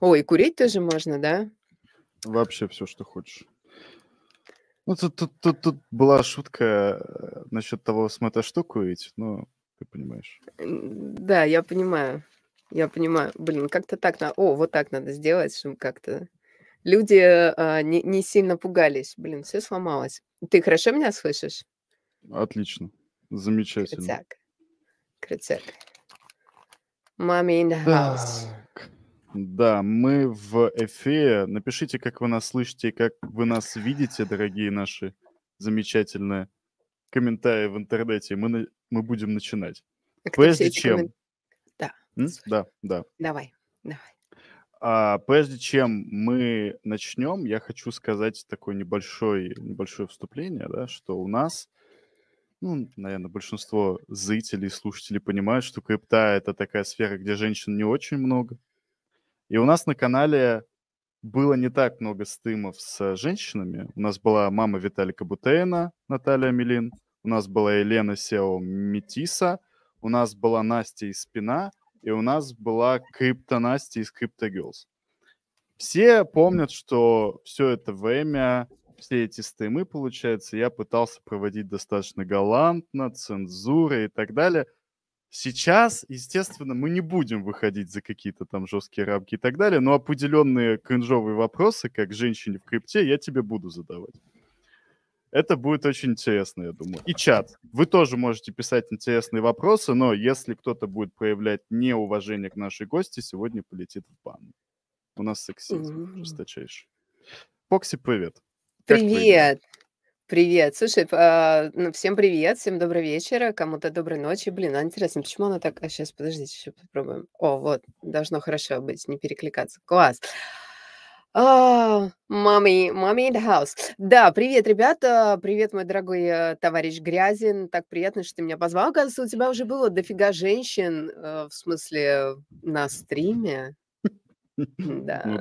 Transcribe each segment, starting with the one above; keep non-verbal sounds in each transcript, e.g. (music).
Ой, курить тоже можно, да? Вообще все, что хочешь. Ну, тут, тут, тут, тут была шутка э, насчет того, с штуку ведь, ну, ты понимаешь. Да, я понимаю. Я понимаю. Блин, как-то так надо. О, вот так надо сделать, чтобы как-то люди а, не, не сильно пугались. Блин, все сломалось. Ты хорошо меня слышишь? Отлично. Замечательно. Крутяк. Крутяк. Мами in the house. Так. Да, мы в эфире. Напишите, как вы нас слышите, как вы нас видите, дорогие наши замечательные комментарии в интернете. Мы, на... мы будем начинать. А Прежде чем... Коммен... Да. М? Да, да. Давай, давай. А, прежде чем мы начнем, я хочу сказать такое небольшое, небольшое вступление, да, что у нас, ну, наверное, большинство зрителей, слушателей понимают, что крипта — это такая сфера, где женщин не очень много. И у нас на канале было не так много стримов с женщинами. У нас была мама Виталика Бутейна, Наталья Милин. У нас была Елена Сео Метиса. У нас была Настя из Спина. И у нас была Крипто Настя из Крипто Girls. Все помнят, что все это время, все эти стримы, получается, я пытался проводить достаточно галантно, цензурой и так далее – Сейчас, естественно, мы не будем выходить за какие-то там жесткие рамки и так далее, но определенные кринжовые вопросы, как женщине в крипте, я тебе буду задавать. Это будет очень интересно, я думаю. И чат. Вы тоже можете писать интересные вопросы, но если кто-то будет проявлять неуважение к нашей гости, сегодня полетит в бан. У нас сексизм жесточайший. Покси, привет. Привет. Привет. Слушай, а, ну, всем привет, всем добрый вечер, кому-то доброй ночи. Блин, а интересно, почему она так... А сейчас, подождите, еще попробуем. О, вот, должно хорошо быть, не перекликаться. Класс. А, Мами, мами in the house. Да, привет, ребята, привет, мой дорогой э, товарищ Грязин. Так приятно, что ты меня позвал. Оказывается, у тебя уже было дофига женщин, э, в смысле, на стриме. (laughs) Ну да.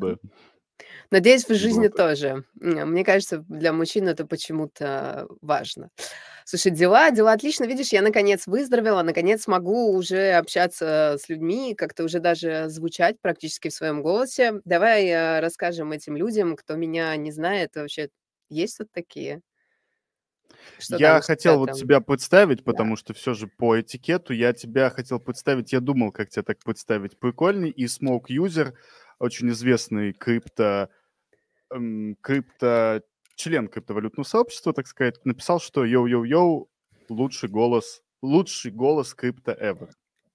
Надеюсь, в жизни вот. тоже. Мне кажется, для мужчин это почему-то важно. Слушай, дела, дела отлично. Видишь, я наконец выздоровела, наконец могу уже общаться с людьми, как-то уже даже звучать практически в своем голосе. Давай э, расскажем этим людям, кто меня не знает, вообще есть тут такие? Что я там, хотел вот там? тебя представить, потому да. что все же по этикету я тебя хотел представить. Я думал, как тебя так представить. Прикольный и User, очень известный крипто эм, крипто, член криптовалютного сообщества, так сказать, написал, что йоу-йоу-йоу, лучший голос, лучший голос крипто ever.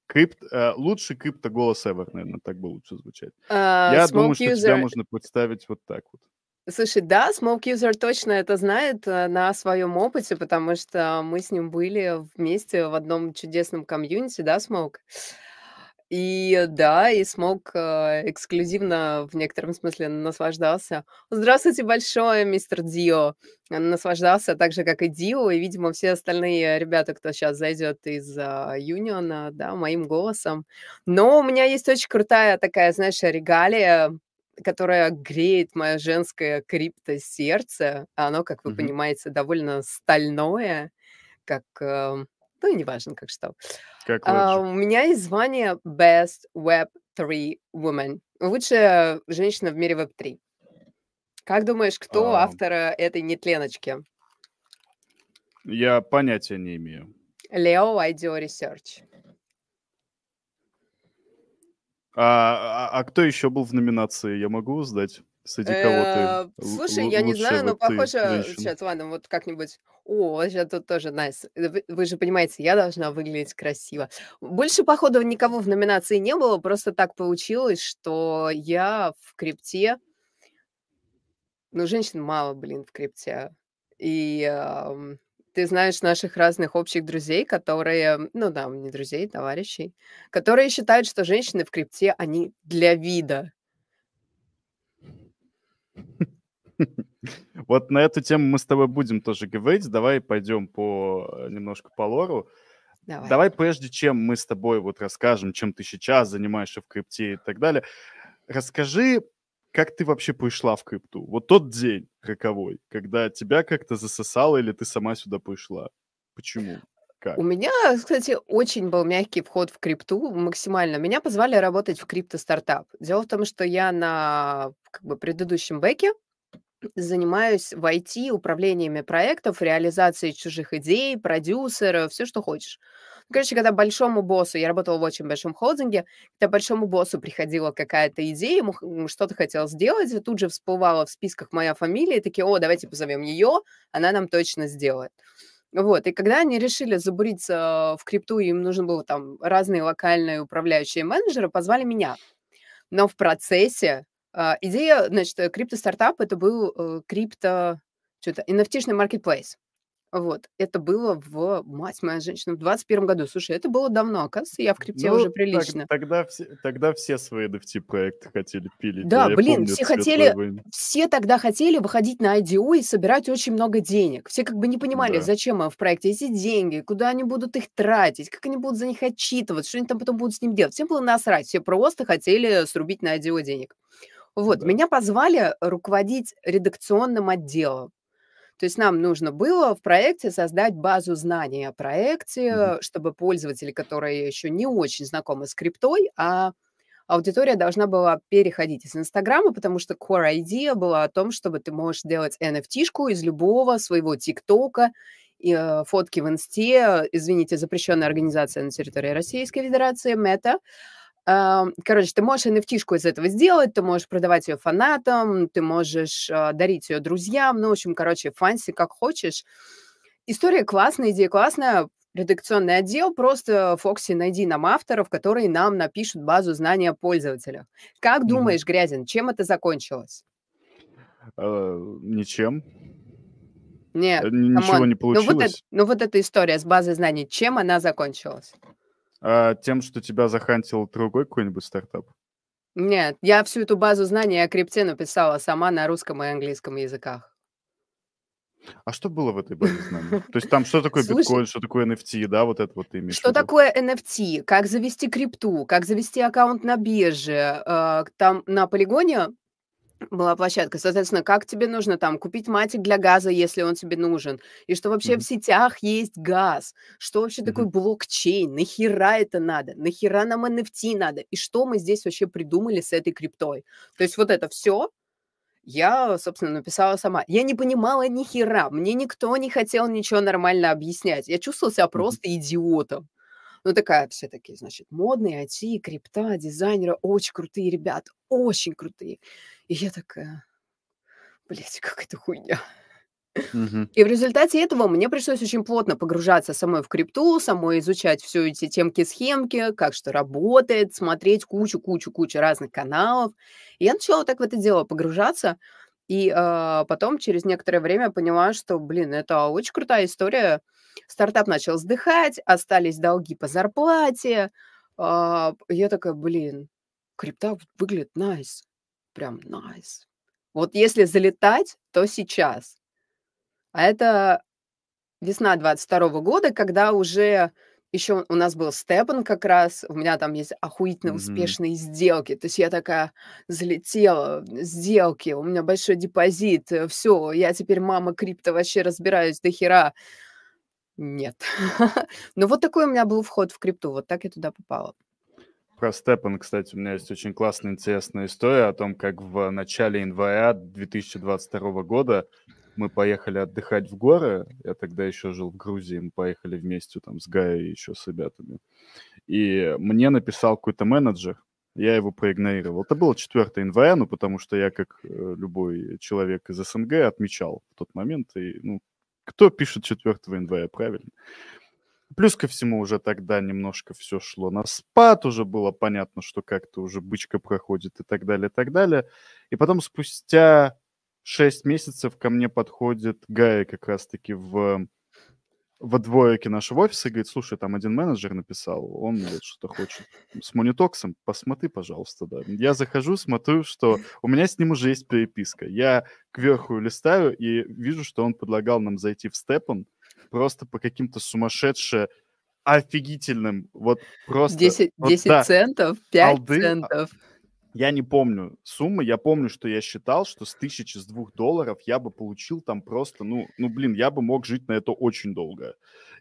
Крипт, э, лучший крипто голос ever, наверное, так бы лучше звучать. А, я думаю, что user... тебя можно представить вот так вот. Слушай, да, Smoke User точно это знает э, на своем опыте, потому что мы с ним были вместе в одном чудесном комьюнити, да, Smoke? И да, и смог э, эксклюзивно в некотором смысле наслаждался. Здравствуйте большое, мистер Дио. Наслаждался так же, как и Дио, и, видимо, все остальные ребята, кто сейчас зайдет из а, Юниона, да, моим голосом. Но у меня есть очень крутая такая, знаешь, регалия, которая греет мое женское крипто-сердце. Оно, как вы mm-hmm. понимаете, довольно стальное, как э, ну, неважно, как что. Как А, у меня есть звание Best Web 3 Woman. Лучшая женщина в мире Web 3. Как думаешь, кто А, автор этой нетленочки? я понятия не имею. Leo IDEO Research. А, а, а кто еще был в номинации? Я могу узнать? Среди кого ты Э, Слушай, я не знаю, но похоже... Сейчас, ладно, вот как-нибудь... О, сейчас тут тоже найс. Вы, вы же понимаете, я должна выглядеть красиво. Больше, походу, никого в номинации не было, просто так получилось, что я в крипте... Ну, женщин мало, блин, в крипте. И ты знаешь наших разных общих друзей, которые, ну да, не друзей, товарищей, которые считают, что женщины в крипте, они для вида. Вот на эту тему мы с тобой будем тоже говорить. Давай пойдем по э, немножко по лору. Давай. Давай, прежде чем мы с тобой вот расскажем, чем ты сейчас занимаешься в крипте и так далее, расскажи, как ты вообще пришла в крипту? Вот тот день роковой, когда тебя как-то засосало или ты сама сюда пришла. Почему? Как? У меня, кстати, очень был мягкий вход в крипту, максимально. Меня позвали работать в крипто-стартап. Дело в том, что я на как бы предыдущем бэке занимаюсь в IT управлениями проектов, реализацией чужих идей, продюсера, все, что хочешь. Короче, когда большому боссу, я работала в очень большом холдинге, когда большому боссу приходила какая-то идея, ему что-то хотел сделать, тут же всплывала в списках моя фамилия, и такие, о, давайте позовем ее, она нам точно сделает. Вот, и когда они решили забуриться в крипту, им нужно было там разные локальные управляющие менеджеры, позвали меня. Но в процессе идея, значит, крипто-стартап это был э, крипто, что-то, NFT-шный marketplace. Вот, это было в, мать моя женщина, в 21 году. Слушай, это было давно, оказывается, я в крипте Ну, уже так- прилично. тогда, все, тогда все свои NFT-проекты хотели пилить. Да, Я блин, помню все хотели, все тогда хотели выходить на IDO и собирать очень много денег. Все как бы не понимали, Да. зачем в проекте эти деньги, куда они будут их тратить, как они будут за них отчитываться, что они там потом будут с ним делать. Всем было насрать, все просто хотели срубить на IDO денег. Вот, Да. меня позвали руководить редакционным отделом. То есть нам нужно было в проекте создать базу знаний о проекте, чтобы пользователи, которые еще не очень знакомы с криптой, а аудитория должна была переходить из Инстаграма, потому что core idea была о том, чтобы ты можешь делать NFT-шку из любого своего ТикТока, э, фотки в Инсте, извините, запрещенная организация на территории Российской Федерации, Мета. Короче, ты можешь NFT-шку из этого сделать, ты можешь продавать ее фанатам, ты можешь а, дарить ее друзьям, ну, в общем, короче, fancy как хочешь. История классная, идея классная, редакционный отдел, просто, Фокси, найди нам авторов, которые нам напишут базу знаний о пользователях. Как Мгм. думаешь, Грязин, чем это закончилось? Э, Ничем. Нет, Э, Ничего come on. не Ну вот, это, получилось. ну вот эта история с базой знаний, чем она закончилась? А тем, что тебя захантил другой какой-нибудь стартап. Нет, я всю эту базу знаний о крипте написала сама на русском и английском языках. А что было в этой базе знаний? (laughs) То есть там что такое Слушай, биткоин, что такое NFT, да, вот это вот ты имеешь что такое NFT, как завести крипту, как завести аккаунт на бирже. э, Там на полигоне была площадка, соответственно, как тебе нужно там купить матик для газа, если он тебе нужен, и что вообще в Мгм. сетях есть газ, что вообще такое Мгм. блокчейн, нахера это надо, нахера нам NFT надо, и что мы здесь вообще придумали с этой криптой. То есть вот это все я, собственно, написала сама. Я не понимала ни хера, мне никто не хотел ничего нормально объяснять. Я чувствовала себя просто идиотом. Ну, такая, все такие, значит, модные IT, крипта, дизайнеры, очень крутые ребята, очень крутые. И я такая, блядь, как это хуйня. И в результате этого мне пришлось очень плотно погружаться самой в крипту, самой изучать все эти темки-схемки, как что работает, смотреть кучу-кучу-кучу разных каналов. И я начала так в это дело погружаться. И а, потом через некоторое время поняла, что, блин, это очень крутая история. Стартап начал сдыхать, остались долги по зарплате. А, я такая, блин, крипта выглядит nice, прям nice. Вот если залетать, то сейчас. А это весна 22 года, когда уже еще у нас был Степан как раз, у меня там есть охуительно Мгм. успешные сделки. То есть я такая залетела, сделки, у меня большой депозит, все, я теперь мама крипто, вообще разбираюсь до хера. Нет. (laughs) Ну вот такой у меня был вход в крипту, вот так я туда попала. Про Степан, кстати, у меня есть очень классная, интересная история о том, как в начале января 2022 года мы поехали отдыхать в горы. Я тогда еще жил в Грузии, мы поехали вместе там с Гаей и еще с ребятами. И мне написал какой-то менеджер, я его проигнорировал. Это было 4 января, ну, потому что я, как э, любой человек из СНГ, отмечал в тот момент. И, ну, кто пишет 4 января, правильно? Плюс ко всему уже тогда немножко все шло на спад, уже было понятно, что как-то уже бычка проходит и так далее, и так далее. И потом спустя 6 месяцев ко мне подходит Гая как раз-таки в во дворике нашего офиса и говорит, слушай, там один менеджер написал, он вот что-то хочет с монитоксом, посмотри, пожалуйста, да. Я захожу, смотрю, что у меня с ним уже есть переписка. Я кверху листаю и вижу, что он предлагал нам зайти в Степан просто по каким-то сумасшедше офигительным, вот просто... 10, вот 10 да, центов, 5 алды, а, центов. я не помню суммы, я помню, что я считал, что с тысячи, с двух долларов я бы получил там просто, ну, ну, блин, я бы мог жить на это очень долго.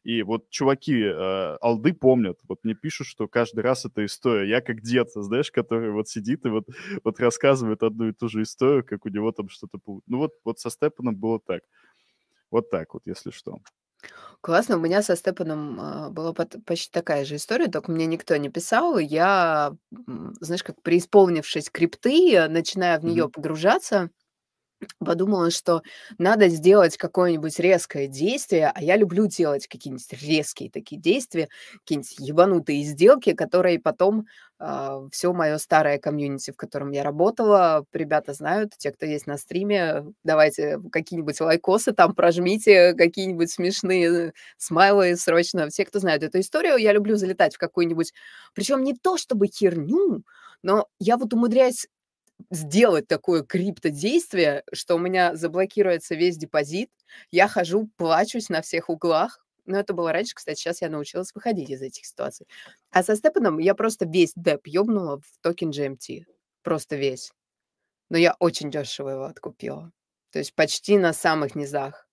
И вот чуваки, э, алды помнят, вот мне пишут, что каждый раз это история. Я как дед, знаешь, который вот сидит и вот, вот рассказывает одну и ту же историю, как у него там что-то... Ну вот, вот со Степаном было так. Вот так вот, если что. Классно. У меня со Степаном, а, была пот почти такая же история, только мне никто не писал. Я, м, знаешь, как преисполнившись крипты, начиная в нее Мгм. погружаться подумала, что надо сделать какое-нибудь резкое действие, а я люблю делать какие-нибудь резкие такие действия, какие-нибудь ебанутые сделки, которые потом а, все мое старое комьюнити, в котором я работала, ребята знают, те, кто есть на стриме, давайте какие-нибудь лайкосы там прожмите, какие-нибудь смешные смайлы срочно. Все, кто знает эту историю, я люблю залетать в какую-нибудь, причем не то чтобы херню, но я вот умудряюсь сделать такое криптодействие, что у меня заблокируется весь депозит, я хожу, плачусь на всех углах. Но это было раньше, кстати, сейчас я научилась выходить из этих ситуаций. А со Степаном я просто весь деп ёбнула в токен GMT. Просто весь. Но я очень дешево его откупила. То есть почти на самых низах.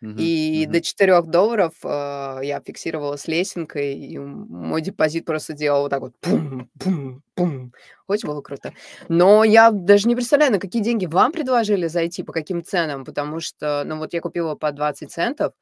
Мгм, И до мгм. 4 долларов а, я фиксировала с лесенкой, и мой депозит просто делал вот так вот пум, пум, пум. Очень было круто. Но я даже не представляю, на какие деньги вам предложили зайти, по каким ценам, потому что, ну вот я купила по 20 центов,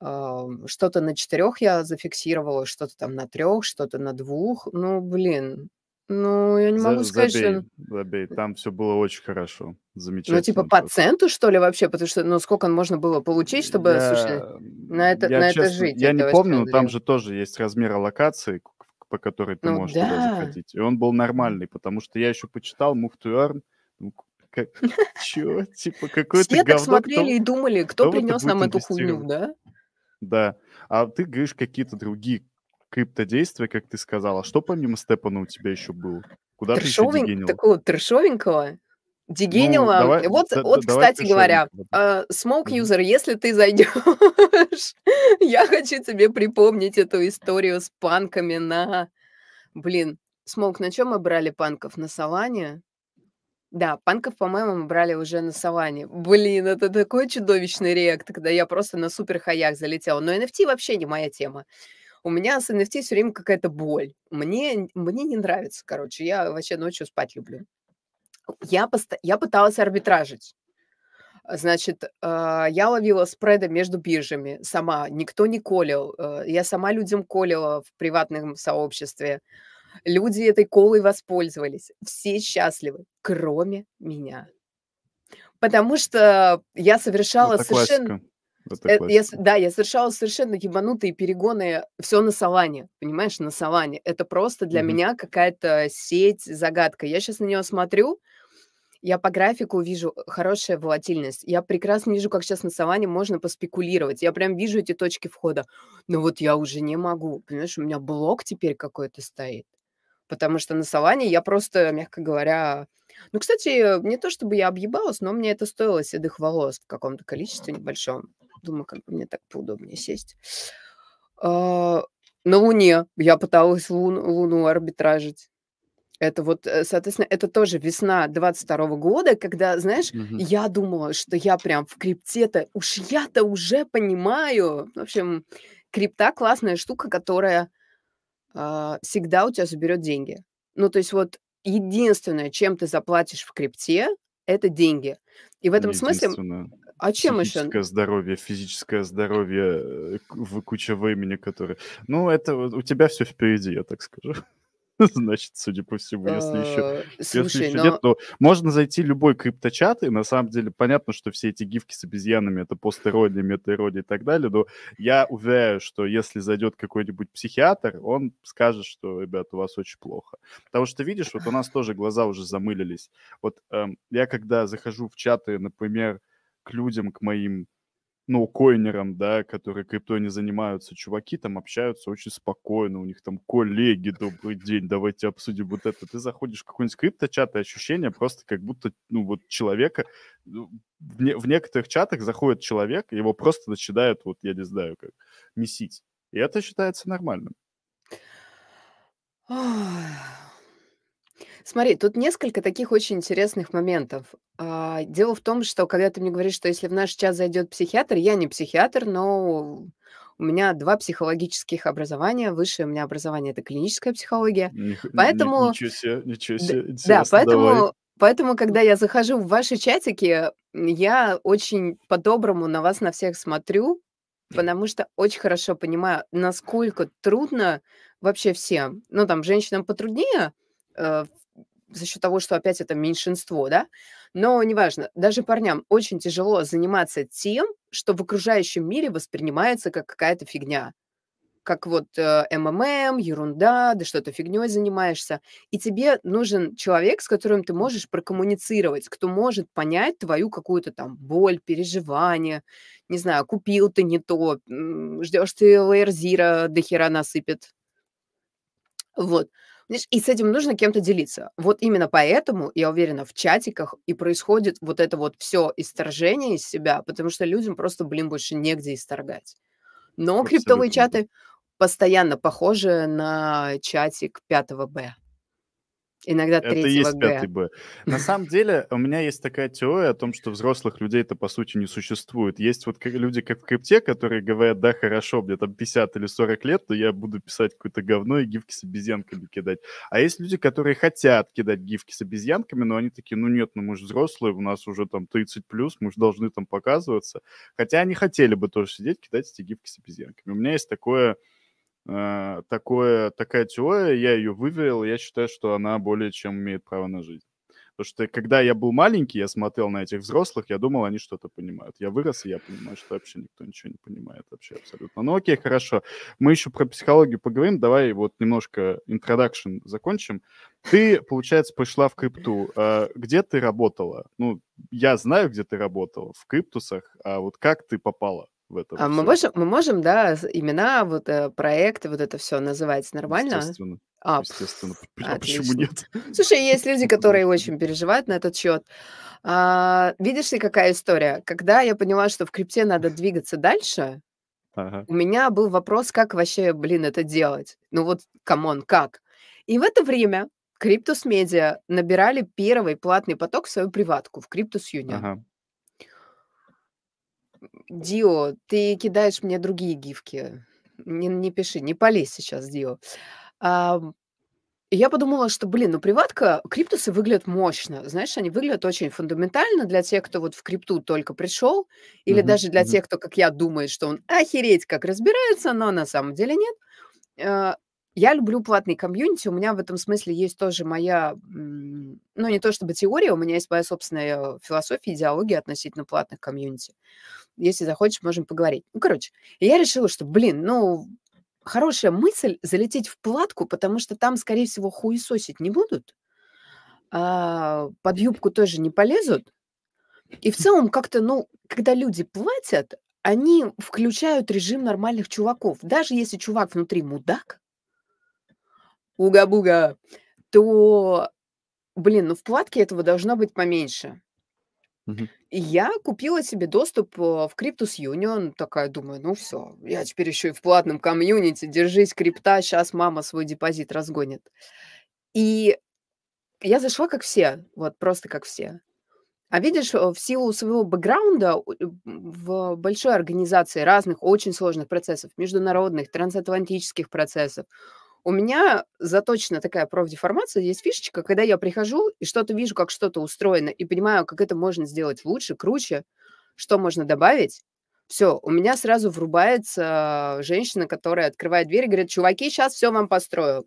а, что-то на 4 я зафиксировала, что-то там на 3, что-то на 2. Ну, блин, ну, я не могу За сказать, забей, что... забей. Там все было очень хорошо. Ну, типа Замечательно по просто. центу, что ли, вообще? Потому что, ну, сколько можно было получить, чтобы, слушай, Я, на это, я на это честно, жить? я Это не помню, но там же тоже есть размер аллокации, по которой ты Ну можешь туда да. заходить. И он был нормальный, потому что я еще почитал Move to Earn. Ну, как, (laughs) чё? Типа какое-то Все так говно, смотрели кто, и думали, кто кто это принес нам эту хуйню, да? Да. А ты говоришь какие-то другие криптодействия, как ты сказала. Что помимо Степана у тебя еще было? Куда ты еще Трешовень... дегенила? Такого трешовенького. Ну, Дегенила. давай, Вот, да- вот, давай кстати говоря, Smoke Мгм. User, если ты зайдешь, (laughs) я хочу тебе припомнить эту историю с панками на... Блин, Смоук, на чем мы брали панков? На Саване? Да, панков, по-моему, мы брали уже на Саване. Блин, это такой чудовищный реакт, когда я просто на супер хаях залетела. Но NFT вообще не моя тема. У меня с NFT все время какая-то боль. Мне, мне не нравится, короче. Я вообще ночью спать люблю. Я, поста- я пыталась арбитражить. Значит, а, я ловила спреды между биржами сама. Никто не колил. э, Я сама людям колила в приватном сообществе. Люди этой колой воспользовались. Все счастливы, кроме меня. Потому что я совершала Это совершенно... классика. Это Э, я да, я совершала совершенно ебанутые перегоны. все на Солане, понимаешь, на Солане. Это просто для Мгм. меня какая-то сеть, загадка. Я сейчас на нее смотрю, я по графику вижу э, хорошая волатильность. Я прекрасно вижу, как сейчас на Солане можно поспекулировать. Я прям вижу эти точки входа. Но вот я уже не могу. Понимаешь, у меня блок теперь какой-то стоит. Потому что на Солане я просто, мягко говоря... Ну, кстати, не то чтобы я объебалась, но мне это стоило седых волос в каком-то количестве небольшом. Думаю, как бы мне так поудобнее сесть. А, на Луне я пыталась Лун- Луну арбитражить. Это вот, э, соответственно, это тоже весна 22 года, когда, знаешь, Мгм. я думала, что я прям в крипте-то, уж я-то уже понимаю. В общем, крипта классная штука, которая а, всегда у тебя заберет деньги. Ну, то есть вот единственное, чем ты заплатишь в крипте, это деньги. И в этом смысле. А чем еще? Психическое здоровье, физическое здоровье, э, куча времени, которое... Ну, это у тебя все впереди, я так скажу. (laughs) Значит, судя по всему, если еще Э, если еще но нет, то можно зайти любой крипточат, и на самом деле понятно, что все эти гифки с обезьянами это постеродия, метаэродия и так далее, но я уверяю, что если зайдет какой-нибудь психиатр, он скажет, что, ребят, у вас очень плохо. Потому что, видишь, вот у нас тоже глаза уже замылились. Вот эм, я когда захожу в чаты, например, к людям, к моим ну, коинерам, да, которые криптой не занимаются, чуваки там общаются очень спокойно, у них там коллеги, добрый день, давайте обсудим вот это. Ты заходишь в какой-нибудь крипточат, и ощущение просто как будто, ну, вот человека, ну, в, не- в некоторых чатах заходит человек, его просто начинают, вот, я не знаю, как, месить. И это считается нормальным. Смотри, тут несколько таких очень интересных моментов. А, Дело в том, что когда ты мне говоришь, что если в наш чат зайдет психиатр, я не психиатр, но У меня два психологических образования. Высшее у меня образование это клиническая психология. Ни- Поэтому, Ничего себе, ничего д- себе, да, интересно, давай. поэтому, поэтому, когда я захожу в ваши чатики, я очень по-доброму на вас на всех смотрю, потому что очень хорошо понимаю, насколько трудно вообще всем. Ну, там, женщинам потруднее, э, за счет того, что опять это меньшинство, да, но неважно, даже парням очень тяжело заниматься тем, что в окружающем мире воспринимается как какая-то фигня. Как вот э, МММ, ерунда, да что ты фигней занимаешься. И тебе нужен человек, с которым ты можешь прокоммуницировать, кто может понять твою какую-то там боль, переживание, не знаю, купил ты не то, ждешь ты лейерзира до хера насыпет. Вот. Знаешь, и с этим нужно кем-то делиться. Вот именно поэтому, я уверена, в чатиках и происходит вот это вот все исторжение из себя, потому что людям просто, блин, больше негде исторгать. Но криптовые Абсолютно, да. чаты постоянно похожи на чатик 5 Б, иногда Это и 3 есть пятый. Б. На (laughs) самом деле, у меня есть такая теория о том, что взрослых людей-то по сути не существует. Есть вот люди, как в крипте, которые говорят, да, хорошо, мне там 50 или 40 лет, то я буду писать какое-то говно и гифки с обезьянками кидать. А есть люди, которые хотят кидать гифки с обезьянками, но они такие, ну нет, ну мы же взрослые, у нас уже там 30 плюс, мы же должны там показываться. Хотя они хотели бы тоже сидеть, кидать эти гифки с обезьянками. У меня есть такое такое, такая теория, я ее выверил, я считаю, что она более чем имеет право на жизнь. Потому что когда я был маленький, я смотрел на этих взрослых, я думал, они что-то понимают. Я вырос, и я понимаю, что вообще никто ничего не понимает вообще абсолютно. Ну окей, хорошо. Мы еще про психологию поговорим. Давай вот немножко introduction закончим. Ты, получается, пришла в крипту. А Где ты работала? Ну, я знаю, где ты работала, в криптусах, а вот как ты попала в это А мы можем, мы можем, да, имена, вот э, проекты, вот это все называть нормально? Естественно. А, Естественно. (laughs) А почему нет? Слушай, есть люди, (laughs) которые очень переживают на этот счет. А, видишь ли, какая история? Когда я поняла, что в крипте надо (laughs) двигаться дальше, Ага. у меня был вопрос, как вообще, блин, это делать? Ну вот, come on, как? И в это время Криптус Медиа набирали первый платный поток в свою приватку, в Криптус Union. Ага. Дио, ты кидаешь мне другие гифки. Не, не пиши, не полезь сейчас, Дио. И я подумала, что, блин, ну приватка, криптусы выглядят мощно. Знаешь, они выглядят очень фундаментально для тех, кто вот в крипту только пришел, или Мгм. даже для тех, кто, как я, думает, что он охереть как разбирается, но на самом деле нет. Э, Я люблю платный комьюнити, у меня в этом смысле есть тоже моя, ну не то чтобы теория, у меня есть моя собственная философия, идеология относительно платных комьюнити. Если захочешь, можем поговорить. Ну, короче, я решила, что, блин, ну, хорошая мысль залететь в платку, потому что там, скорее всего, хуесосить не будут, а, под юбку тоже не полезут. И в целом как-то, ну, когда люди платят, они включают режим нормальных чуваков. Даже если чувак внутри мудак, уга-буга, то, блин, ну в платке этого должно быть поменьше. И я купила себе доступ э, в Cryptus Union, такая думаю, ну все, я теперь еще и в платном комьюнити, держись, крипта, сейчас мама свой депозит разгонит. И я зашла как все, вот просто как все. А видишь, э, в силу своего бэкграунда э, в большой организации разных очень сложных процессов, международных, трансатлантических процессов, у меня заточена такая профдеформация, есть фишечка, когда я прихожу и что-то вижу, как что-то устроено, и понимаю, как это можно сделать лучше, круче, что можно добавить, все, у меня сразу врубается женщина, которая открывает дверь и говорит, чуваки, сейчас все вам построю.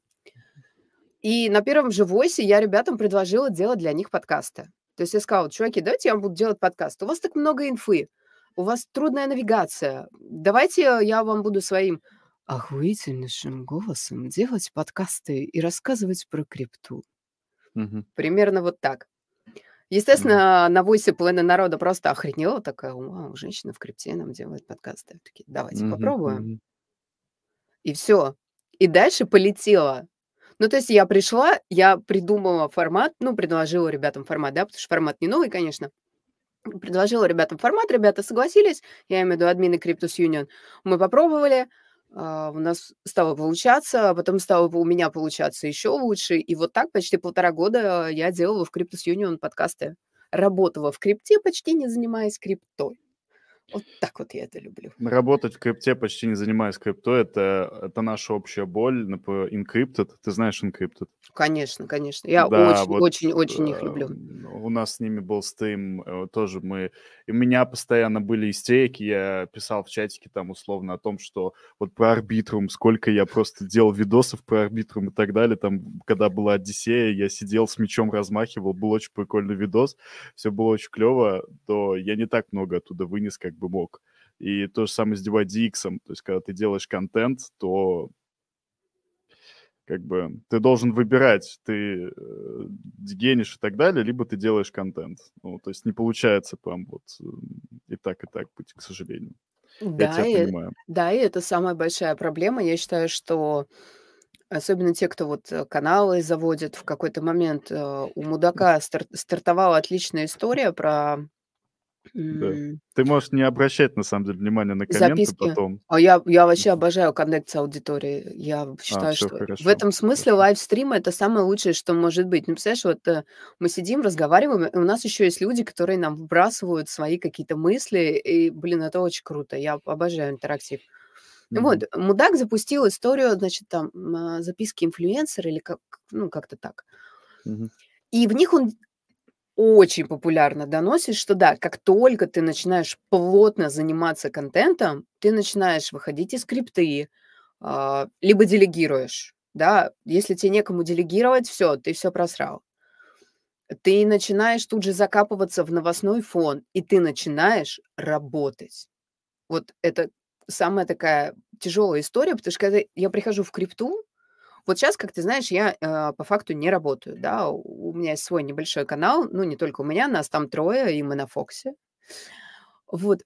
И на первом же войсе я ребятам предложила делать для них подкасты. То есть я сказала, чуваки, давайте я вам буду делать подкаст. У вас так много инфы, у вас трудная навигация. Давайте я вам буду своим охуительнейшим голосом делать подкасты и рассказывать про крипту. Мгм. Примерно вот так. Естественно, на войсе половина народа просто охренела, такая, вау, женщина в крипте нам делает подкасты. Такие, давайте Мгм. попробуем. Мгм. И все. И дальше полетело. Ну, то есть я пришла, я придумала формат, ну, предложила ребятам формат, да, потому что формат не новый, конечно. Предложила ребятам формат, ребята согласились, я имею в виду админы Cryptus Union. Мы попробовали, а, у нас стало получаться, а потом стало у меня получаться еще лучше. И вот так почти полтора года я делала в Cryptus Union подкасты. Работала в крипте, почти не занимаясь криптой. Вот так вот я это люблю. Работать в крипте, почти не занимаясь крипто, это, это наша общая боль. Encrypted. Ты знаешь Encrypted? Конечно, конечно. Я Да, очень, вот очень, очень их э, люблю. у нас с ними был стрим, э, тоже мы... У меня постоянно были истерики, я писал в чатике там условно о том, что вот про Арбитрум, сколько я просто делал видосов про Арбитрум и так далее, там, когда была Одиссея, я сидел с мечом размахивал, был очень прикольный видос, все было очень клево, то я не так много оттуда вынес, как бы мог. И то же самое с DYDX, то есть когда ты делаешь контент, то как бы ты должен выбирать, ты э, генишь и так далее, либо ты делаешь контент. Ну, то есть не получается прям вот э, и так, и так быть, к сожалению. Я Да, тебя и, понимаю. да, и это самая большая проблема. Я считаю, что особенно те, кто вот э, каналы заводит, в какой-то момент у мудака стар- стартовала отличная история про Да. м, Ты можешь не обращать, на самом деле, внимания на комменты записки. потом. А я, я вообще обожаю коннект с аудиторией. Я А, считаю, все что в хорошо, этом смысле лайвстрим это самое лучшее, что может быть. Ну, представляешь, вот э, мы сидим, разговариваем, и у нас еще есть люди, которые нам вбрасывают свои какие-то мысли, и, блин, это очень круто. Я обожаю интерактив. Мгм. Вот, мудак запустил историю, значит, там, а, записки инфлюенсера или как, ну, как-то так. Мгм. И в них он очень популярно доносит, что да, как только ты начинаешь плотно заниматься контентом, ты начинаешь выходить из скрипты, а, либо делегируешь, да, если тебе некому делегировать, все, ты все просрал. Ты начинаешь тут же закапываться в новостной фон, и ты начинаешь работать. Вот это самая такая тяжелая история, потому что когда я прихожу в крипту, вот сейчас, как ты знаешь, я э, по факту не работаю, да, у меня есть свой небольшой канал, ну не только у меня, нас там трое, и мы на Фоксе, вот,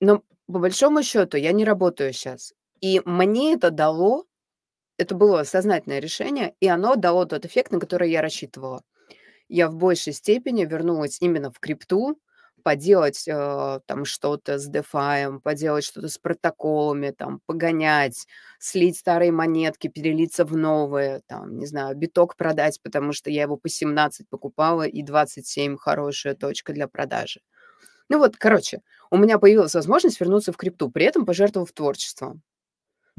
но по большому счету я не работаю сейчас, и мне это дало, это было сознательное решение, и оно дало тот эффект, на который я рассчитывала. Я в большей степени вернулась именно в крипту, поделать э, там что-то с DeFi, поделать что-то с протоколами, там, погонять, слить старые монетки, перелиться в новые, там, не знаю, биток продать, потому что я его по 17 покупала, и 27 хорошая точка для продажи. Ну вот, короче, у меня появилась возможность вернуться в крипту, при этом пожертвовав творчеством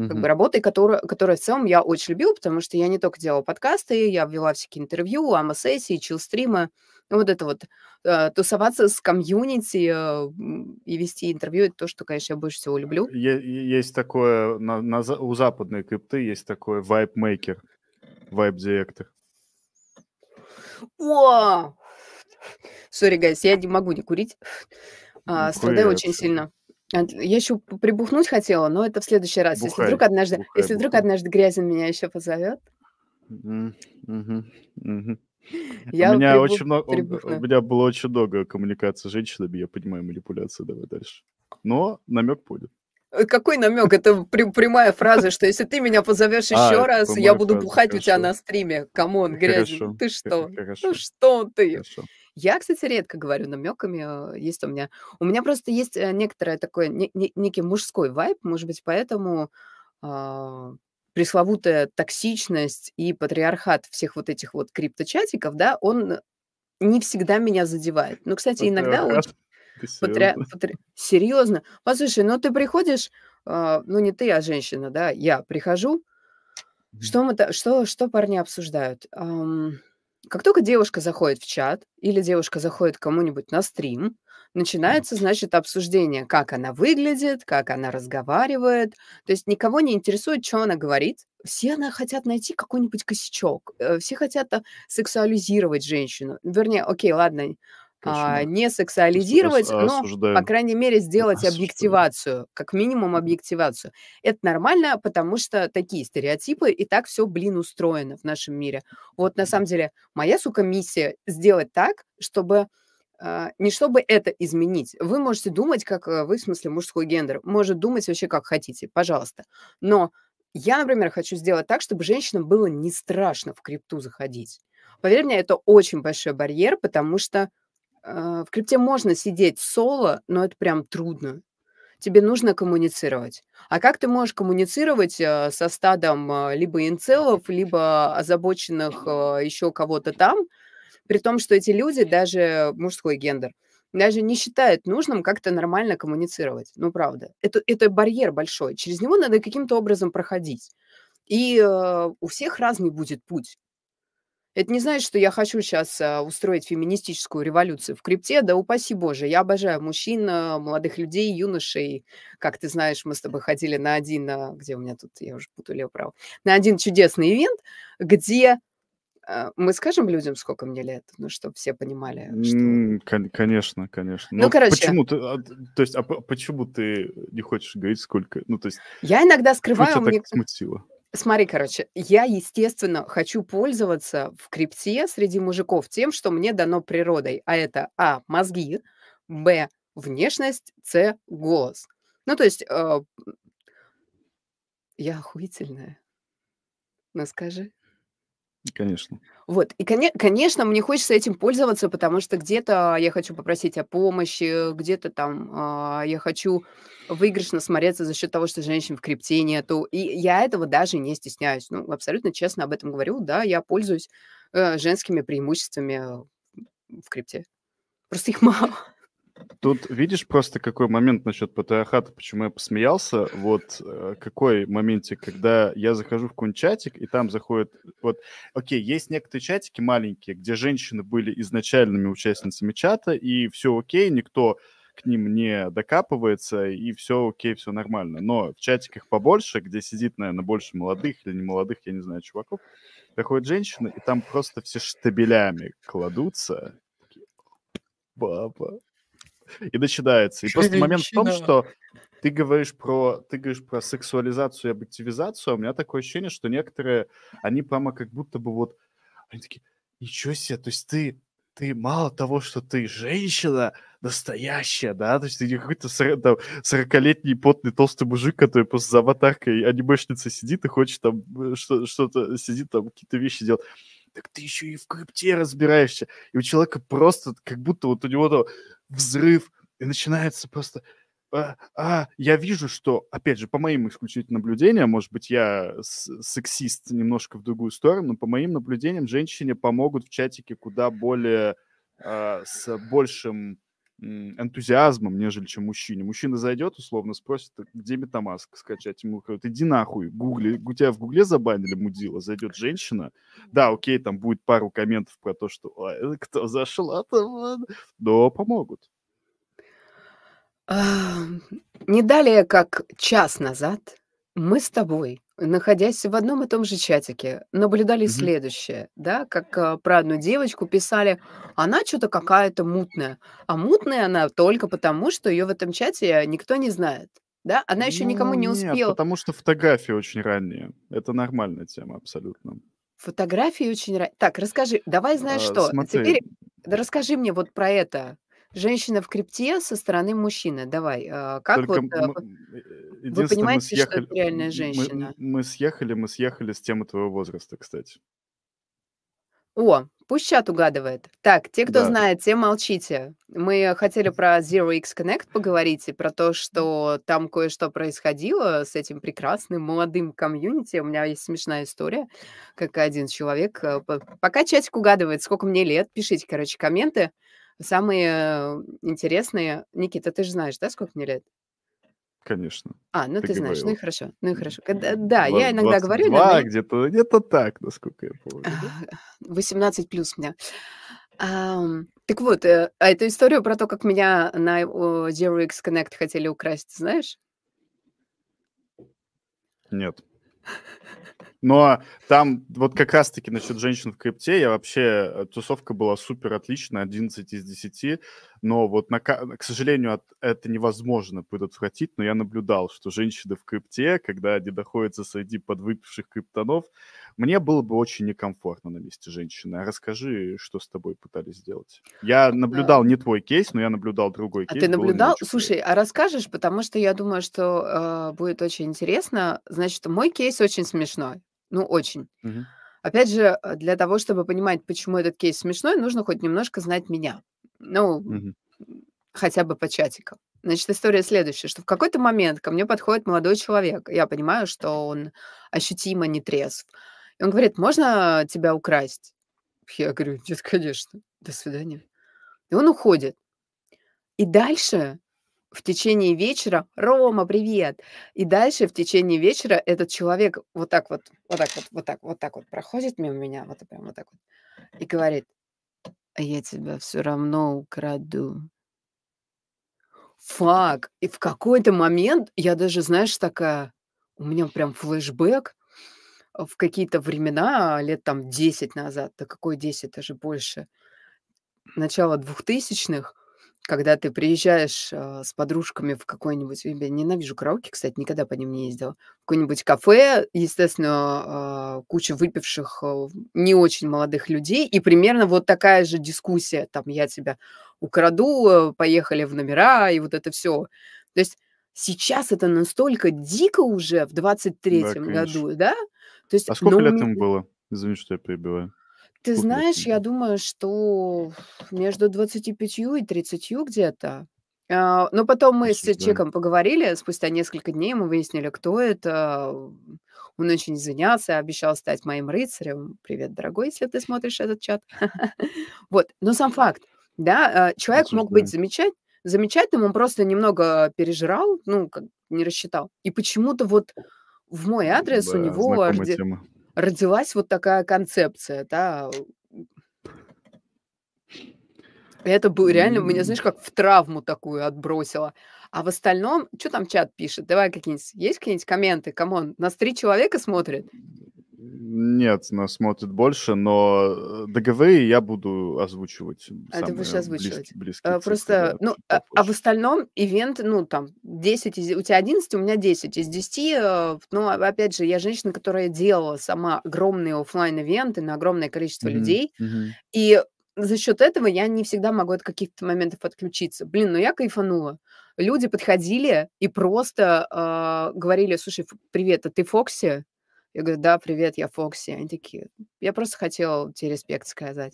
как бы работой, которую, которую в целом я очень любила, потому что я не только делала подкасты, я вела всякие интервью, ама-сессии, чил-стримы, ну, вот это вот, э, тусоваться с комьюнити э, и вести интервью, это то, что, конечно, я больше всего люблю. Есть такое, на, на у западной крипты есть такой vibe maker, vibe director. О! Sorry, guys, я не могу не курить. А, Ну, страдаю кури, очень сильно. А, Я еще прибухнуть хотела, но это в следующий раз. Если Бухай, вдруг однажды, бухай, если вдруг бухай. однажды Грязин меня еще позовет, Мгм, мгм, мгм. (laughs) У я меня прибу- очень много, у прибухну. меня было очень много коммуникации с женщинами, я понимаю манипуляции, давай дальше. Но намек будет. Э, Какой намек? Это прямая фраза, что если ты меня позовешь А, еще раз, я буду фраза, бухать у тебя на стриме. Come on, Грязин, Хорошо, ты что? (laughs) Ну что ты? хорошо. Я, кстати, редко говорю намеками. э, Есть у меня... У меня просто есть э, некоторое такое, не- не- некий мужской вайб, может быть, поэтому а, пресловутая токсичность и патриархат всех вот этих вот крипточатиков, да, он не всегда меня задевает. Ну, кстати, иногда? Ты Патри... серьезно? патри- Серьезно? Послушай, ну ты приходишь, а, ну не ты, а женщина, да, я прихожу, что мы, что, что парни обсуждают? Ам, Как только девушка заходит в чат или девушка заходит к кому-нибудь на стрим, начинается, значит, обсуждение, как она выглядит, как она разговаривает. То есть никого не интересует, что она говорит. Все она хотят найти какой-нибудь косячок. э, Все хотят а, сексуализировать женщину. Вернее, окей, ладно, а, не сексуализировать, но, по Осуждаю. крайней мере, сделать Осуждаю. объективацию, как минимум объективацию. Это нормально, потому что такие стереотипы, и так все, блин, устроено в нашем мире. Вот на самом деле моя, сука, миссия сделать так, чтобы а, не чтобы это изменить. Вы можете думать, как э, вы, в смысле, мужской гендер, может думать вообще как хотите, пожалуйста. Но я, например, хочу сделать так, чтобы женщинам было не страшно в крипту заходить. Поверь мне, это очень большой барьер, потому что в крипте можно сидеть соло, но это прям трудно. Тебе нужно коммуницировать. А как ты можешь коммуницировать э, со стадом э, либо инцелов, либо озабоченных э, еще кого-то там, при том, что эти люди, даже мужской гендер, даже не считает нужным как-то нормально коммуницировать. Ну, правда. Это, это барьер большой. Через него надо каким-то образом проходить. И э, у всех разный будет путь. Это не значит, что я хочу сейчас а, устроить феминистическую революцию в крипте. Да упаси боже, я обожаю мужчин, а, молодых людей, юношей. Как ты знаешь, мы с тобой ходили на один, а, где у меня тут, я уже путаю лево-право, на один чудесный ивент, где мы скажем людям, сколько мне лет, ну, чтобы все понимали, что... Кон- конечно, конечно. Ну, Но короче, почему ты, а, то есть, а по- почему ты не хочешь говорить, сколько? Ну, то есть, я иногда что скрываю, тебя так мне... смутило? Смотри, короче, я, естественно, хочу пользоваться в крипте среди мужиков тем, что мне дано природой. А это А, мозги, Б, внешность, С, голос. Ну, то есть, э, я охуительная. Ну, скажи. Конечно. Вот, и, коне- конечно, мне хочется этим пользоваться, потому что где-то я хочу попросить о помощи, где-то там а, я хочу выигрышно смотреться за счет того, что женщин в крипте нету. И я этого даже не стесняюсь. Ну, абсолютно честно об этом говорю. Да, я пользуюсь э, женскими преимуществами э, в крипте. Просто их мало. Тут видишь просто какой момент насчет патриархата, почему я посмеялся. Вот э, какой моментик, когда я захожу в какой-нибудь чатик, и там заходит... Вот, окей, есть некоторые чатики маленькие, где женщины были изначальными участницами чата, и все окей, никто к ним не докапывается, и все окей, все нормально. Но в чатиках побольше, где сидит, наверное, больше молодых или не молодых, я не знаю, чуваков, приходят женщины, и там просто все штабелями кладутся. Баба. И начинается. И просто момент в том, что ты говоришь про, ты говоришь про сексуализацию и объективизацию, а у меня такое ощущение, что некоторые, они прямо как будто бы вот, они такие, ничего себе, то есть ты, ты мало того, что ты женщина настоящая, да, то есть ты не какой-то сор- там 40-летний потный толстый мужик, который просто за аватаркой анимешницы сидит и хочет там э, что- что-то, сидит там какие-то вещи делать. Так ты еще и в крипте разбираешься. И у человека просто как будто вот у него там взрыв, и начинается просто... А, а, я вижу, что, опять же, по моим исключительно наблюдениям, может быть, я сексист немножко в другую сторону, но по моим наблюдениям женщине помогут в чатике куда более а, с большим энтузиазмом, нежели чем мужчине. Мужчина зайдет, условно спросит, «Так где Метамаск скачать? Ему говорят, иди нахуй, гугли, у тебя в гугле забанили мудила, зайдет женщина, да, окей, там будет пару комментов про то, что «Ой, кто зашла-то, но помогут. А, Не далее, как час назад, мы с тобой, находясь в одном и том же чатике, наблюдали Мгм. следующее, да, как а, про одну девочку писали, она что-то какая-то мутная, а мутная она только потому, что ее в этом чате никто не знает, да, она еще никому Ну, не нет, успела. потому что фотографии очень ранние. Это нормальная тема абсолютно. Фотографии очень... ра- Так, расскажи, давай знаешь А, что, смотри, теперь да расскажи мне вот про это. Женщина в крипте со стороны мужчины. Давай, а, как только вот... а, вы э, вы мы понимаете, что съехали, это реальная мы, женщина? м- мы съехали, мы съехали с темы твоего возраста, кстати. О, пусть чат угадывает. Так, те, кто Да. знает, те молчите. Мы хотели про Zero X Connect поговорить и про то, что там кое-что происходило с этим прекрасным молодым комьюнити. У меня есть смешная история, как один человек... э, по- Пока чатик угадывает, сколько мне лет, пишите, короче, комменты. Самые э, интересные... Никита, ты же знаешь, да, сколько мне лет? Конечно, А, ну ты ты знаешь, ну и хорошо, ну и хорошо. Когда- Да, Два- я иногда говорю, иногда 22, где-то, где-то так, насколько я помню. да? А, 18 плюс у меня. Так вот, э, а эту историю про то, как меня на Zero X Connect хотели украсть, знаешь? Нет. Но там вот как раз-таки насчет женщин в крипте, я вообще, э, тусовка была супер отличная, 11 из 10, но вот, на, к сожалению, от- это невозможно предотвратить, но я наблюдал, что женщины в крипте, когда они находятся среди подвыпивших криптонов, мне было бы очень некомфортно на месте женщины. А расскажи, что с тобой пытались сделать. Я А, наблюдал не твой кейс, но я наблюдал другой А кейс, ты было не наблюдал? Слушай, а расскажешь, потому что я думаю, что э, будет очень интересно. Значит, мой кейс очень смешной. Ну, очень. Мгм. Опять же, э, для того, чтобы понимать, почему этот кейс смешной, нужно хоть немножко знать меня. Ну, Мгм. хотя бы по чатикам. Значит, история следующая, что в какой-то момент ко мне подходит молодой человек. Я понимаю, что он ощутимо не трезв. И он говорит, можно тебя украсть? Я говорю, нет, конечно, до свидания. И он уходит. И дальше в течение вечера: "Рома, привет!" И дальше в течение вечера этот человек вот так вот, вот так вот, вот так, вот так вот проходит мимо меня, вот прям вот так вот, и говорит: "А я тебя все равно украду". Фак! И в какой-то момент я даже, знаешь, такая, у меня прям флешбэк э, в какие-то времена, лет там 10 назад. Да какой 10, даже больше. Начало двухтысячных, когда ты приезжаешь, а, с подружками в какой-нибудь я ненавижу караоке, кстати, никогда по ним не ездила. В какое-нибудь кафе, естественно, а, куча выпивших, а, не очень молодых людей, и примерно вот такая же дискуссия. Там: "Я тебя украду, э, поехали в номера", и вот это все. То есть сейчас это настолько дико уже в двадцать Да, третьем конечно. году, да? То есть, А сколько у лет ме ему было? Извини, что я перебиваю. Ты Сколько знаешь, я думаю, что между 25 и 30 где-то. А, но потом мы с человеком поговорили, спустя несколько дней мы выяснили, кто это. Он очень извинялся, обещал стать моим рыцарем. Привет, дорогой, если ты смотришь этот чат. (laughs) Вот, но сам факт, да, а, человек мог быть Осуждаю. замечать замечательным, он просто немного пережрал, ну, как не рассчитал. И почему-то вот в мой адрес у Да, него знакомая роди тема. Родилась вот такая концепция, да. Это был реально меня, знаешь, как в травму такую отбросило. А в остальном, чё там чат пишет? Давай какие-нибудь есть какие-нибудь комменты? Come on, нас 3 человека смотрит. Нет, нас смотрит больше, но, э, договоры я буду озвучивать, А ты будешь близ озвучивать. близкие Э, цифры, просто, да, ну, а а в остальном ивент, ну, там 10 из у тебя 11, у меня 10. Из 10, э, ну, а опять же, я женщина, которая делала сама огромные оффлайн-ивенты на огромное количество Мгм, людей, мгм. и за счет этого я не всегда могу от каких-то моментов отключиться. Блин, ну я кайфанула. Люди подходили и просто, а, говорили: "Слушай, привет, а ты Фокси?" Я говорю: "Да, привет, я Фокси". Они такие: "Я просто хотела тебе респект сказать".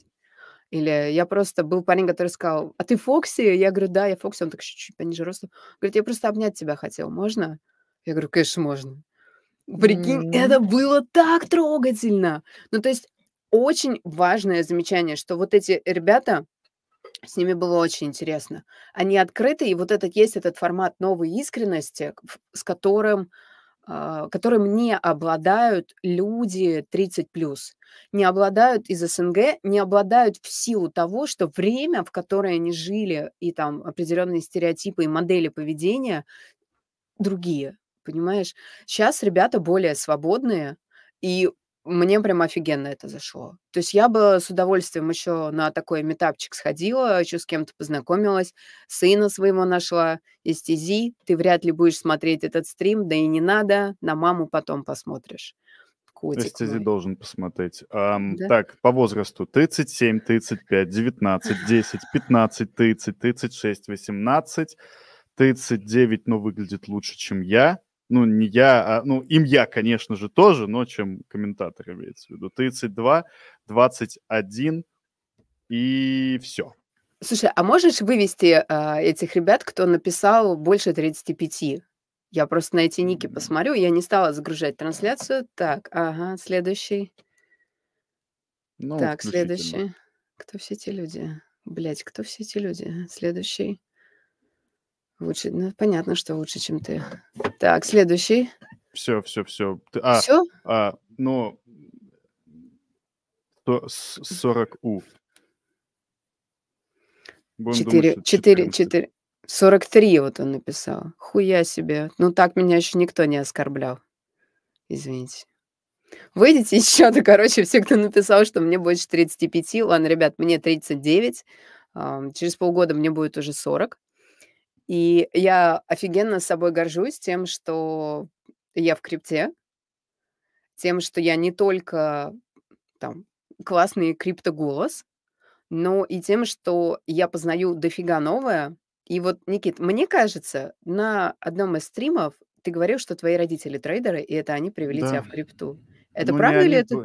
Или я просто был парень, который сказал: "А ты Фокси?" Я говорю: "Да, я Фокси". Он так чуть-чуть пониже ростом. Говорит: "Я просто обнять тебя хотел, можно?" Я говорю: "Конечно, можно". Прикинь, это М. было так трогательно! Ну, то есть очень важное замечание, что вот эти ребята, с ними было очень интересно. Они открыты, и вот этот есть этот формат новой искренности, с которым, которым не обладают люди 30+. Не обладают из СНГ, не обладают в силу того, что время, в которое они жили, и там определенные стереотипы и модели поведения другие, понимаешь? Щас ребята более свободные, и мне прям офигенно это зашло. То есть я бы с удовольствием еще на такой митапчик сходила, еще с кем-то познакомилась, сына своего нашла из "Стези". Ты вряд ли будешь смотреть этот стрим, да и не надо, на маму потом посмотришь, котик Эстези мой. должен посмотреть. Ам, Да? так, по возрасту: 37, 35, 19, 10, 15, 30, 36, 18, 39, но выглядит лучше, чем я. Ну, не я, а, ну, им я, конечно же, тоже, но чем комментатор, имеется в виду. 32, 21 и всё. Слушай, а можешь вывести, а, этих ребят, кто написал больше 35? Я просто на эти ники посмотрю. Я не стала загружать трансляцию. Так, ага, следующий. Ну, Так, следующий. Кто все эти люди? Блядь, кто все эти люди? Следующий. Лучше, ну, понятно, что лучше, чем ты. Так, следующий. Всё всё. Т а, Всё? а, ну то с 40 У. Будем думать, что 4 это 4 14. 4 43 вот он написал. Хуя себе. Ну, так меня еще никто не оскорблял. Извините. Выйдите из чата, короче, все, кто написал, что мне больше 35. Ладно, ребят, мне 39. Ам, через полгода мне будет уже 40. И я офигенно собой горжусь тем, что я в крипте. Тем, что я не только там классный криптоголос, но и тем, что я познаю дофига новое. И вот, Никит, мне кажется, на одном из стримов ты говорил, что твои родители трейдеры, и это они привели тебя Да. в крипту. Это Ну, правда или они это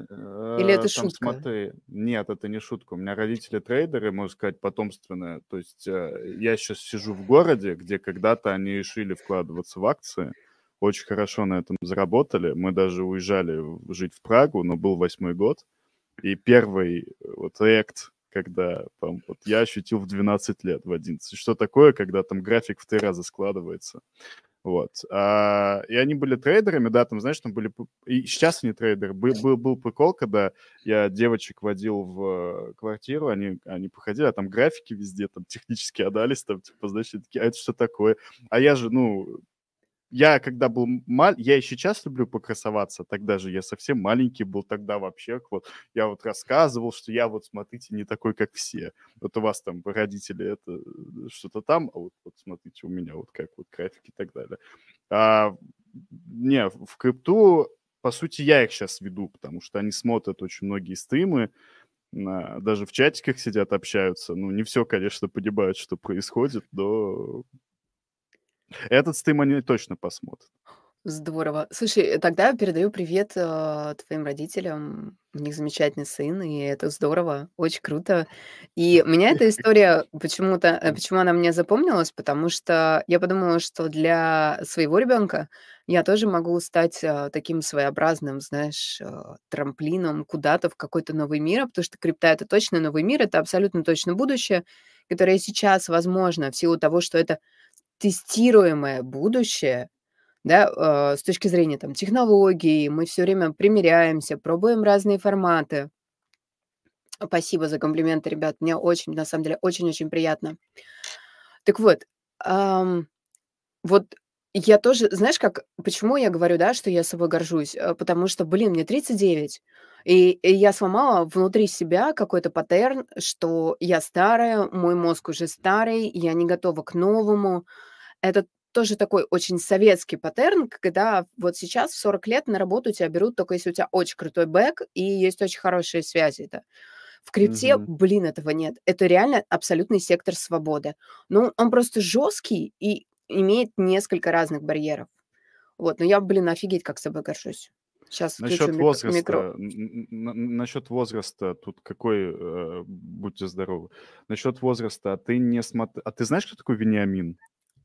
или э, это там шутка? смотри. Нет, это не шутка. У меня родители трейдеры, можно сказать, потомственные. То есть, э, я щас сижу в городе, где когда-то они решили вкладываться в акции, очень хорошо на этом заработали. Мы даже уезжали жить в Прагу, но был 8 год. И первый вот рект когда там, вот, я ощутил в 12 лет, в 11. Что такое, когда там график в три раза складывается. Вот. А, и они были трейдерами, да, там, знаешь, там были... И сейчас они трейдеры. Был, был, был прикол, когда я девочек водил в квартиру, они, они походили, а там графики везде, там технический анализ, там, типа, значит, такие, а это что такое? А я же, ну, я когда был мал, я и сейчас люблю покрасоваться, тогда же я совсем маленький был, тогда вообще вот я вот рассказывал, что я вот, смотрите, не такой, как все. Вот у вас там родители это э, что-то там, а вот, вот смотрите, у меня вот как вот графики и так далее. А, не, в крипту, по сути, я их сейчас веду, потому что они смотрят очень многие стримы, на, даже в чатиках сидят, общаются. Ну, не все, конечно, понимают, что происходит, но этот стрим они точно посмотрят. Здорово. Слушай, тогда передаю привет э, твоим родителям. У них замечательный сын, и это здорово, очень круто. И меня эта история почему-то, э, почему она мне запомнилась, потому что я подумала, что для своего ребенка я тоже могу стать э, таким своеобразным, знаешь, э, трамплином куда-то в какой-то новый мир, потому что крипта это точно новый мир, это абсолютно точно будущее, которое сейчас возможно в силу того, что это тестируемое будущее, да, э, с точки зрения там технологий, мы все время примеряемся, пробуем разные форматы. Спасибо за комплименты, ребят, мне очень, на самом деле, очень-очень приятно. Так вот, ам, вот я тоже, знаешь, как, почему я говорю, да, что я собой горжусь? Э, потому что, блин, мне 39, и, и я сломала внутри себя какой-то паттерн, что я старая, мой мозг уже старый, я не готова к новому. Это тоже такой очень советский паттерн, когда вот сейчас в 40 лет на работу тебя берут только если у тебя очень крутой бэк и есть очень хорошие связи. Да. В крипте, Мгм. блин, этого нет. Это реально абсолютный сектор свободы. Ну, он просто жесткий и имеет несколько разных барьеров. Вот, но я, блин, офигеть, как с собой горжусь. Сейчас Насчет микро... микро... возраста, н- насчет возраста, тут какой, э, будьте здоровы. Насчет возраста, а ты не смотр... А ты знаешь, кто такой Вениамин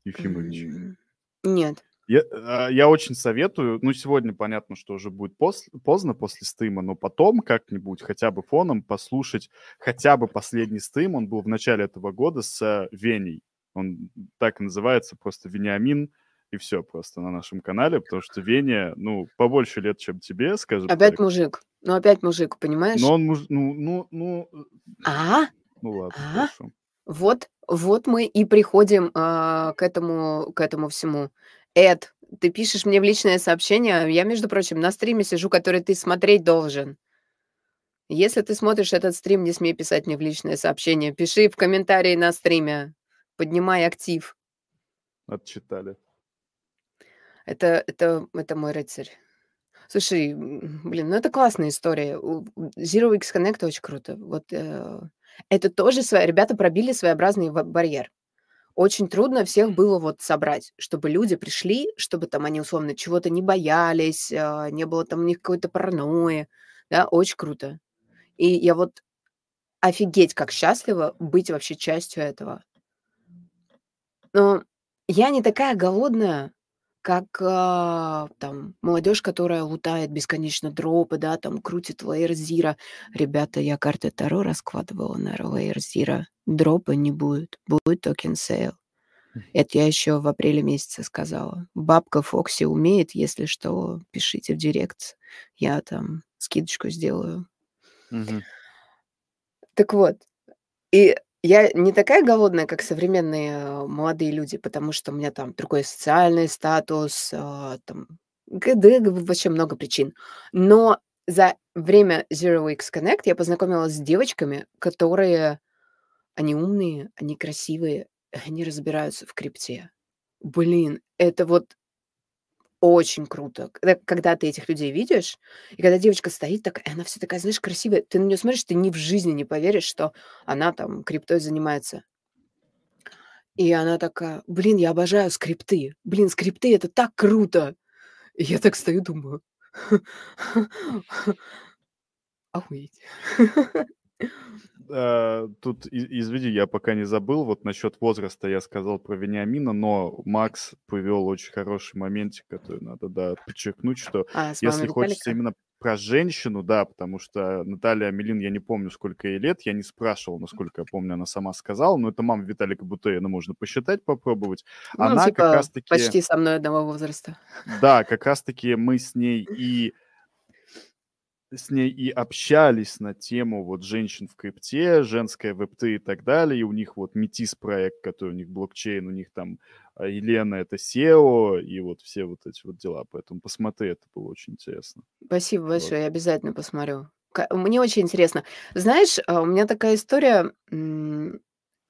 Ефимович? Нет. Я, а, я очень советую, ну, сегодня понятно, что уже будет пос- поздно после стрима, но потом как-нибудь хотя бы фоном послушать хотя бы последний стрим, он был в начале этого года с Веней. Он так и называется, просто Вениамин, и все просто на нашем канале, потому что Веня, ну, побольше лет, чем тебе, скажем Опять так. мужик. Ну, опять мужик, понимаешь? Но он, муж- ну, ну, ну, э, А, ну ладно, а, хорошо. Вот, вот мы и приходим а, к этому, к этому всему. Эд, ты пишешь мне в личное сообщение, я, между прочим, на стриме сижу, который ты смотреть должен. Если ты смотришь этот стрим, не смей писать мне в личное сообщение. Пиши в комментарии на стриме. Поднимай актив. Отчитали. Это, это, это мой рыцарь. Слушай, блин, ну это классная история. Zero X Connect очень круто. Вот э, это тоже свои ребята пробили своеобразный барьер. Очень трудно всех было вот собрать, чтобы люди пришли, чтобы там они условно чего-то не боялись, а, не было там у них какой-то паранойи. Да, очень круто. И я вот офигеть как счастлива быть вообще частью этого. Но я не такая голодная, как а, там молодежь, которая лутает бесконечно дропы, да, там крутит Layer Zero. Ребята, я карты Таро раскладывала на Layer Zero. Дропа не будет, будет token sale. Это я еще в апреле месяце сказала. Бабка Фокси умеет, если что, пишите в директ. Я там скидочку сделаю. Мгм. Так вот, и я не такая голодная, как современные э, молодые люди, потому что у меня там другой социальный статус, а, там, ГД, вообще много причин. Но за время Zero X Connect я познакомилась с девочками, которые, они умные, они красивые, они разбираются в крипте. Блин, это вот очень круто. Когда, ты этих людей видишь, и когда девочка стоит так, она вся такая, знаешь, красивая, ты на нее смотришь, ты ни в жизни не поверишь, что она там криптой занимается. И она такая, блин, я обожаю скрипты. Блин, скрипты это так круто. И я так стою, думаю, (laughs) охуеть. (laughs) А, тут, извини, я пока не забыл, вот насчет возраста я сказал про Вениамина, но Макс привел очень хороший моментик, который надо, да, подчеркнуть, что А, если хочется именно про женщину, да, потому что Наталья Амелин, я не помню, сколько ей лет, я не спрашивал, насколько я помню, она сама сказала, но это мама Виталика Бутейна, можно посчитать, попробовать. Ну, Она как типа, раз-таки, почти со мной одного возраста. да, как раз-таки мы с ней и с ней и общались на тему вот женщин в крипте, женская веб-3 и так далее. И у них вот Метис проект, который у них блокчейн, у них там а, Елена это SEO и вот все вот эти вот дела. Поэтому посмотри, это было очень интересно. Спасибо Вот. большое, я обязательно посмотрю. Мне очень интересно. Знаешь, а, у меня такая история,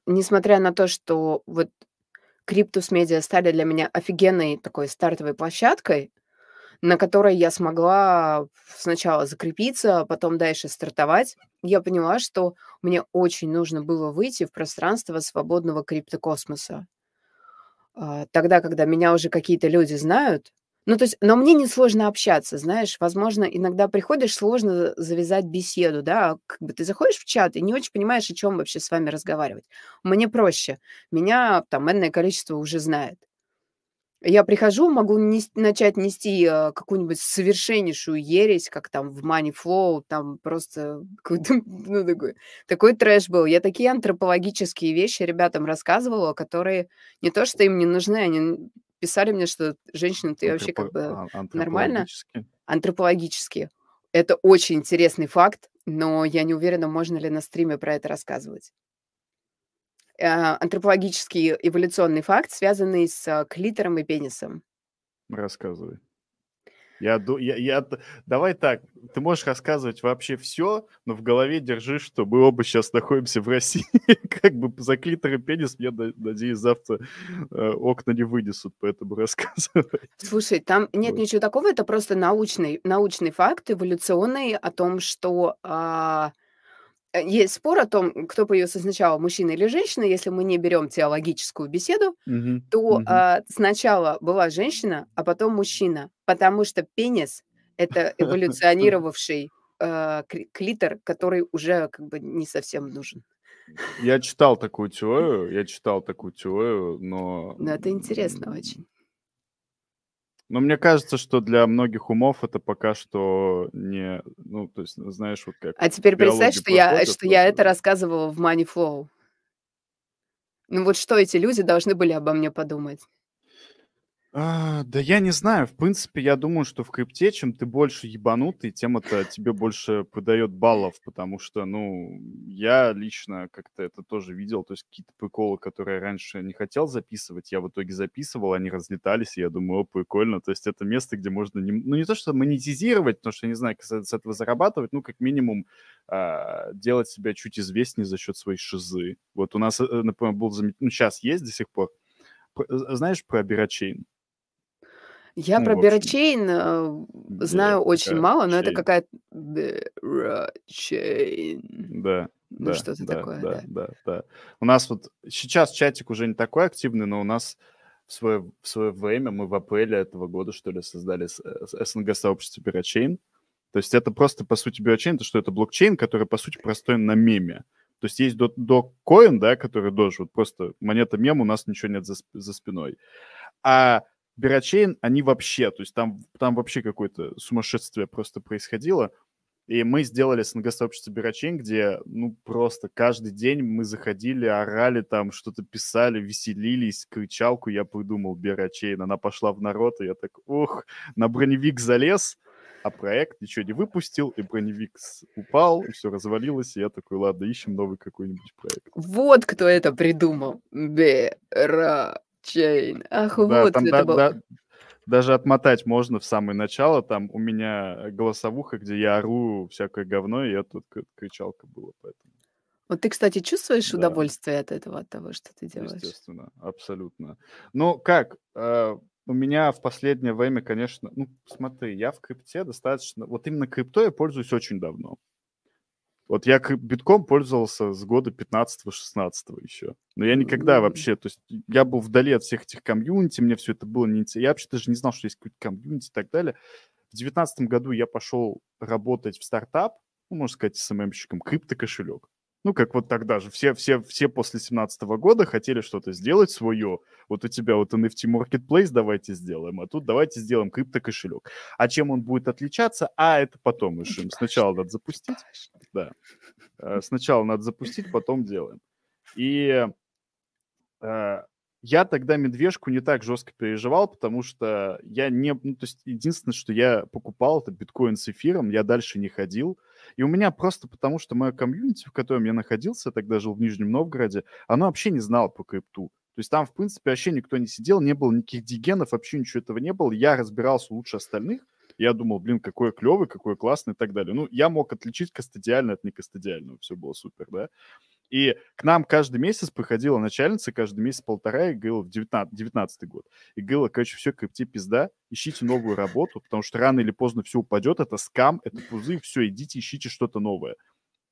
несмотря на то, что вот Криптус Медиа стали для меня офигенной такой стартовой площадкой, на которой я смогла сначала закрепиться, а потом дальше стартовать, я поняла, что мне очень нужно было выйти в пространство свободного криптокосмоса. А, Тогда, когда меня уже какие-то люди знают, ну, то есть, но мне не сложно общаться, знаешь, возможно, иногда приходишь, сложно завязать беседу, да, как бы ты заходишь в чат и не очень понимаешь, о чем вообще с вами разговаривать. Мне проще, меня там энное количество уже знает. Я прихожу, могу нес- начать нести э, какую-нибудь совершеннейшую ересь, как там в Money Flow, там просто (laughs) какой-то, ну, такой, такой трэш был. Я такие антропологические вещи ребятам рассказывала, которые не то, что им не нужны, они писали мне, что женщина, ты вообще как Антропо- бы а- нормально, антропологически. Это очень интересный факт, но я не уверена, можно ли на стриме про это рассказывать. Э, Антропологический эволюционный факт, связанный с э, клитором и пенисом. Рассказывай. Я, я, я, давай так, ты можешь рассказывать вообще все, но в голове держи, что мы оба сейчас находимся в России. (laughs) Как бы за клитор и пенис, мне, на- надеюсь, завтра э, окна не вынесут, поэтому (laughs) рассказывай. Слушай, там нет Вот. ничего такого, это просто научный, научный факт, эволюционный, о том, что а, э, есть спор о том, кто появился сначала, мужчина или женщина. Если мы не берем теологическую беседу, Мгм, то мгм. а, сначала была женщина, а потом мужчина, потому что пенис это (laughs) эволюционировавший э, кли- клитор, который уже как бы не совсем нужен. Я читал такую (laughs) теорию, я читал такую теорию, но... Но это интересно очень. Но мне кажется, что для многих умов это пока что не... Ну, то есть, знаешь, вот как А теперь представь, что я, подходят, что я это э, рассказывала в Money Flow. Ну вот что эти люди должны были обо мне подумать? А, да я не знаю. В принципе, я думаю, что в крипте, чем ты больше ебанутый, тем это тебе больше подает баллов, потому что, ну, я лично как-то это тоже видел, то есть какие-то приколы, которые я раньше не хотел записывать, я в итоге записывал, они разлетались, и я думаю, о, прикольно, то есть это место, где можно, не- ну, не то, что монетизировать, потому что, я не знаю, как с этого зарабатывать, ну, как минимум а, делать себя чуть известнее за счет своей шизы. Вот у нас, э, например, был, замет- ну, сейчас есть до сих пор, э, знаешь про Бирочейн? Я Ну, про Берочейн э, знаю очень мало, но это какая-то Берочейн. Да, Ну да, что-то да, такое, да, да. да, да. У нас вот сейчас чатик уже не такой активный, но у нас в свое, в свое время мы в апреле этого года, что ли, создали э, СНГ-сообщество Бирочейн. То есть это просто, по сути, Бирочейн, это что это блокчейн, который, по сути, простой на меме. То есть есть до, до коин, да, который тоже вот просто монета мем, у нас ничего нет за, за спиной. А Бирочейн, они вообще, то есть там, там вообще какое-то сумасшествие просто происходило. И мы сделали СНГ-сообщество Бирочейн, где, ну, просто каждый день мы заходили, орали там, что-то писали, веселились, кричалку я придумал Бирочейн. Она пошла в народ, и я так, ух, на броневик залез, а проект ничего не выпустил, и броневик упал, и все развалилось, и я такой, ладно, ищем новый какой-нибудь проект. Вот кто это придумал. Берочейн. Ах, Да, вот там кто да- это был. да- даже отмотать можно в самое начало. Там у меня голосовуха, где я ору всякое говно, и я тут кричалка была, поэтому, Вот ты, кстати, чувствуешь да, удовольствие от этого, от того, что ты делаешь? естественно, абсолютно. Ну, как, э, у меня в последнее время, конечно, ну, смотри, я в крипте достаточно, вот именно криптой я пользуюсь очень давно. Вот я битком пользовался с года 15-16 еще. Но я никогда вообще, то есть я был вдали от всех этих комьюнити, мне все это было неинтересно. Я вообще даже не знал, что есть какой-то комьюнити и так далее. В девятнадцатом году я пошел работать в стартап, ну, можно сказать, СММщиком, криптокошелек. Ну, как вот тогда же. Все, все, все после 17 года хотели что-то сделать свое. Вот у тебя вот NFT Marketplace давайте сделаем, а тут давайте сделаем криптокошелек. А чем он будет отличаться? А, это потом решим. Сначала надо запустить. Да. Э, сначала надо запустить, потом делаем. И э, я тогда медвежку не так жестко переживал, потому что я не... Ну, то есть единственное, что я покупал, это биткоин с эфиром, я дальше не ходил. И у меня просто потому, что мое комьюнити, в котором я находился, тогда жил в Нижнем Новгороде, оно вообще не знало по крипту. То есть там, в принципе, вообще никто не сидел, не было никаких дигенов, вообще ничего этого не было. Я разбирался лучше остальных. Я думал, блин, какой клевый, какой классный и так далее. Ну, я мог отличить кастодиально от некастодиального, все было супер, да. И к нам каждый месяц приходила начальница, каждый месяц полтора, и говорила, в 19, 19 год, и говорила, короче, все, крипте пизда, ищите новую работу, потому что рано или поздно все упадет, это скам, это пузы, все, идите, ищите что-то новое.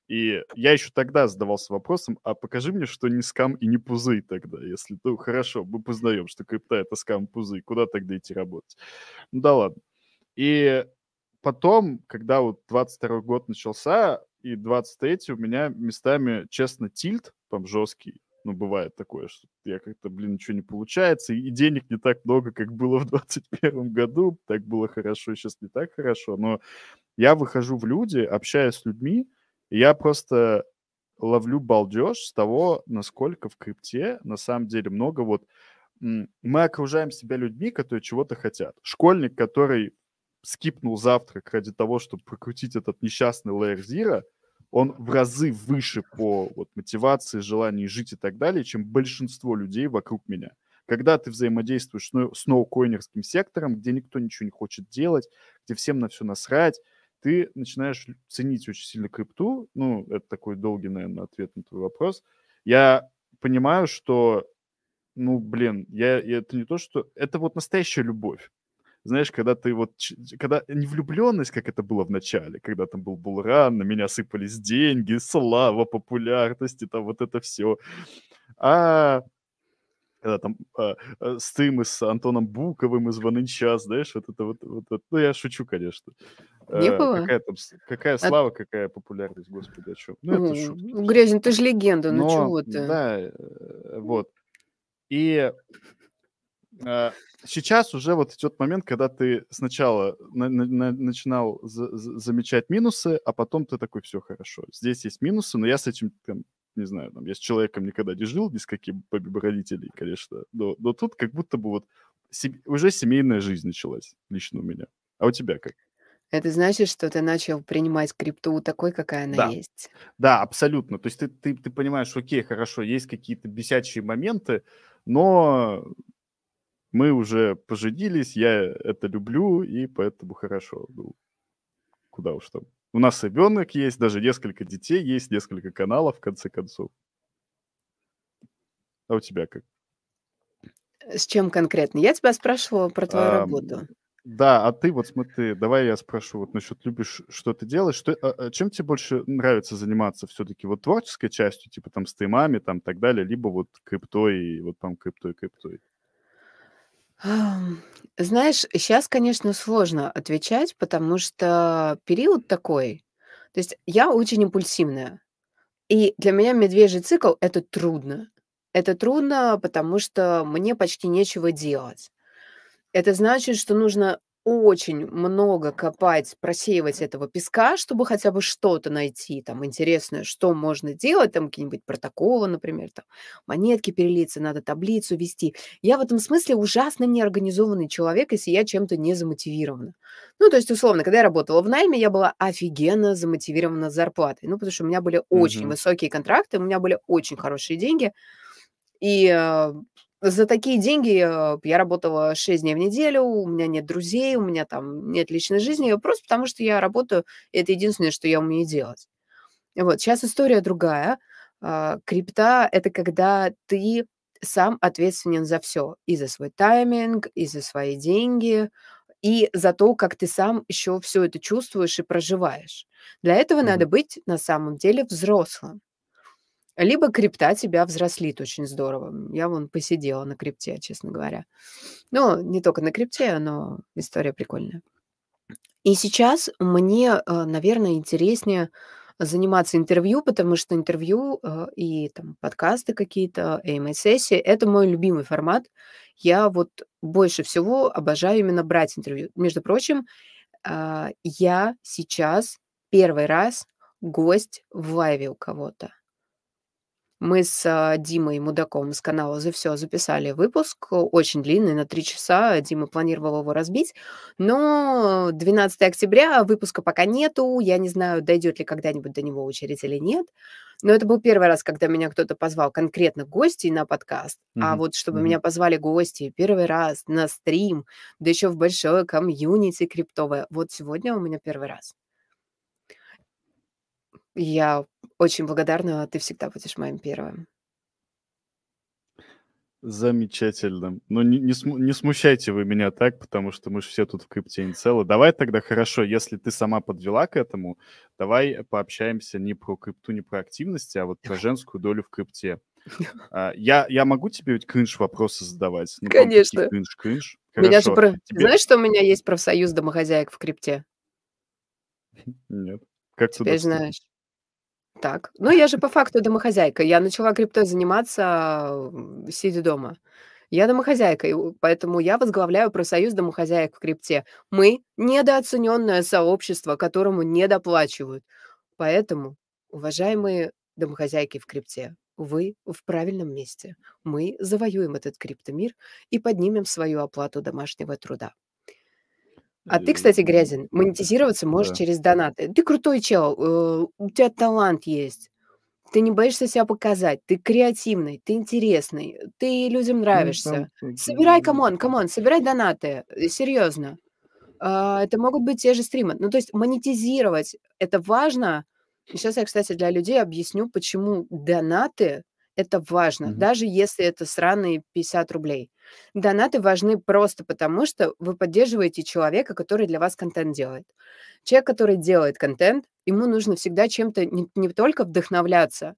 И я еще тогда задавался вопросом, а покажи мне, что не скам и не пузы тогда, если, ну, хорошо, мы познаем, что крипта — это скам, пузы, куда тогда идти работать? Ну да ладно. И потом, когда вот 22 год начался, и 23 у меня местами, честно, тильт там жесткий. Ну, бывает такое, что я как-то, блин, ничего не получается, и денег не так много, как было в 21 году. Так было хорошо, сейчас не так хорошо. Но я выхожу в люди, общаюсь с людьми, и я просто ловлю балдеж с того, насколько в крипте на самом деле много вот... Мы окружаем себя людьми, которые чего-то хотят. Школьник, который скипнул завтрак ради того, чтобы прокрутить этот несчастный Layer Zero, он в разы выше по вот, мотивации, желанию жить и так далее, чем большинство людей вокруг меня. Когда ты взаимодействуешь с ноукоинерским сектором, где никто ничего не хочет делать, где всем на все насрать, ты начинаешь ценить очень сильно крипту. Ну, это такой долгий, наверное, ответ на твой вопрос. Я понимаю, что, ну, блин, я, это не то, что... Это вот настоящая любовь знаешь, когда ты вот, когда не влюбленность, как это было в начале, когда там был Булран, на меня сыпались деньги, слава, популярность, и там вот это все. А когда там а, а, стримы с Антоном Буковым из Ван час, знаешь, вот это вот, вот, вот, ну, я шучу, конечно. Не а, было? Какая, там, какая слава, а... какая популярность, господи, о чем? Ну, это шутки. Грязин, ты же легенда, ну чего ты? Да, э, вот. И а, сейчас уже вот идет момент, когда ты сначала на, на, начинал за, за, замечать минусы, а потом ты такой, все хорошо, здесь есть минусы, но я с этим, там, не знаю, там, я с человеком никогда не жил, ни с каким родителей, конечно, но, но тут как будто бы вот се, уже семейная жизнь началась лично у меня. А у тебя как? Это значит, что ты начал принимать крипту такой, какая она Да, есть. да, абсолютно. То есть ты, ты, ты понимаешь, окей, хорошо, есть какие-то бесячие моменты, но мы уже поженились, я это люблю, и поэтому хорошо. Ну, куда уж там. У нас ребенок есть, даже несколько детей есть, несколько каналов, в конце концов. А у тебя как? С чем конкретно? Я тебя спрашивала про твою а, работу. Да, а ты вот смотри, давай я спрошу вот насчет любишь, что ты делаешь, что, а, а, чем тебе больше нравится заниматься все-таки вот творческой частью, типа там стримами, там так далее, либо вот криптой, вот там криптой, криптой? Знаешь, сейчас, конечно, сложно отвечать, потому что период такой. То есть я очень импульсивная. И для меня медвежий цикл- это трудно. Это трудно, потому что мне почти нечего делать. Это значит, что нужно очень много копать, просеивать этого песка, чтобы хотя бы что-то найти там интересное, что можно делать, там какие-нибудь протоколы, например, там монетки перелиться, надо таблицу вести. Я в этом смысле ужасно неорганизованный человек, если я чем-то не замотивирована. Ну, то есть, условно, когда я работала в найме, я была офигенно замотивирована зарплатой, ну, потому что у меня были очень Мгм. высокие контракты, у меня были очень хорошие деньги, и э, за такие деньги э, я работала 6 дней в неделю, у меня нет друзей, у меня там нет личной жизни, просто потому что я работаю, и это единственное, что я умею делать. Вот, сейчас история другая. А, крипта– это когда ты сам ответственен за все, и за свой тайминг, и за свои деньги, и за то, как ты сам еще все это чувствуешь и проживаешь. Для этого mm-hmm. надо быть на самом деле взрослым. Либо крипта тебя взрослит очень здорово. Я вон посидела на крипте, честно говоря. Ну, не только на крипте, но история прикольная. И сейчас мне, э, наверно, интереснее заниматься интервью, потому что интервью, э, и там подкасты какие-то, AMA-сессии- это мой любимый формат. Я вот больше всего обожаю именно брать интервью. Между прочим, а, я сейчас 1 раз гость в лайве у кого-то. Мы с, а, Димой Мудаковым с канала "За всё" записали выпуск, очень длинный, на 3 часа. Дима планировал его разбить, но 12 октября, выпуска пока нету. Я не знаю, дойдёт ли когда-нибудь до него очередь или нет. Но это был 1 раз, когда меня кто-то позвал конкретно гостей на подкаст. А Мгм, вот чтобы мгм. меня позвали гости 1 раз на стрим, да ещё в большое комьюнити криптовое, вот сегодня у меня 1 раз. Я очень благодарна, ты всегда будешь моим 1. Замечательно. Но не не сму не смущайте вы меня так, потому что мы ж все тут в крипте инициалы. Давай тогда, хорошо, если ты сама подвела к этому, давай пообщаемся не про крипту, не про активности, а вот про женскую долю в крипте. (laughs) А, я я могу тебе ведь кринж-вопросы задавать? Ну, прям такие Конечно. кринж-кринж. У меня же Хорошо. про Тебе знаешь, что у меня есть профсоюз домохозяек в крипте? (laughs) Нет. Как Теперь знаешь. Так. Ну, я же по факту домохозяйка. Я начала криптой заниматься, сидя дома. Я домохозяйка, и поэтому я возглавляю профсоюз домохозяек в крипте. Мы- недооценённое сообщество, которому недоплачивают. Поэтому, уважаемые домохозяйки в крипте, вы в правильном месте. Мы завоюем этот криптомир и поднимем свою оплату домашнего труда. А ты, кстати, Грязин, монетизироваться можешь да. через донаты. Ты крутой чел, э, у тя талант есть. Ты не боишься себя показать, ты креативный, ты интересный, ты людям Ну, там нравишься. Собирай, come on, come on, собирай донаты, э, серьёзно. А, это могут быть те же стримы. Ну, то есть монетизировать- это важно. Щас я, кстати, для людей объясню, почему донаты- это важно, Мгм. даже если это сраные 50 рублей. Донаты важны просто потому, что вы поддерживаете человека, который для вас контент делает. Человек, который делает контент, ему нужно всегда чем-то не не только вдохновляться,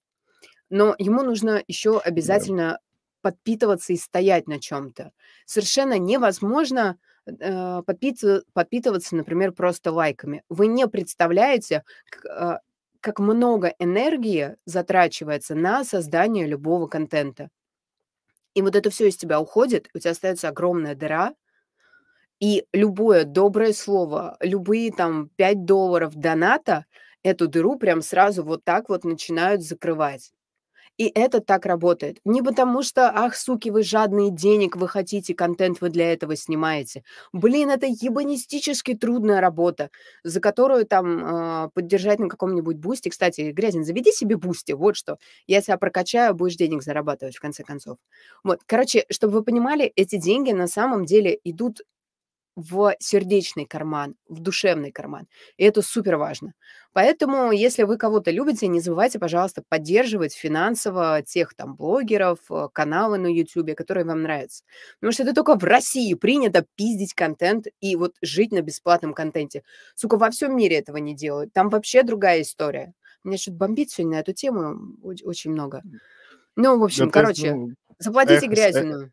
но ему нужно Да. обязательно подпитываться и стоять на чём-то. Совершенно невозможно, э, подпитыва подпитываться, например, просто лайками. Вы не представляете, к а, как много энергии затрачивается на создание любого контента. И вот это всё из тебя уходит, у тя остаётся огромная дыра. И любое доброе слово, любые там 5 долларов доната эту дыру прям сразу вот так вот начинают закрывать. И это так работает. Не потому что: "Ах, суки, вы жадные денег, вы хотите контент, вы для этого снимаете". Блин, это ебанистически трудная работа, за которую там, а, поддержать на каком-нибудь "Бусти". Кстати, Грязин, заведи себе "Бусти", вот что. Я тя прокачаю, будешь денег зарабатывать в конце концов. Вот, короче, чтобы вы понимали, эти деньги на самом деле идут в сердечный карман, в душевный карман. И это супер важно. Поэтому, если вы кого-то любите, не забывайте, пожалуйста, поддерживать финансово тех там блогеров, э, каналы на "Ютубе", которые вам нравятся. Потому что это тока в России принято пиздить контент и вот жить на бесплатном контенте. Сука, во всём мире этого не делают. Там вообще другая история. Меня чё-то бомбит сегодня на эту тему, очень много. Ну, в общем, Это, короче, ну, заплатите эхо с э Грязину.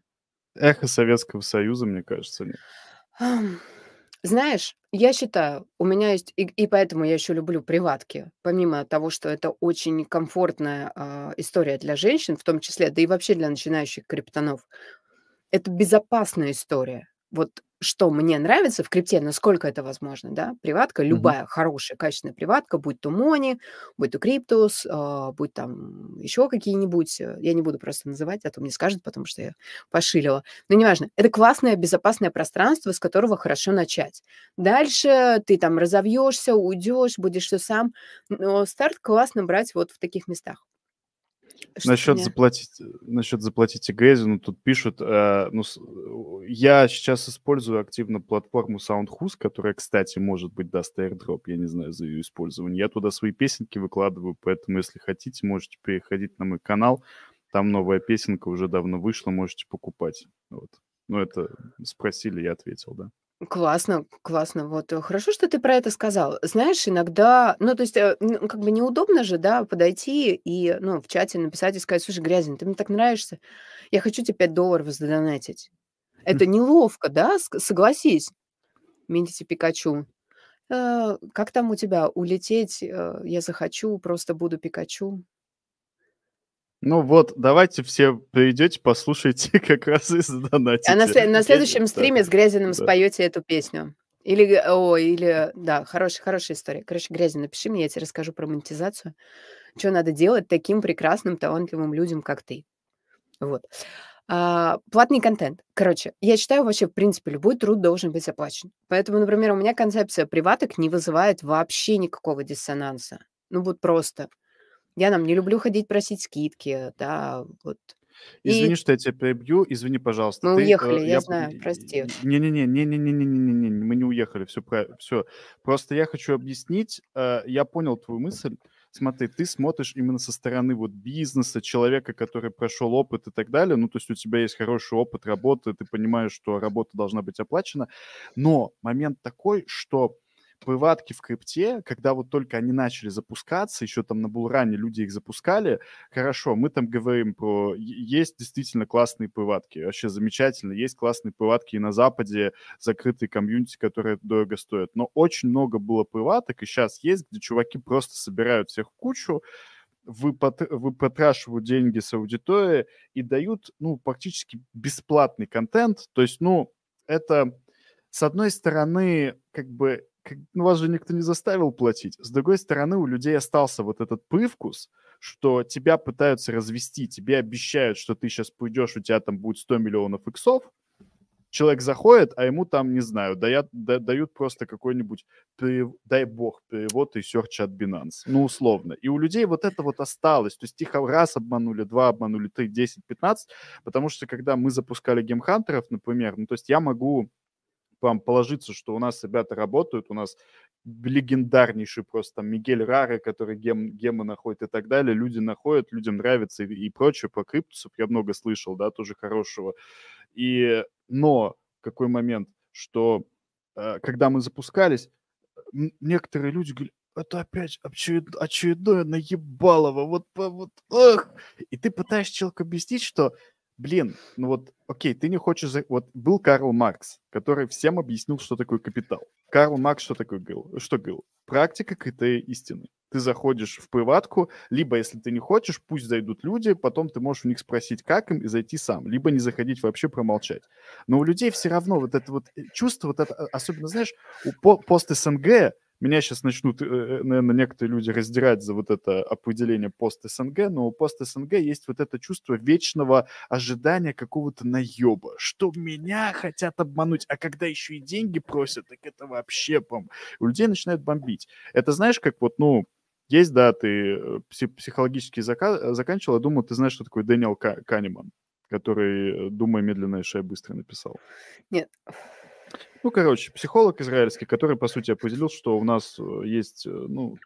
эхо Советского Союза, мне кажется, нет? Знаешь, я считаю, у меня есть и и поэтому я ещё люблю приватки. Помимо того, что это очень комфортная, а, история для женщин в том числе, да и вообще для начинающих криптонов. Это безопасная история. Вот что мне нравится в крипте, насколько это возможно, да. Приватка, любая хорошая, качественная приватка, будь то Money, будь то Kryptos, а, будь там ещё какие-нибудь, э, я не буду просто называть, а то мне скажут потом, что я пошилила. Но неважно. Это классное безопасное пространство, с которого хорошо начать. Дальше ты там разовьёшься, уйдёшь, будешь всё сам, но старт классно брать вот в таких местах. Что ты Насчёт мне заплатить насчёт заплатить Грязину тут пишут, э, ну, я сейчас использую активно платформу SoundHouse, которая, кстати, может быть, даст airdrop. Я не знаю за её использование. Я туда свои песенки выкладываю, поэтому, если хотите, можете переходить на мой канал. Там новая песенка уже давно вышла, можете покупать. Вот. Ну, это спросили, я ответил, да. Классно классно. Вот, э, хорошо, что ты про это сказал. Знаешь, иногда, ну, то есть, э, ну, как бы неудобно же, да, подойти и, ну, в чате написать и сказать: "Слушай, Грязин, ты мне так нравишься, я хочу те 5 долларов задонатить". Это неловко, да, согласись, Ментити Пикачу. Э, как там у тебя? Улететь, э, я захочу, просто буду Пикачу. Ну вот, давайте все придете, послушайте, (laughs) как раз и А на, задонатите. сле- на следующем да, стриме с Грязиным да. споете эту песню. Или, о, или, да, хорошая, хорошая история. Короче, Грязин, напиши мне, я тебе расскажу про монетизацию. Что надо делать таким прекрасным, талантливым людям, как ты. Вот. А, платный контент. Короче, я считаю вообще, в принципе, любой труд должен быть оплачен. Поэтому, например, у меня концепция приваток не вызывает вообще никакого диссонанса. Ну вот просто. Я нам не люблю ходить просить скидки, да, вот. Извини, И что я тебя перебью. Извини, пожалуйста. мы Ты, уехали, э, я я, знаю, прости. не-не-не, не-не-не-не-не-не, мы не уехали, все, все. Просто я хочу объяснить. э, Я понял твою мысль. Смотри, ты смотришь именно со стороны вот бизнеса, человека, который прошел опыт и так далее. Ну, то есть у тебя есть хороший опыт работы, ты понимаешь, что работа должна быть оплачена. Но момент такой, что приватки в крипте, когда вот только они начали запускаться, еще там на Булране люди их запускали, хорошо, мы там говорим про... Есть действительно классные приватки, вообще замечательно. Есть классные приватки и на Западе, закрытые комьюнити, которые дорого стоят. Но очень много было приваток, и сейчас есть, где чуваки просто собирают всех в кучу, выпот- выпотрашивают деньги с аудитории и дают, ну, практически бесплатный контент. То есть, ну, это, с одной стороны, как бы, как- ну, вас же никто не заставил платить. С другой стороны, у людей остался вот этот привкус, что тебя пытаются развести, тебе обещают, что ты сейчас пойдешь, у тебя там будет 100 миллионов иксов, человек заходит, а ему там, не знаю, дают, да- дают просто какой-нибудь, дай бог, перевод и серч от Binance, ну, условно. И у людей вот это вот осталось. То есть их раз обманули, два обманули, три, десять, пятнадцать, потому что когда мы запускали геймхантеров, например, ну, то есть я могу вам положиться, что у нас ребята работают, у нас легендарнейший просто там Мигель Рары, который гем, гемы находит и так далее, люди находят, людям нравится и, и прочее, по криптусов я много слышал, да, тоже хорошего. И, но какой момент, что э, когда мы запускались, некоторые люди говорят, это опять очеред- очередное наебалово, вот, вот, ах. И ты пытаешься человеку объяснить, что, блин, ну вот, окей, ты не хочешь... за- Вот был Карл Маркс, который всем объяснил, что такое капитал. Карл Маркс что такое говорил? Что говорил? Практика критерия истины. Ты заходишь в приватку, либо, если ты не хочешь, пусть зайдут люди, потом ты можешь у них спросить, как им, и зайти сам. Либо не заходить вообще, промолчать. Но у людей все равно вот это вот э, чувство, вот это, а- особенно, знаешь, у по- пост-СНГ, меня сейчас начнут, наверное, некоторые люди раздирать за вот это определение пост-СНГ, но у пост-СНГ есть вот это чувство вечного ожидания какого-то наеба, что меня хотят обмануть, а когда еще и деньги просят, так это вообще, пом, у людей начинает бомбить. Это знаешь, как вот, ну, есть, да, ты э, пси- психологически зака- заканчивал, я думаю, ты знаешь, что такое Дэниел Ка- Канеман, который э, «Думай медленно, решай быстро» написал. Нет. Ну, короче, психолог израильский, который, по сути, определил, что у нас э, есть, э, ну,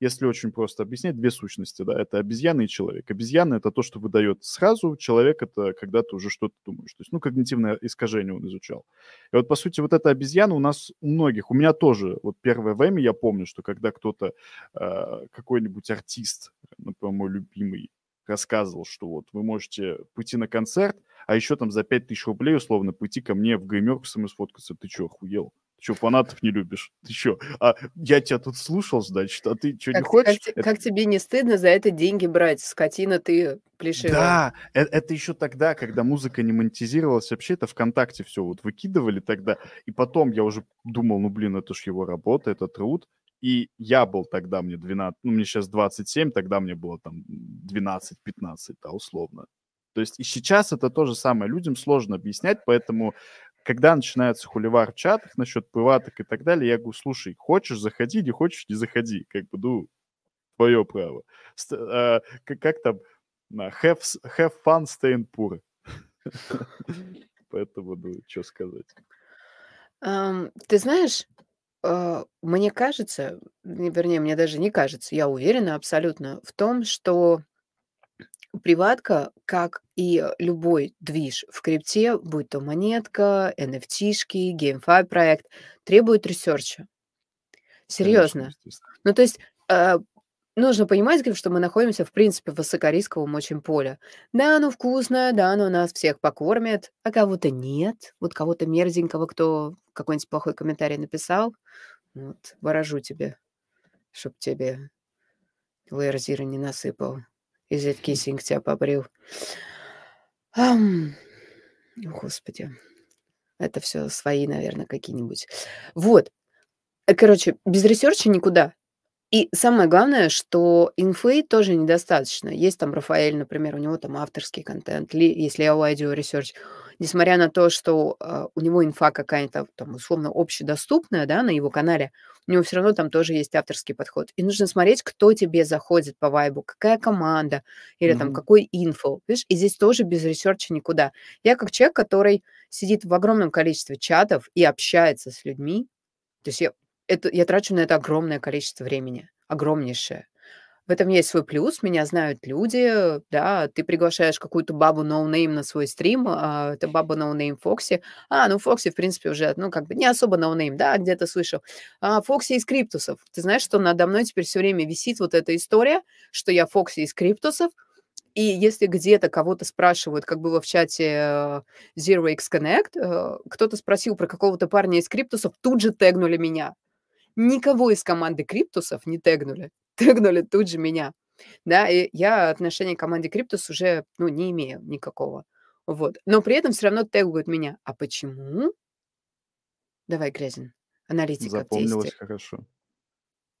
если очень просто объяснять, две сущности, да, это обезьяна и человек. Обезьяна — это то, что выдает сразу, человек — это когда ты уже что-то думаешь. То есть, ну, когнитивное искажение он изучал. И вот, по сути, вот эта обезьяна у нас у многих, у меня тоже, вот первое время я помню, что когда кто-то, э, какой-нибудь артист, например, мой любимый, рассказывал, что вот вы можете пойти на концерт, а еще там за 5000 рублей условно пойти ко мне в гримерку со мной сфоткаться. Ты что, охуел? Ты что, фанатов не любишь? Ты что? А я тебя тут слушал, значит, а ты что, не хочешь? как, Это- как тебе не стыдно за это деньги брать? Скотина ты плешивая. Да, э- это, еще тогда, когда музыка не монетизировалась, вообще это ВКонтакте все вот выкидывали тогда, и потом я уже думал, ну блин, это ж его работа, это труд, и я был тогда, мне 12, ну мне сейчас 27, тогда мне было там 12-15, да, условно. То есть и сейчас это то же самое, людям сложно объяснять, поэтому когда начинается хуливар в чатах насчет приваток и так далее, я говорю, слушай, хочешь, заходи, не хочешь, не заходи, как бы, ну, твое право. Ст- а, как, как там, на, have, have fun staying poor. (laughs) Поэтому, ну, что сказать. Ты знаешь, а, мне кажется, не- вернее, мне даже не кажется, я уверена абсолютно в том, что приватка, как и любой движ в крипте, будь то монетка, NFT-шки, GameFi проект, требует research а. Конечно, Серьезно. естественно. Ну, то есть э, нужно понимать, говорю, что мы находимся, в принципе, в высокорисковом очень поле. Да, оно вкусное, да, оно нас всех покормит, а кого-то нет. Вот кого-то мерзенького, кто какой-нибудь плохой комментарий написал, Вот, ворожу тебе, чтоб тебе Layer Zero не насыпал. И zkSync тебя побрил. Ам. Господи. Это все свои, наверное, какие-нибудь. Вот. Э, короче, без research а никуда. И самое главное, что инфы тоже недостаточно. Есть там Рафаэль, например, у него там авторский контент, ли, если я аудио research. Несмотря на то, что э, у него инфа какая-то там условно общедоступная, да, на его канале, у него все равно там тоже есть авторский подход. И нужно смотреть, кто тебе заходит по vibe у, какая команда или там Мгм. какой инфо. Видишь, и здесь тоже без research а никуда. Я как человек, который сидит в огромном количестве чатов и общается с людьми, то есть я, это, я трачу на это огромное количество времени, огромнейшее. В этом есть свой плюс, меня знают люди, да, ты приглашаешь какую-то бабу no name на свой стрим, а, это баба no name Фокси. А, ну Фокси, в принципе, уже, ну, как бы не особо no name, да, где-то слышал. А, Фокси из Криптусов. Ты знаешь, что надо мной теперь все время висит вот эта история, что я Фокси из Криптусов, и если где-то кого-то спрашивают, как было в чате э, Zero X Connect, э, кто-то спросил про какого-то парня из Криптусов, тут же тегнули меня. Никого из команды Криптусов не тегнули. (laughs) Тегнули тут же меня. Да, и я отношения к команде Криптус уже, ну, не имею никакого. Вот. Но при этом все равно тегают меня. А почему? Давай, Грязин. Аналитика Запомнилось хорошо.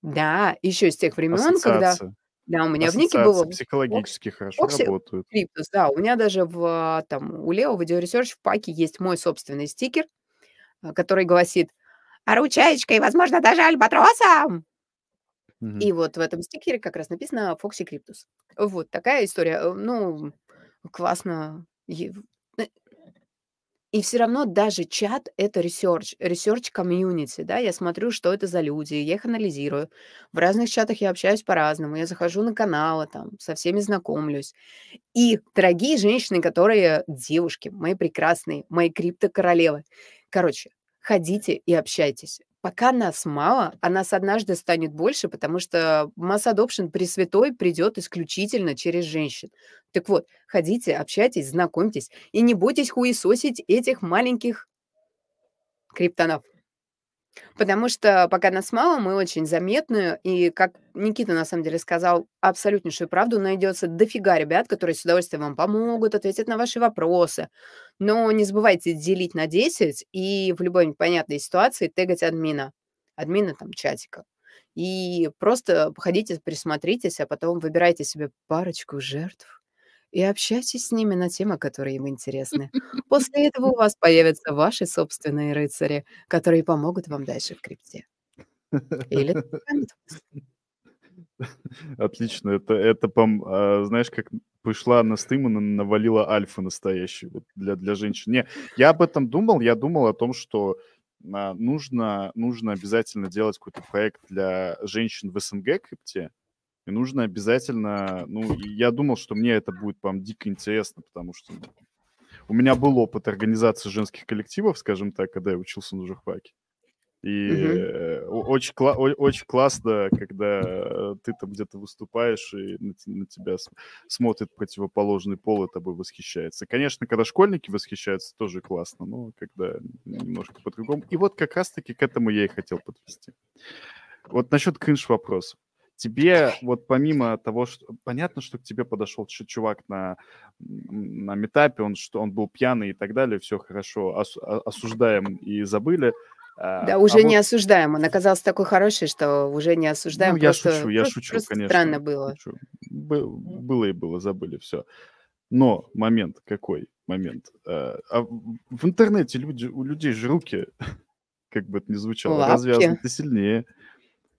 Да, еще с тех времен, когда... Ассоциация. Да, у меня в нике было психологически хорошо Фокси работают. Криптус, да. У меня даже в, там, у Лео в Vidio Research в паке есть мой собственный стикер, а, который гласит «А ручаечкой, возможно, даже альбатросом!» И вот в этом стикере как раз написано Фокси Криптус. Вот такая история. Э, Ну, классно. Э, И все равно даже чат — это research, research community, да, я смотрю, что это за люди, я их анализирую. В разных чатах я общаюсь по-разному, я захожу на каналы, там, со всеми знакомлюсь. И, дорогие женщины, которые девушки, мои прекрасные, мои криптокоролевы, короче, ходите и общайтесь. Пока нас мало, а нас однажды станет больше, потому что mass adoption пресвятой придет исключительно через женщин. Так вот, ходите, общайтесь, знакомьтесь и не бойтесь хуесосить этих маленьких криптонов. Потому что пока нас мало, мы очень заметны. И, как Никита на самом деле сказал абсолютнейшую правду, найдется дофига ребят, которые с удовольствием вам помогут, ответят на ваши вопросы. Но не забывайте делить на 10 и в любой непонятной ситуации тегать админа. Админа там чатика. И просто походите, присмотритесь, а потом выбирайте себе парочку жертв и общайтесь с ними на темы, которые им интересны. (laughs) После этого у вас появятся ваши собственные рыцари, которые помогут вам дальше в крипте. Или. (laughs) (laughs) Отлично. Это, это пом- а, знаешь, как пришла на стрим и на- навалила альфа настоящий вот для, для женщин. Не, я об этом думал. Я думал о том, что а, нужно, нужно обязательно делать какой-то проект для женщин в СНГ крипте. И нужно обязательно... Ну, я думал, что мне это будет, прям дико интересно, потому что ну, у меня был опыт организации женских коллективов, скажем так, когда я учился на журфаке. И о- очень, кла- очень классно, когда ты там где-то выступаешь, и на, на тебя смотрит противоположный пол и тобой восхищается. Конечно, когда школьники восхищаются, тоже классно, но когда немножко по-другому. И вот как раз-таки к этому я и хотел подвести. Вот насчет кринж вопроса. Тебе вот помимо того, что... Понятно, что к тебе подошел чувак на, на метапе, он, что он был пьяный и так далее, все хорошо, ос- а- осуждаем и забыли. А, Да, а уже не вот, осуждаем. Он оказался такой хороший, что уже не осуждаем. ну, я Просто, шучу, я просто, шучу, просто конечно. странно было. шучу. Бы- было и было, забыли, все. Но момент какой? Момент. А, а в интернете люди, у людей же руки, (laughs) как бы это ни звучало, развязаны, Лапки. ты сильнее.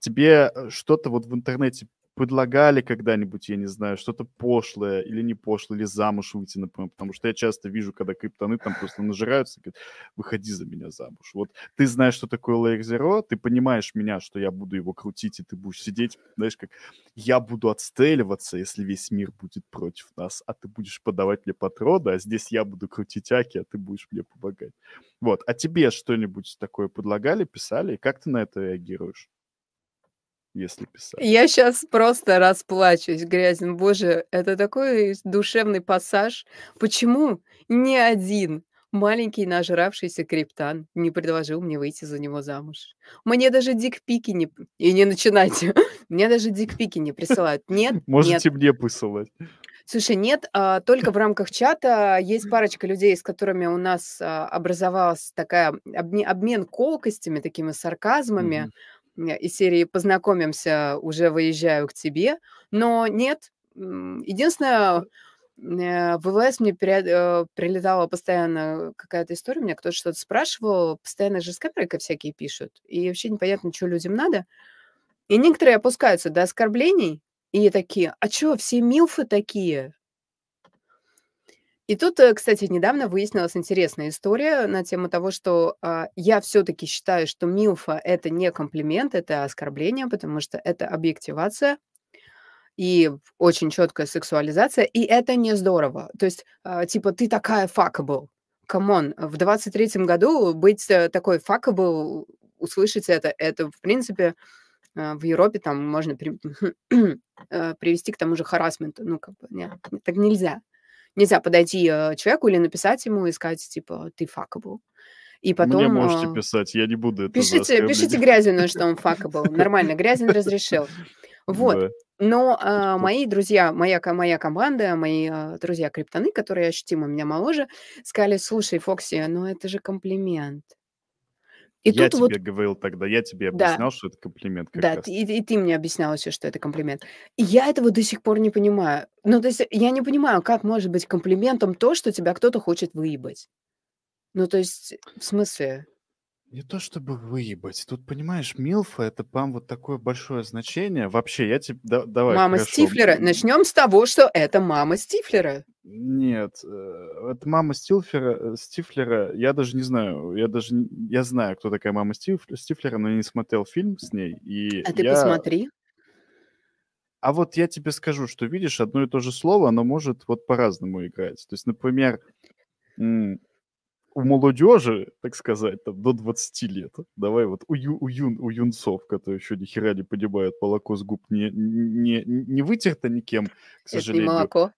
Тебе э, что-то вот в интернете предлагали когда-нибудь, я не знаю, что-то пошлое или не пошлое, или замуж выйти, например, потому что я часто вижу, когда криптоны там просто нажираются, говорят, выходи за меня замуж. Вот ты знаешь, что такое Layer Zero, ты понимаешь меня, что я буду его крутить, и ты будешь сидеть, знаешь, как я буду отстреливаться, если весь мир будет против нас, а ты будешь подавать мне патроны, а здесь я буду крутить аки, а ты будешь мне помогать. Вот. А тебе что-нибудь такое предлагали, писали, и как ты на это реагируешь, если писали? Я сейчас просто расплачусь, Грязин. Боже, это такой душевный пассаж. Почему ни один Маленький нажравшийся криптан не предложил мне выйти за него замуж. Мне даже дикпики не и не начинайте. (laughs) Мне даже дикпики не присылают. Нет, (laughs) нет. Можете мне посылать. Слушай, нет, а, только в (laughs) рамках чата есть парочка людей, с которыми у нас, а, образовалась такая обме обмен колкостями, такими сарказмами, Мгм. Из серии "Познакомимся, уже выезжаю к тебе". Но нет, единственное, э, в ВВС мне э, прилетала постоянно какая-то история, меня кто-то что-то спрашивал, постоянно же с камерой всякие пишут, и вообще непонятно, чё людям надо. И некоторые опускаются до оскорблений и такие: "А чё, все милфы такие?" И тут, э, кстати, недавно выяснилась интересная история на тему того, что, а, я всё-таки считаю, что милфа- это не комплимент, это оскорбление, потому что это объективация и очень чёткая сексуализация, и это не здорово. То есть, а, типа, ты такая fuckable. Come on, в 23 году быть, э, такой fuckable, услышать это, это, в принципе, э, в Европе там можно при (clears throat) э, привести к тому же харассменту. Ну, как бы, нет, так нельзя. Нельзя подойти, э, человеку или написать ему и сказать, типа: "Ты fuckable". И Мне потом, можете а писать, я не буду это Пишите пишите. Грязину, (laughs) что он fuckable. Нормально, Грязин разрешил. Вот. Да. Но, что мои друзья, моя моя команда, мои, а, друзья-криптоны, которые ощутимо меня моложе, сказали: "Слушай, Фокси, ну это же комплимент". И Я тут вот тебе говорил тогда, я тебе Да. объяснял, что это комплимент как Да, раз таки. и ты мне объяснял ещё, что это комплимент. И я этого до сих пор не понимаю. Ну, то есть я не понимаю, как может быть комплиментом то, что тебя кто-то хочет выебать. Ну, то есть, в смысле? Не то чтобы выебать. Тут, понимаешь, милфа- это прям вот такое большое значение. Вообще, я теб да давай, Мама хорошо. Стифлера. М Начнём с того, что это мама Стифлера. Нет, это мама Стилфера э, Стифлера. Я даже не знаю, я даже я знаю, кто такая мама Стиф Стифлера, но я не смотрел фильм с ней, и А ты я посмотри. А вот я тебе скажу, что, видишь, одно и то же слово, оно может вот по-разному играть. То есть, например, у молодежи, так сказать, там до 20 лет, давай вот у ю у юн у юнцов, которые еще ни хера не понимают, молоко с губ не не не вытерто никем, к Это не сожалению. молоко.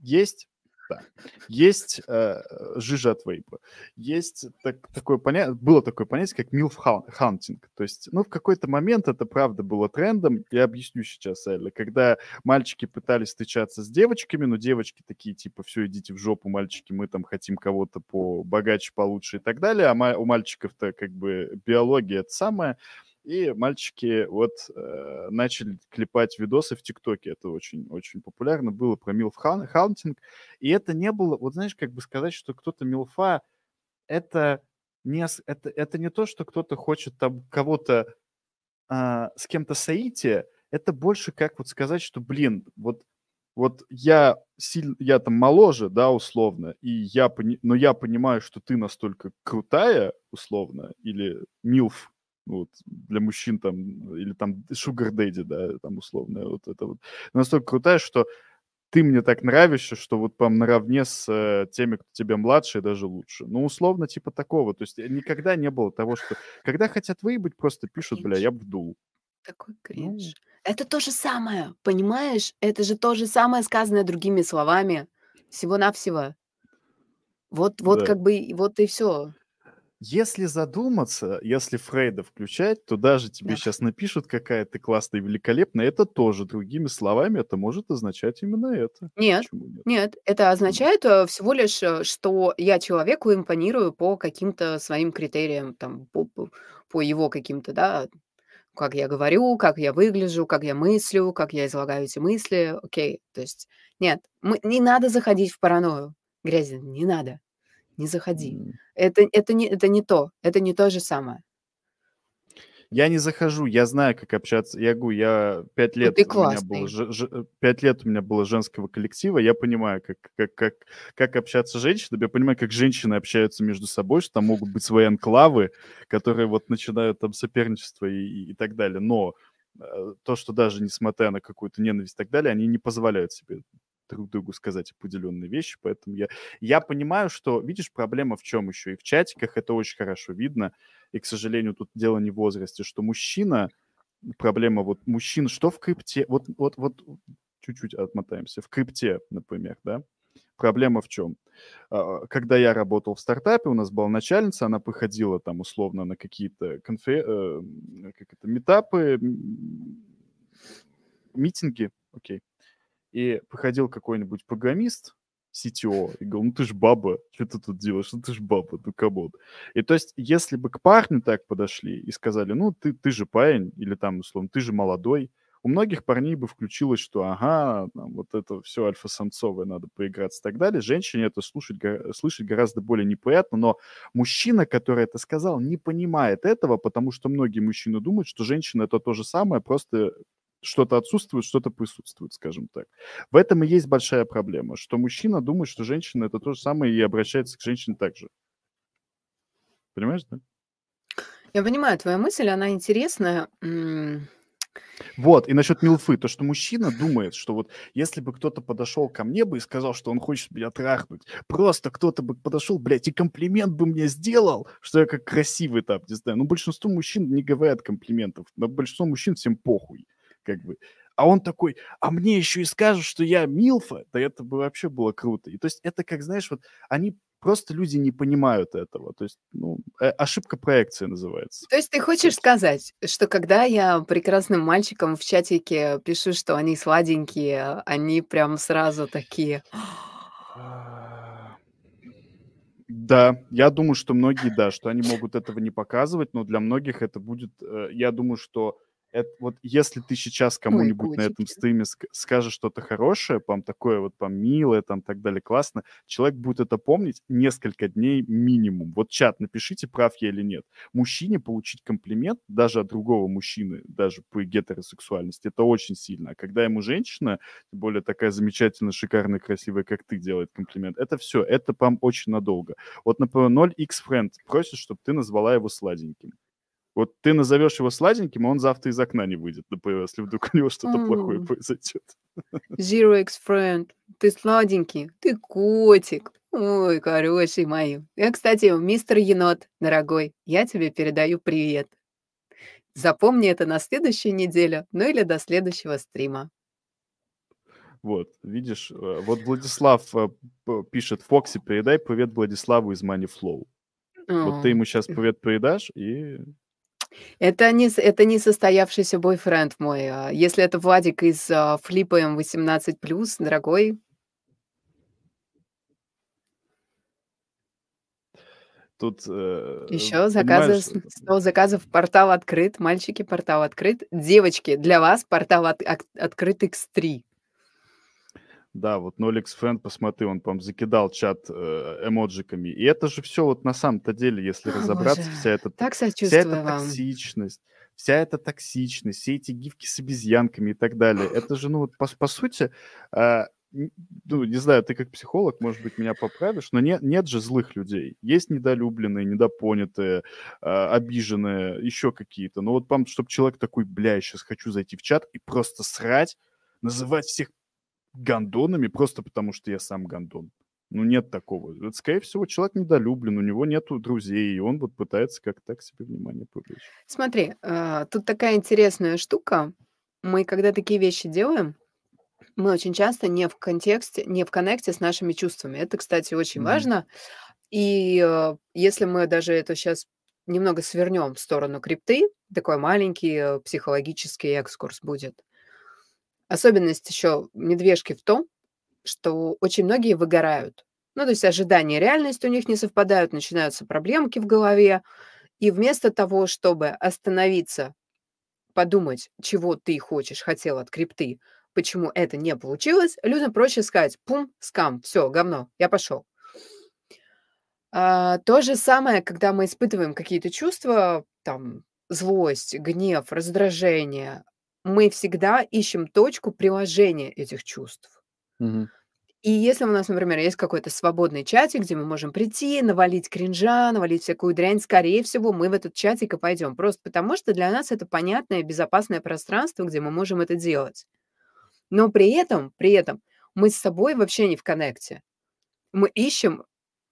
Есть да, есть, э, жижа от вейпа, есть так такое поня было такое понятие, как MILF ха hunting. То есть, ну, в какой-то момент это правда было трендом. Я объясню сейчас, Элли. Когда мальчики пытались встречаться с девочками, но девочки такие типа: "Всё, идите в жопу, мальчики, мы там хотим кого-то побогаче, получше и так далее". А у мальчиков-то как бы биология- это самое. И мальчики вот, э, начали клепать видосы в "Тиктоке". Это очень очень популярно было про милф хан хантинг. И это не было вот знаешь, как бы сказать, что кто-то милфа- это не это это не то, что кто-то хочет там кого-то, а, с кем-то соитие. Это больше как вот сказать, что, блин, вот вот я силь я там моложе, да, условно, и я пони но я понимаю, что ты настолько крутая, условно, или милф, вот, для мужчин там, или там шугар-дэдди, да, там условно, вот это вот. Настолько крутая, что ты мне так нравишься, что вот прям наравне с, э, теми, кто тебя младше, даже лучше. Ну, условно, типа такого. То есть, э, никогда не было того, что когда хотят выебать, просто пишут: "Бля, я б вдул". Такой Ну кринж. Это то же самое, понимаешь? Это же то же самое, сказанное другими словами. Всего-навсего. Вот вот Да. как бы вот и всё. Если задуматься, если Фрейда включать, то даже тебе Да. щас напишут: "Какая ты классная и великолепная". Это тоже другими словами, это может означать именно это. Нет, нет? нет, это означает, э, всего лишь, э, что я человеку импонирую по каким-то своим критериям, там, по по его каким-то, да, как я говорю, как я выгляжу, как я мыслю, как я излагаю эти мысли. Окей. То есть нет, мы не надо заходить в паранойю. Грязин, не надо. Не заходи. М. Это это не это не то. Это не то же самое. Я не захожу, я знаю, как общаться. Я говорю, я 5 Ну, лет ты у меня было ж ж 5 лет у меня было женского коллектива. Я понимаю, как как как как общаться с женщинами. Я понимаю, как женщины общаются между собой, что там могут быть свои анклавы, которые вот начинают там соперничество и и и так далее. Но, э, то, что даже несмотря на какую-то ненависть и так далее, они не позволяют себе друг другу сказать определенные вещи. Поэтому я я понимаю, что, видишь, проблема в чём еще? И в чатиках это очень хорошо видно. И, к сожалению, тут дело не в возрасте, что мужчина проблема вот мужчин что в крипте вот вот вот чуть-чуть отмотаемся. В крипте, например, да, Проблема в чем? А, когда я работал в стартапе, у нас была начальница, она походила там условно на какие-то конфе... Э, как это, митапы, митинги, окей. И подходил какой-нибудь программист, CTO, и говорил, ну ты ж баба, что ты тут делаешь, ну ты ж баба, ну come on. И то есть, если бы к парню так подошли и сказали, ну ты, ты же парень, или там, условно, ты же молодой, у многих парней бы включилось, что ага, там, вот это все альфа-самцовое, надо поиграться и так далее. Женщине это слушать, слышать гораздо более неприятно, но мужчина, который это сказал, не понимает этого, потому что многие мужчины думают, что женщина это то же самое, просто что-то отсутствует, что-то присутствует, скажем так. В этом и есть большая проблема, что мужчина думает, что женщина это то же самое и обращается к женщине так же. Понимаешь, да? Я понимаю твою мысль, она интересная. Вот, и насчет милфы, то, что мужчина думает, что вот если бы кто-то подошел ко мне бы и сказал, что он хочет меня трахнуть, просто кто-то бы подошел, блядь, и комплимент бы мне сделал, что я как красивый там, не знаю. Ну, большинство мужчин не говорят комплиментов, но большинство мужчин всем похуй, как бы. А он такой, а мне еще и скажут, что я Милфа, да это бы вообще было круто. И то есть это как, знаешь, вот они Просто люди не понимают этого. То есть, ну, э, ошибка проекции называется. То есть ты хочешь сказать, что когда я прекрасным мальчикам в чатике пишу, что они сладенькие, они прям сразу такие... (sighs) Да, я думаю, что многие, да, что они могут этого не показывать, но для многих это будет, э, я думаю, что это вот если ты сейчас кому-нибудь на этом стриме скажешь что-то хорошее, там такое вот там милое, там так далее, классно, человек будет это помнить несколько дней минимум. Вот чат, напишите, прав я или нет. Мужчине получить комплимент даже от другого мужчины, даже по гетеросексуальности, это очень сильно. А когда ему женщина, тем более такая замечательная, шикарная, красивая, как ты, делает комплимент, это все, это прям очень надолго. Вот, например, 0x friend просит, чтобы ты назвала его сладеньким. Вот ты назовешь его сладеньким, а он завтра из окна не выйдет, например, если вдруг у него что-то mm. плохое произойдет. Zero X Friend, ты сладенький, ты котик. Ой, хороший мой. Я, кстати, мистер Енот, дорогой, я тебе передаю привет. Запомни это на следующую неделю, ну или до следующего стрима. Вот, видишь, э, вот Владислав э, пишет, Фокси, передай привет Владиславу из Moneyflow. Вот ты ему сейчас привет передашь, и это не с это не состоявшийся бойфренд мой. А если это Владик из, а, Флипа М18+, дорогой Тут, э, Еще заказы, понимаешь, 100 заказов, портал открыт. Мальчики, портал открыт. Девочки, для вас портал от ак открыт X3. Да, вот Nolix Friend, посмотри, он, по закидал чат э, эмоджиками. И это же все вот на самом-то деле, если О, разобраться, боже. вся эта, так вся эта вам. токсичность, вся эта токсичность, все эти гифки с обезьянками и так далее, это же, ну вот по, по сути, э, ну, не знаю, ты как психолог, может быть, меня поправишь, но нет, нет же злых людей. Есть недолюбленные, недопонятые, э, обиженные, еще какие-то. Но вот, чтобы человек такой, бля, я сейчас хочу зайти в чат и просто срать, называть всех гондонами просто потому, что я сам гондон. Ну, нет такого. Это, скорее всего, человек недолюблен, у него нет друзей, и он вот пытается как-то так себе внимание привлечь. Смотри, э, тут такая интересная штука. Мы, когда такие вещи делаем, мы очень часто не в контексте, не в коннекте с нашими чувствами. Это, кстати, очень mm-hmm. важно. И э, если мы даже это сейчас немного свернем в сторону крипты, такой маленький э, психологический экскурс будет – Особенность еще медвежки в том, что очень многие выгорают. Ну, то есть ожидания и реальность у них не совпадают, начинаются проблемки в голове. И вместо того, чтобы остановиться, подумать, чего ты хочешь, хотел от крипты, почему это не получилось, людям проще сказать, пум, скам, все, говно, я пошел. А, то же самое, когда мы испытываем какие-то чувства, там, злость, гнев, раздражение, мы всегда ищем точку приложения этих чувств. Мгм. И если у нас, например, есть какой-то свободный чатик, где мы можем прийти, навалить кринжа, навалить всякую дрянь, скорее всего, мы в этот чатик и пойдем. Просто потому, что для нас это понятное, безопасное пространство, где мы можем это делать. Но при этом, при этом мы с собой вообще не в коннекте. Мы ищем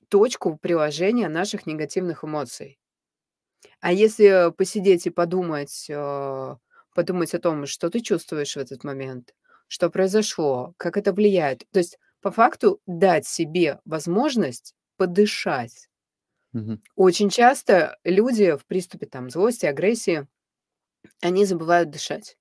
точку приложения наших негативных эмоций. А если посидеть и подумать, э, подумать о том, что ты чувствуешь в этот момент, что произошло, как это влияет. То есть по факту дать себе возможность подышать. Мгм. Очень часто люди в приступе там злости, агрессии, они забывают дышать.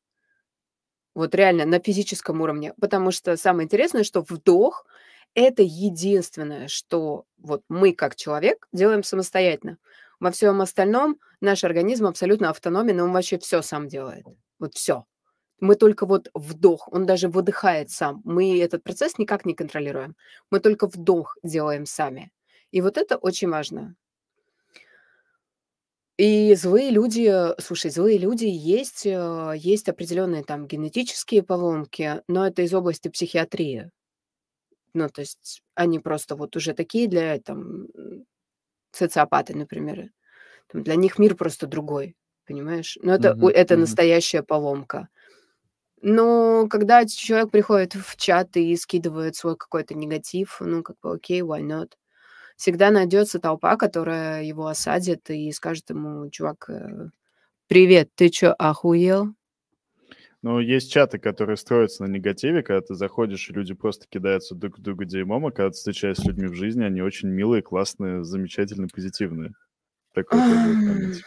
Вот реально на физическом уровне. Потому что самое интересное, что вдох- это единственное, что вот мы как человек делаем самостоятельно. Во всем остальном наш организм абсолютно автономен, он вообще все сам делает. Вот все. Мы только вот вдох, он даже выдыхает сам. Мы этот процесс никак не контролируем. Мы только вдох делаем сами. И вот это очень важно. И злые люди, слушай, злые люди есть, э, есть определенные там генетические поломки, но это из области психиатрии. Ну, то есть они просто вот уже такие для там социопаты, например. Там для них мир просто другой, понимаешь? Но это, Мгм. это Мгм. настоящая поломка. Но когда человек приходит в чат и скидывает свой какой-то негатив, ну, как бы, окей, why not? Всегда найдется толпа, которая его осадит и скажет ему, чувак, э, привет, ты чё, охуел? Ну, есть чаты, которые строятся на негативе, когда ты заходишь, и люди просто кидаются друг в друга дерьмом, а когда ты встречаешься с людьми в жизни, они очень милые, классные, замечательные, позитивные. Такой тоже есть моментик.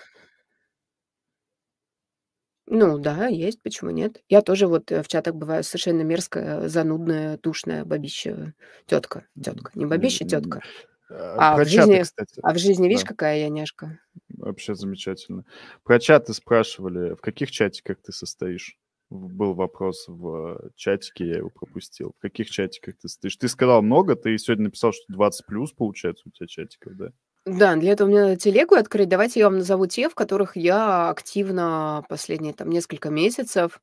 Ну да, есть, почему нет? Я тоже вот э, в чатах бываю совершенно мерзкая, занудная, душная бабища тетка. Тетка, не бабища, тетка. а, А Про в чаты, жизни, кстати. а в жизни, видишь, Да, какая я няшка? вообще замечательно. Про чаты спрашивали, в каких чатиках ты состоишь? Был вопрос в э, чатике, я его пропустил. В каких чатиках ты состоишь? Ты сказал много, ты сегодня написал, что 20 плюс получается у тебя чатиков, да? Да, для этого мне надо телегу открыть. Давайте я вам назову те, в которых я активно последние там несколько месяцев.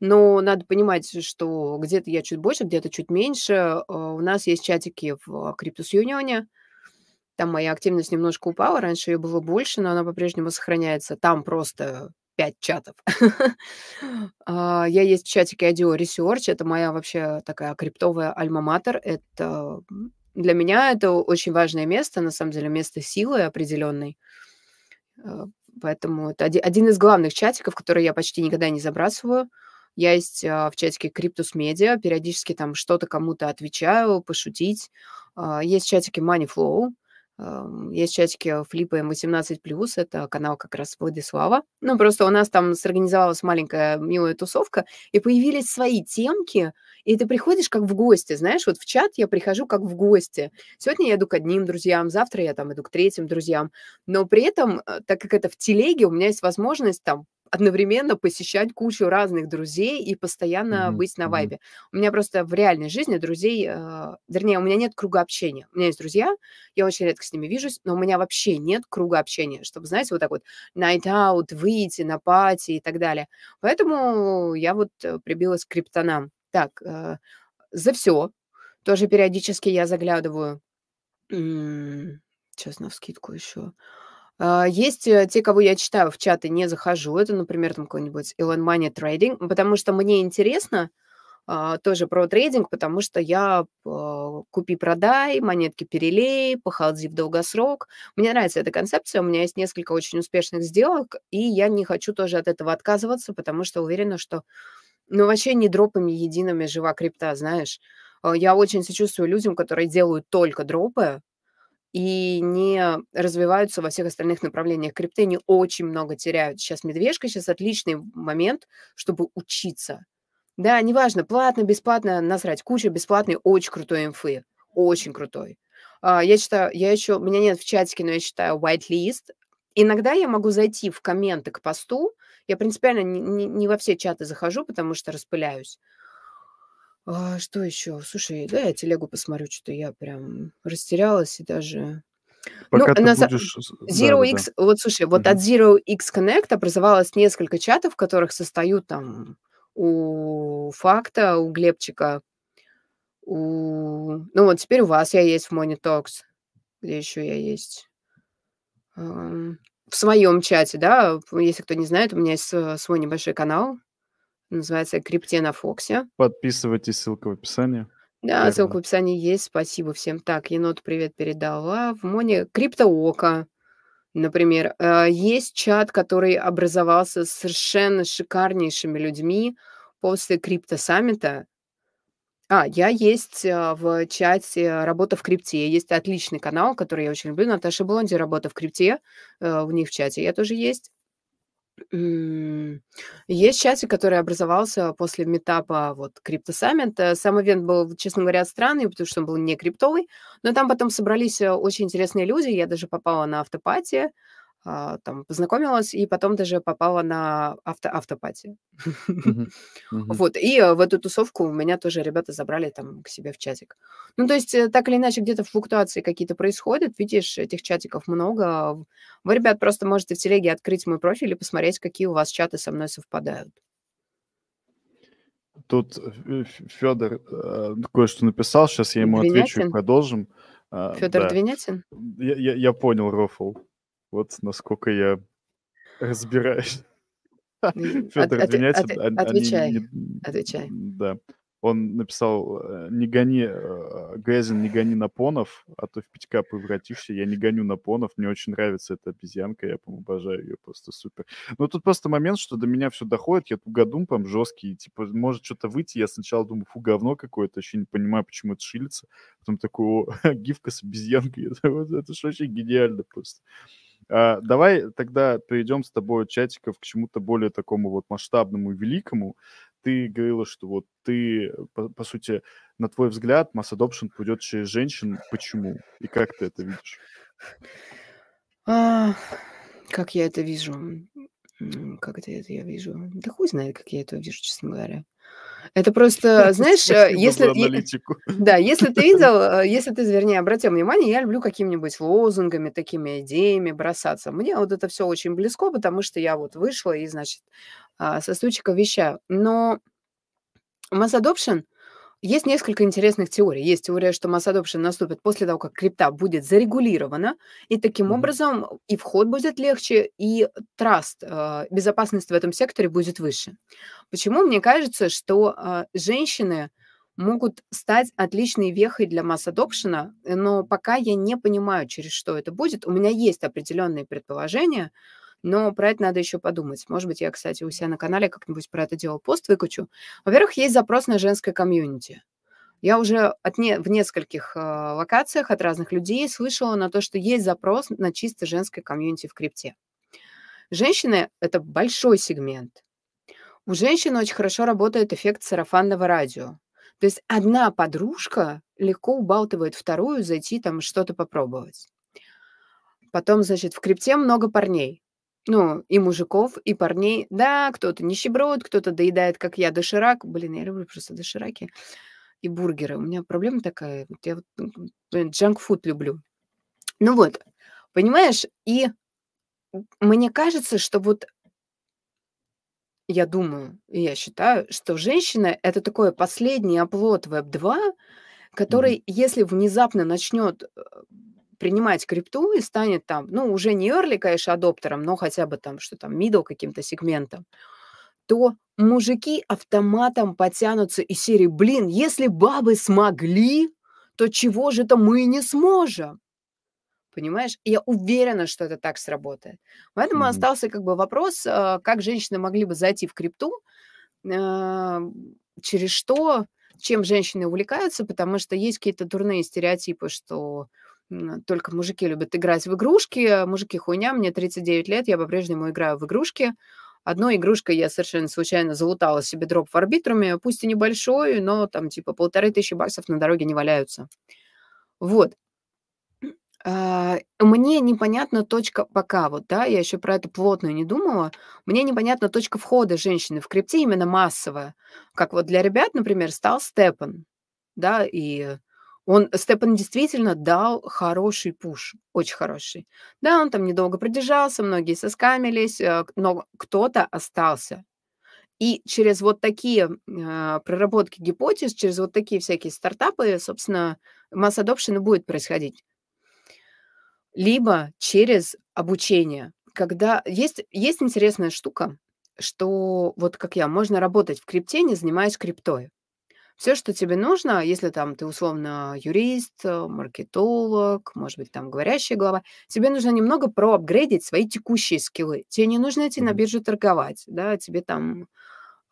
Но надо понимать, что где-то я чуть больше, где-то чуть меньше. Э, У нас есть чатики в Cryptus Union. Там моя активность немножко упала. Раньше ее было больше, но она по-прежнему сохраняется. Там просто пять чатов. (laughs) А, Я есть в чатике IDEO Research. Это моя вообще такая криптовая альма-матер. Это для меня это очень важное место, на самом деле, место силы определенной. Э, Поэтому это оди- один из главных чатиков, который я почти никогда не забрасываю. Я есть а, в чатике Cryptus Media, периодически там что-то кому-то отвечаю, пошутить. А, Есть в чатике Money Flow, есть в чатике Флипа М18+, это канал как раз Владислава. Ну, просто у нас там сорганизовалась маленькая милая тусовка, и появились свои темки, и ты приходишь как в гости, знаешь, вот в чат я прихожу как в гости. Сегодня я иду к одним друзьям, завтра я там иду к третьим друзьям, но при этом, э, так как это в телеге, у меня есть возможность там одновременно посещать кучу разных друзей и постоянно Мгм, быть на вайбе. У меня просто в реальной жизни друзей, э, вернее, у меня нет круга общения. У меня есть друзья, я очень редко с ними вижусь, но у меня вообще нет круга общения, чтобы, знаете, вот так вот night out, выйти на пати и так далее. Поэтому я вот э, прибилась к криптонам. Так, э, за все. Тоже периодически я заглядываю. Сейчас на вскидку еще. А, Есть э, те, кого я читаю в чаты, не захожу. Это, например, там какой-нибудь Elon Money Trading, потому что мне интересно а, тоже про трейдинг, потому что я а, купи-продай, монетки перелей, похолоди в долгосрок. Мне нравится эта концепция, у меня есть несколько очень успешных сделок, и я не хочу тоже от этого отказываться, потому что уверена, что ну, вообще не дропами едиными жива крипта, знаешь. Я очень сочувствую людям, которые делают только дропы, и не развиваются во всех остальных направлениях крипты, они очень много теряют. Сейчас медвежка, сейчас отличный момент, чтобы учиться. Да, неважно, платно, бесплатно, насрать, куча бесплатной, очень крутой инфы, очень крутой. А, Я читаю, я еще, меня нет в чатике, но я читаю whitelist. Иногда я могу зайти в комменты к посту, я принципиально не, не- не во все чаты захожу, потому что распыляюсь. А, что еще? Слушай, да, я телегу посмотрю, что-то я прям растерялась и даже... Ну, Пока ты на будешь... Zero Да-да-да. X, вот слушай, вот от Мгм. Zero X Connect образовалось несколько чатов, в которых состою там у Факта, у Глебчика, у... Ну вот теперь у вас я есть в Talks, где еще я есть. В своем чате, да, если кто не знает, у меня есть э, свой небольшой канал, называется «Крипте на Фоксе». Подписывайтесь, ссылка в описании. Да, ссылка в Верно. описании есть. Спасибо всем. Так, енот привет передала. В Моне Криптоока, например. Э, Есть чат, который образовался с совершенно шикарнейшими людьми после Крипто Саммита. А, я есть, а, в чате "Работа в крипте". Есть отличный канал, который я очень люблю. Наташа Блонди "Работа в крипте". Э, у них в чате я тоже есть. Есть чатик, который образовался после митапа вот Summit. Э, сам ивент был, честно говоря, странный, потому что он был не криптовый, но там потом собрались, э, очень интересные люди. Я даже попала на автопати там познакомилась и потом даже попала на авто автопати. (laughs) Вот, и э, в эту тусовку у меня тоже ребята забрали там к себе в чатик. Ну, то есть, э, так или иначе, где-то флуктуации какие-то происходят, видишь, этих чатиков много. Вы, ребят, просто можете в телеге открыть мой профиль и посмотреть, какие у вас чаты со мной совпадают. Тут Федор э, кое-что написал, сейчас я ему отвечу и продолжим. А, Федор я, я понял, Рофл. Вот насколько я разбираюсь. Федор Двинятин. Отвечай, отвечай. Да. Он написал, э, не гони, э, Гэзин, не гони на понов, а то в Пятька превратишься. Я не гоню на понов, мне очень нравится эта обезьянка, я, по-моему, обожаю ее, просто супер. Но тут просто момент, что до меня все доходит, я тугодум прям жесткий, типа, может что-то выйти, я сначала думаю, фу, говно какое-то, вообще не понимаю, почему это шилится. Потом такой, о, (laughs) гифка с обезьянкой, (laughs) это, это же вообще гениально просто. А, давай тогда перейдем с тобой от чатиков к чему-то более такому вот масштабному и великому. Ты говорила, что вот ты, по, по сути, на твой взгляд, масс adoption пойдет через женщин. Почему? И как ты это видишь? А, как я это вижу? Как это, это я вижу? Да хуй знает, как я это вижу, честно говоря. Это просто, (laughs) знаешь, э, если... (laughs) Да, если ты (laughs) видел, э, если ты, вернее, обратил внимание, я люблю какими-нибудь лозунгами, такими идеями бросаться. Мне вот это все очень близко, потому что я вот вышла и, значит, а, со стульчика вещаю. Но mass adoption есть несколько интересных теорий. Есть теория, что mass adoption наступит после того, как крипта будет зарегулирована, и таким mm-hmm. образом и вход будет легче, и траст, э, безопасность в этом секторе будет выше. Почему мне кажется, что э, женщины могут стать отличной вехой для масс адопшена, но пока я не понимаю, через что это будет. У меня есть определенные предположения, но про это надо еще подумать. Может быть, я, кстати, у себя на канале как-нибудь про это делал пост выкачу. Во-первых, есть запрос на женское комьюнити. Я уже от не, в нескольких э, локациях от разных людей слышала на то, что есть запрос на чисто женское комьюнити в крипте. Женщины – это большой сегмент. У женщин очень хорошо работает эффект сарафанного радио. То есть одна подружка легко убалтывает вторую зайти там что-то попробовать. Потом, значит, в крипте много парней. Ну, и мужиков, и парней. Да, кто-то нищеброд, кто-то доедает, как я, доширак. Блин, я люблю просто дошираки и бургеры. У меня проблема такая. Вот я вот джанк-фуд люблю. Ну вот, понимаешь? И мне кажется, что вот я думаю, и я считаю, что женщина это такой последний оплот Web2, который, mm-hmm. если внезапно начнет э, принимать крипту и станет там, ну, уже не early, конечно, адоптером, но хотя бы там, что там, middle каким-то сегментом, то мужики автоматом потянутся из серии, блин, если бабы смогли, то чего же это мы не сможем? Понимаешь? И я уверена, что это так сработает. Поэтому mm-hmm. остался как бы вопрос, а, как женщины могли бы зайти в крипту, а, через что, чем женщины увлекаются, потому что есть какие-то дурные стереотипы, что только мужики любят играть в игрушки. Мужики хуйня, мне 39 лет, я по-прежнему играю в игрушки. Одной игрушкой я совершенно случайно залутала себе дроп в арбитруме, пусть и небольшой, но там типа полторы тысячи баксов на дороге не валяются. Вот. А, мне непонятна точка пока, вот, да, я еще про это плотно не думала, мне непонятна точка входа женщины в крипте именно массовая. Как вот для ребят, например, стал Степан, да, и он, Степан действительно дал хороший пуш, очень хороший. Да, он там недолго продержался, многие соскамились, э, но кто-то остался. И через вот такие э, проработки гипотез, через вот такие всякие стартапы, собственно, масс adoption будет происходить. Либо через обучение. Когда есть, есть интересная штука, что вот как я, можно работать в крипте, не занимаясь криптой. Все, что тебе нужно, если там ты условно юрист, э, маркетолог, может быть, там говорящая голова, тебе нужно немного проапгрейдить свои текущие скиллы. Тебе не нужно идти на биржу торговать, да, тебе там,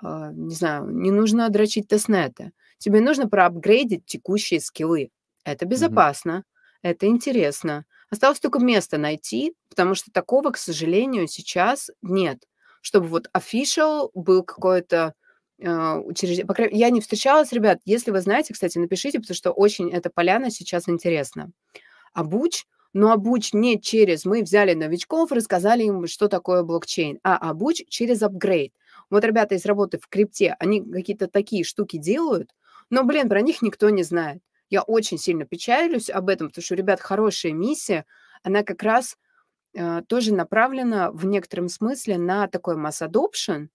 э, не знаю, не нужно дрочить тестнеты. Тебе нужно проапгрейдить текущие скиллы. Это безопасно, это интересно. Осталось только место найти, потому что такого, к сожалению, сейчас нет. Чтобы вот official был какое-то э, учреждение. По крайней- Я не встречалась, ребят. Если вы знаете, кстати, напишите, потому что очень эта поляна сейчас интересна. Обуч, но обуч не через мы взяли новичков, рассказали им, что такое блокчейн, а обуч через апгрейд. Вот ребята из работы в крипте, они какие-то такие штуки делают, но, блин, про них никто не знает. Я очень сильно печалюсь об этом, потому что ребят хорошая миссия, она как раз э, тоже направлена в некотором смысле на такой масс adoption,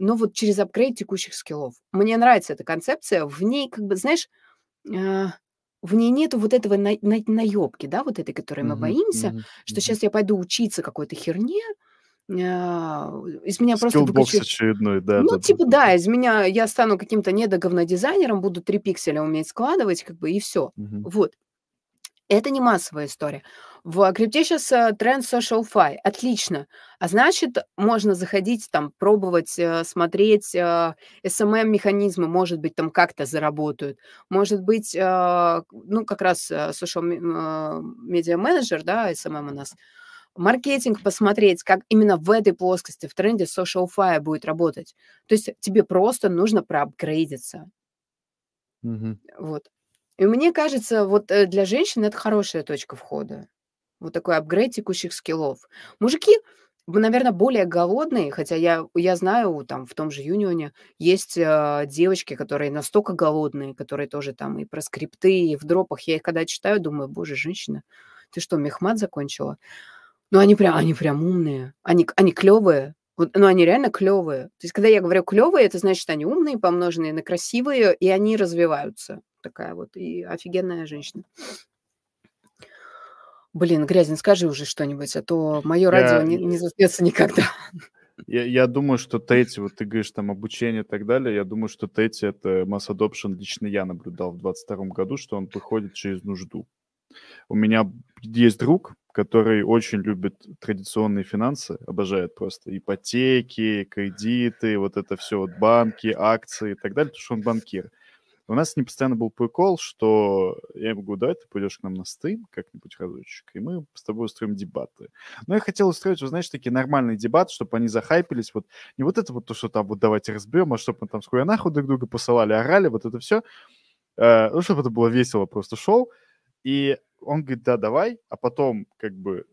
но вот через апгрейд текущих скиллов. Мне нравится эта концепция. В ней, как бы, знаешь, э, в ней нету вот этого на, на, наебки, да, вот этой, которой мы Мгм. боимся, Мгм. что сейчас я пойду учиться какой-то херне, э, из меня просто Скиллбокс выкачают очередной, ну, да-да-да. типа, да, из меня я стану каким-то недоговнодизайнером, буду 3 пикселя уметь складывать, как бы, и все. Мгм. Вот. Это не массовая история. В крипте сейчас тренд SocialFi. Отлично. А значит, можно заходить там, пробовать, э, смотреть, э, SMM-механизмы, может быть, там как-то заработают. Может быть, э, ну, как раз э, social э, media manager, да, SMM у нас, маркетинг посмотреть, как именно в этой плоскости, в тренде SocialFi будет работать. То есть тебе просто нужно проапгрейдиться. Мгм. Вот. И мне кажется, вот э, для женщин это хорошая точка входа. Вот такой апгрейд текущих скиллов. Мужики, наверное, более голодные, хотя я, я знаю, там в том же Юнионе есть э, девочки, которые настолько голодные, которые тоже там и про скрипты, и в дропах. Я их когда читаю, думаю, боже, женщина, ты что, мехмат закончила? Ну, они прям, они прям умные, они, они клевые. Вот, ну, они реально клевые. То есть, когда я говорю клевые, это значит, они умные, помноженные на красивые, и они развиваются. Такая вот и офигенная женщина. Блин, Грязин, скажи уже что-нибудь, а то мое радио Я, не, не заснется никогда. (laughs) я, я думаю, что Тейти, вот ты говоришь там обучение и так далее, я думаю, что Тейти это масс adoption лично я наблюдал в 22 году, что он выходит через нужду. У меня есть друг, который очень любит традиционные финансы, обожает просто ипотеки, кредиты, вот это все, вот банки, акции и так далее, потому что он банкир. У нас с ним постоянно был прикол, что я ему говорю, давай ты пойдешь к нам на стрим как-нибудь разочек, и мы с тобой устроим дебаты. Но я хотел устроить, вы знаешь, такие нормальные дебаты, чтобы они захайпились. Вот не вот это вот то, что там вот давайте разберем, а чтобы мы там скоро нахуй друг друга посылали, орали, вот это все. Ну, чтобы это было весело просто шоу. И он говорит, да, давай, а потом как бы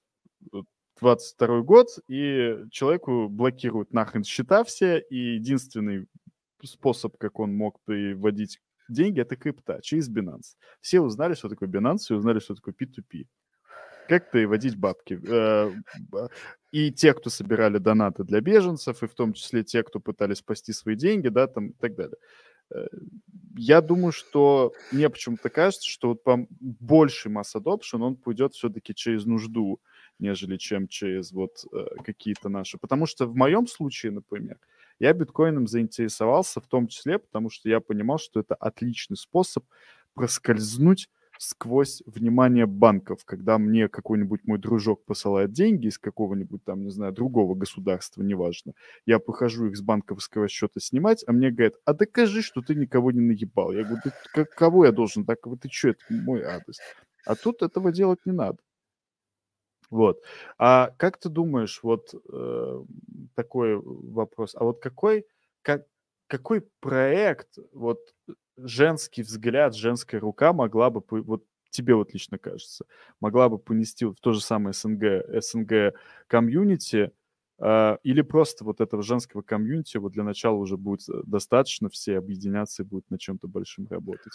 22 год, и человеку блокируют нахрен счета все, и единственный способ, как он мог приводить деньги, это крипта через Binance. Все узнали, что такое Binance, все узнали, что такое P2P. Как переводить бабки. И те, кто собирали донаты для беженцев, и в том числе те, кто пытались спасти свои деньги, да, там и так далее. Я думаю, что мне почему-то кажется, что вот по больший масс adoption он пойдет все-таки через нужду, нежели чем через вот какие-то наши. Потому что в моем случае, например, я биткоином заинтересовался в том числе, потому что я понимал, что это отличный способ проскользнуть сквозь внимание банков, когда мне какой-нибудь мой дружок посылает деньги из какого-нибудь там, не знаю, другого государства, неважно. Я похожу их с банковского счета снимать, а мне говорят, а докажи, что ты никого не наебал. Я говорю, да кого я должен так? Ты что, это мой адрес. А тут этого делать не надо. Вот. А как ты думаешь, вот э, такой вопрос, а вот какой, как, какой проект, вот женский взгляд, женская рука могла бы, вот тебе вот лично кажется, могла бы понести в то же самое СНГ, СНГ комьюнити, э, или просто вот этого женского комьюнити вот для начала уже будет достаточно, все объединяться и будут на чем-то большим работать?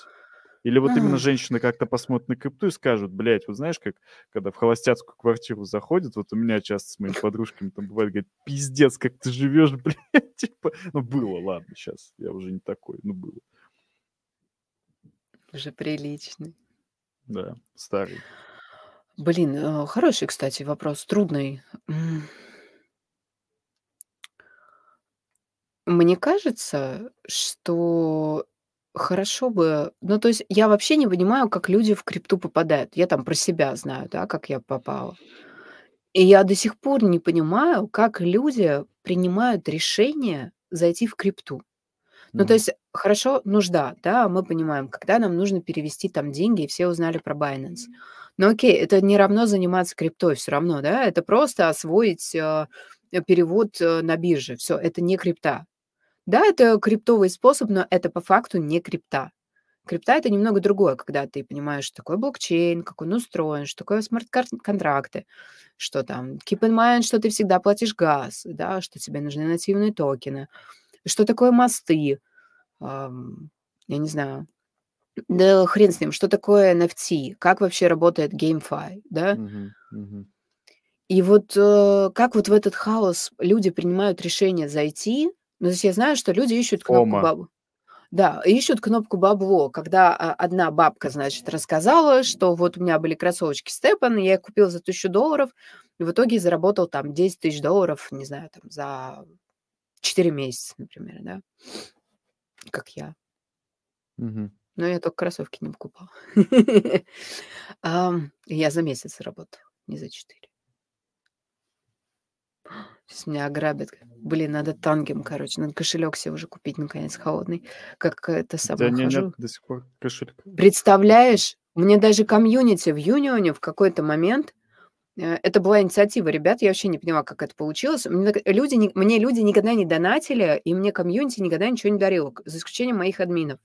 Или вот именно женщины как-то посмотрят на крипту и скажут, блядь, вот знаешь, как когда в холостяцкую квартиру заходят, вот у меня часто с моими подружками там бывает, говорит, пиздец, как ты живешь, (laughs) блядь, типа, ну было, ладно, сейчас я уже не такой, ну было. Уже приличный. Да, старый. Блин, э, хороший, кстати, вопрос, трудный. Мне кажется, что хорошо бы ну, то есть я вообще не понимаю, как люди в крипту попадают. Я там про себя знаю, да, как я попала. И я до сих пор не понимаю, как люди принимают решение зайти в крипту. Ну, то Мгм. есть, хорошо, нужда, да, мы понимаем, когда нам нужно перевести там деньги, и все узнали про Binance. Но окей, это не равно заниматься криптой все равно, да, это просто освоить, э, перевод, э, на бирже. Все, это не крипта. Да, это криптовый способ, но это по факту не крипта. Крипта- это немного другое, когда ты понимаешь, что такое блокчейн, как он устроен, что такое смарт-контракты, что там keep in mind, что ты всегда платишь газ, да, что тебе нужны нативные токены, что такое мосты, ам, я не знаю, да хрен с ним, что такое NFT, как вообще работает GameFi, да? Мгм. Мгм. И вот, э, как вот в этот хаос люди принимают решение зайти. Ну, то есть я знаю, что люди ищут кнопку Фома. баб да, ищут кнопку бабло, когда, а, одна бабка, значит, рассказала, что вот у меня были кроссовочки Степан, я их купил за 1000 долларов, и в итоге заработал там 10 тысяч долларов, не знаю, там за 4 месяца, например, да. Как я. Мгм. Но я только кроссовки не покупала. (laughs) Я за месяц заработала, не за 4. Сейчас меня ограбят. Блин, надо тангем, короче, надо кошелек себе уже купить, наконец, холодный. Как это самое нет хожу. до сих пор кошелька? Представляешь, мне даже комьюнити в Юнионе в какой-то момент, э, это была инициатива ребят, я вообще не поняла, как это получилось. Мне люди мне люди никогда не донатили, и мне комьюнити никогда ничего не дарило, за исключением моих админов.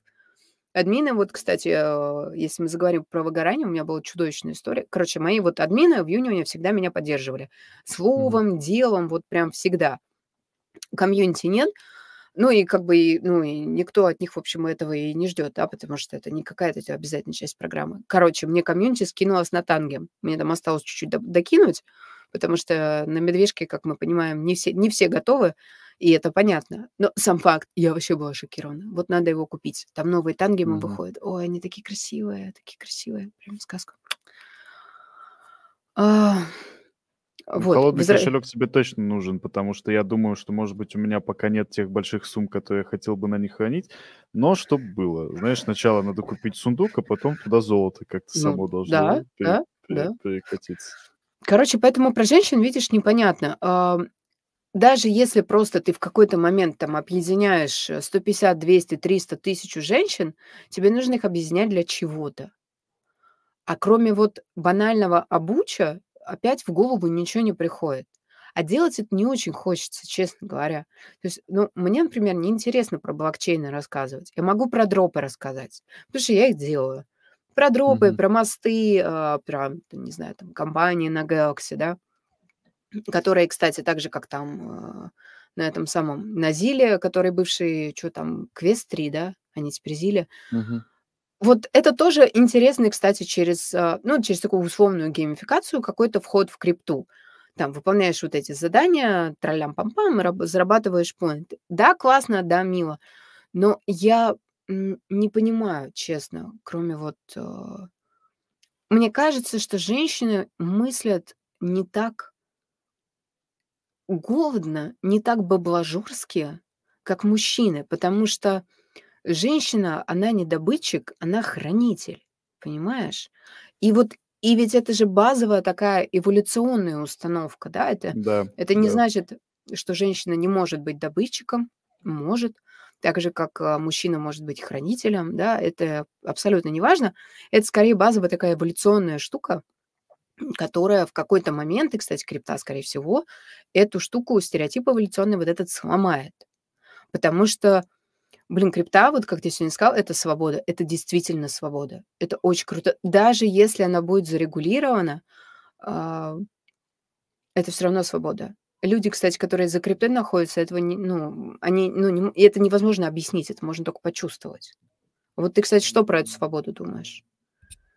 Админы, вот, кстати, э, если мы заговорим про выгорание, у меня была чудовищная история. Короче, мои вот админы в Юнионе всегда меня поддерживали. Словом, делом, вот прям всегда. Комьюнити нет. Ну и как бы, ну и никто от них, в общем, этого и не ждет, да, потому что это не какая-то обязательная часть программы. Короче, мне комьюнити скинулось на Tangem. Мне там осталось чуть-чуть до докинуть, потому что на медвежке, как мы понимаем, не все не все готовы, и это понятно. Но сам факт, я вообще была шокирована. Вот надо его купить. Там новые тангемы Мгм. выходят. Ой, они такие красивые, такие красивые. Прям сказка. А, Ну, вот, холодный возра кошелек тебе точно нужен, потому что я думаю, что, может быть, у меня пока нет тех больших сумм, которые я хотел бы на них хранить, но чтоб было. Знаешь, сначала надо купить сундук, а потом туда золото как-то Ну само должно да, пере да, пере да. перекатиться. Короче, поэтому про женщин, видишь, непонятно. Даже если просто ты в какой-то момент там объединяешь, э, 150, 200, 300, 1000 женщин, тебе нужно их объединять для чего-то. А кроме вот банального обуча, опять в голову ничего не приходит. А делать это не очень хочется, честно говоря. То есть, ну, мне, например, неинтересно про блокчейны рассказывать. Я могу про дропы рассказать, потому что я их делаю. Про дропы, Мгм. про мосты, а, про, не знаю, там, компании на Galaxy, да, которые, кстати, так же, как там, а, на этом самом, на Зиле, который бывший, чё там, Quest 3, да, они теперь Зиле. Вот это тоже интересный, кстати, через, а, ну, через такую условную геймификацию какой-то вход в крипту. Там выполняешь вот эти задания, тралям-пам-пам, раб зарабатываешь поинты. Да, классно, да, мило, но я, не понимаю, честно, кроме вот, а Мне кажется, что женщины мыслят не так голодно, не так баблажурски, как мужчины, потому что женщина, она не добытчик, она хранитель, понимаешь? И вот, и ведь это же базовая такая эволюционная установка, да, это Да, это не да. значит, что женщина не может быть добытчиком, может, так же, как, а, мужчина может быть хранителем, да, это абсолютно неважно. Это скорее базовая такая эволюционная штука, которая в какой-то момент, и, кстати, крипта, скорее всего, эту штуку, стереотип эволюционный вот этот сломает. Потому что, блин, крипта, вот как ты сегодня сказал, это свобода, это действительно свобода. Это очень круто. Даже если она будет зарегулирована, а это всё равно свобода. Люди, кстати, которые за криптой находятся, этого не ну, они, ну, не это невозможно объяснить, это можно только почувствовать. Вот ты, кстати, что про эту свободу думаешь?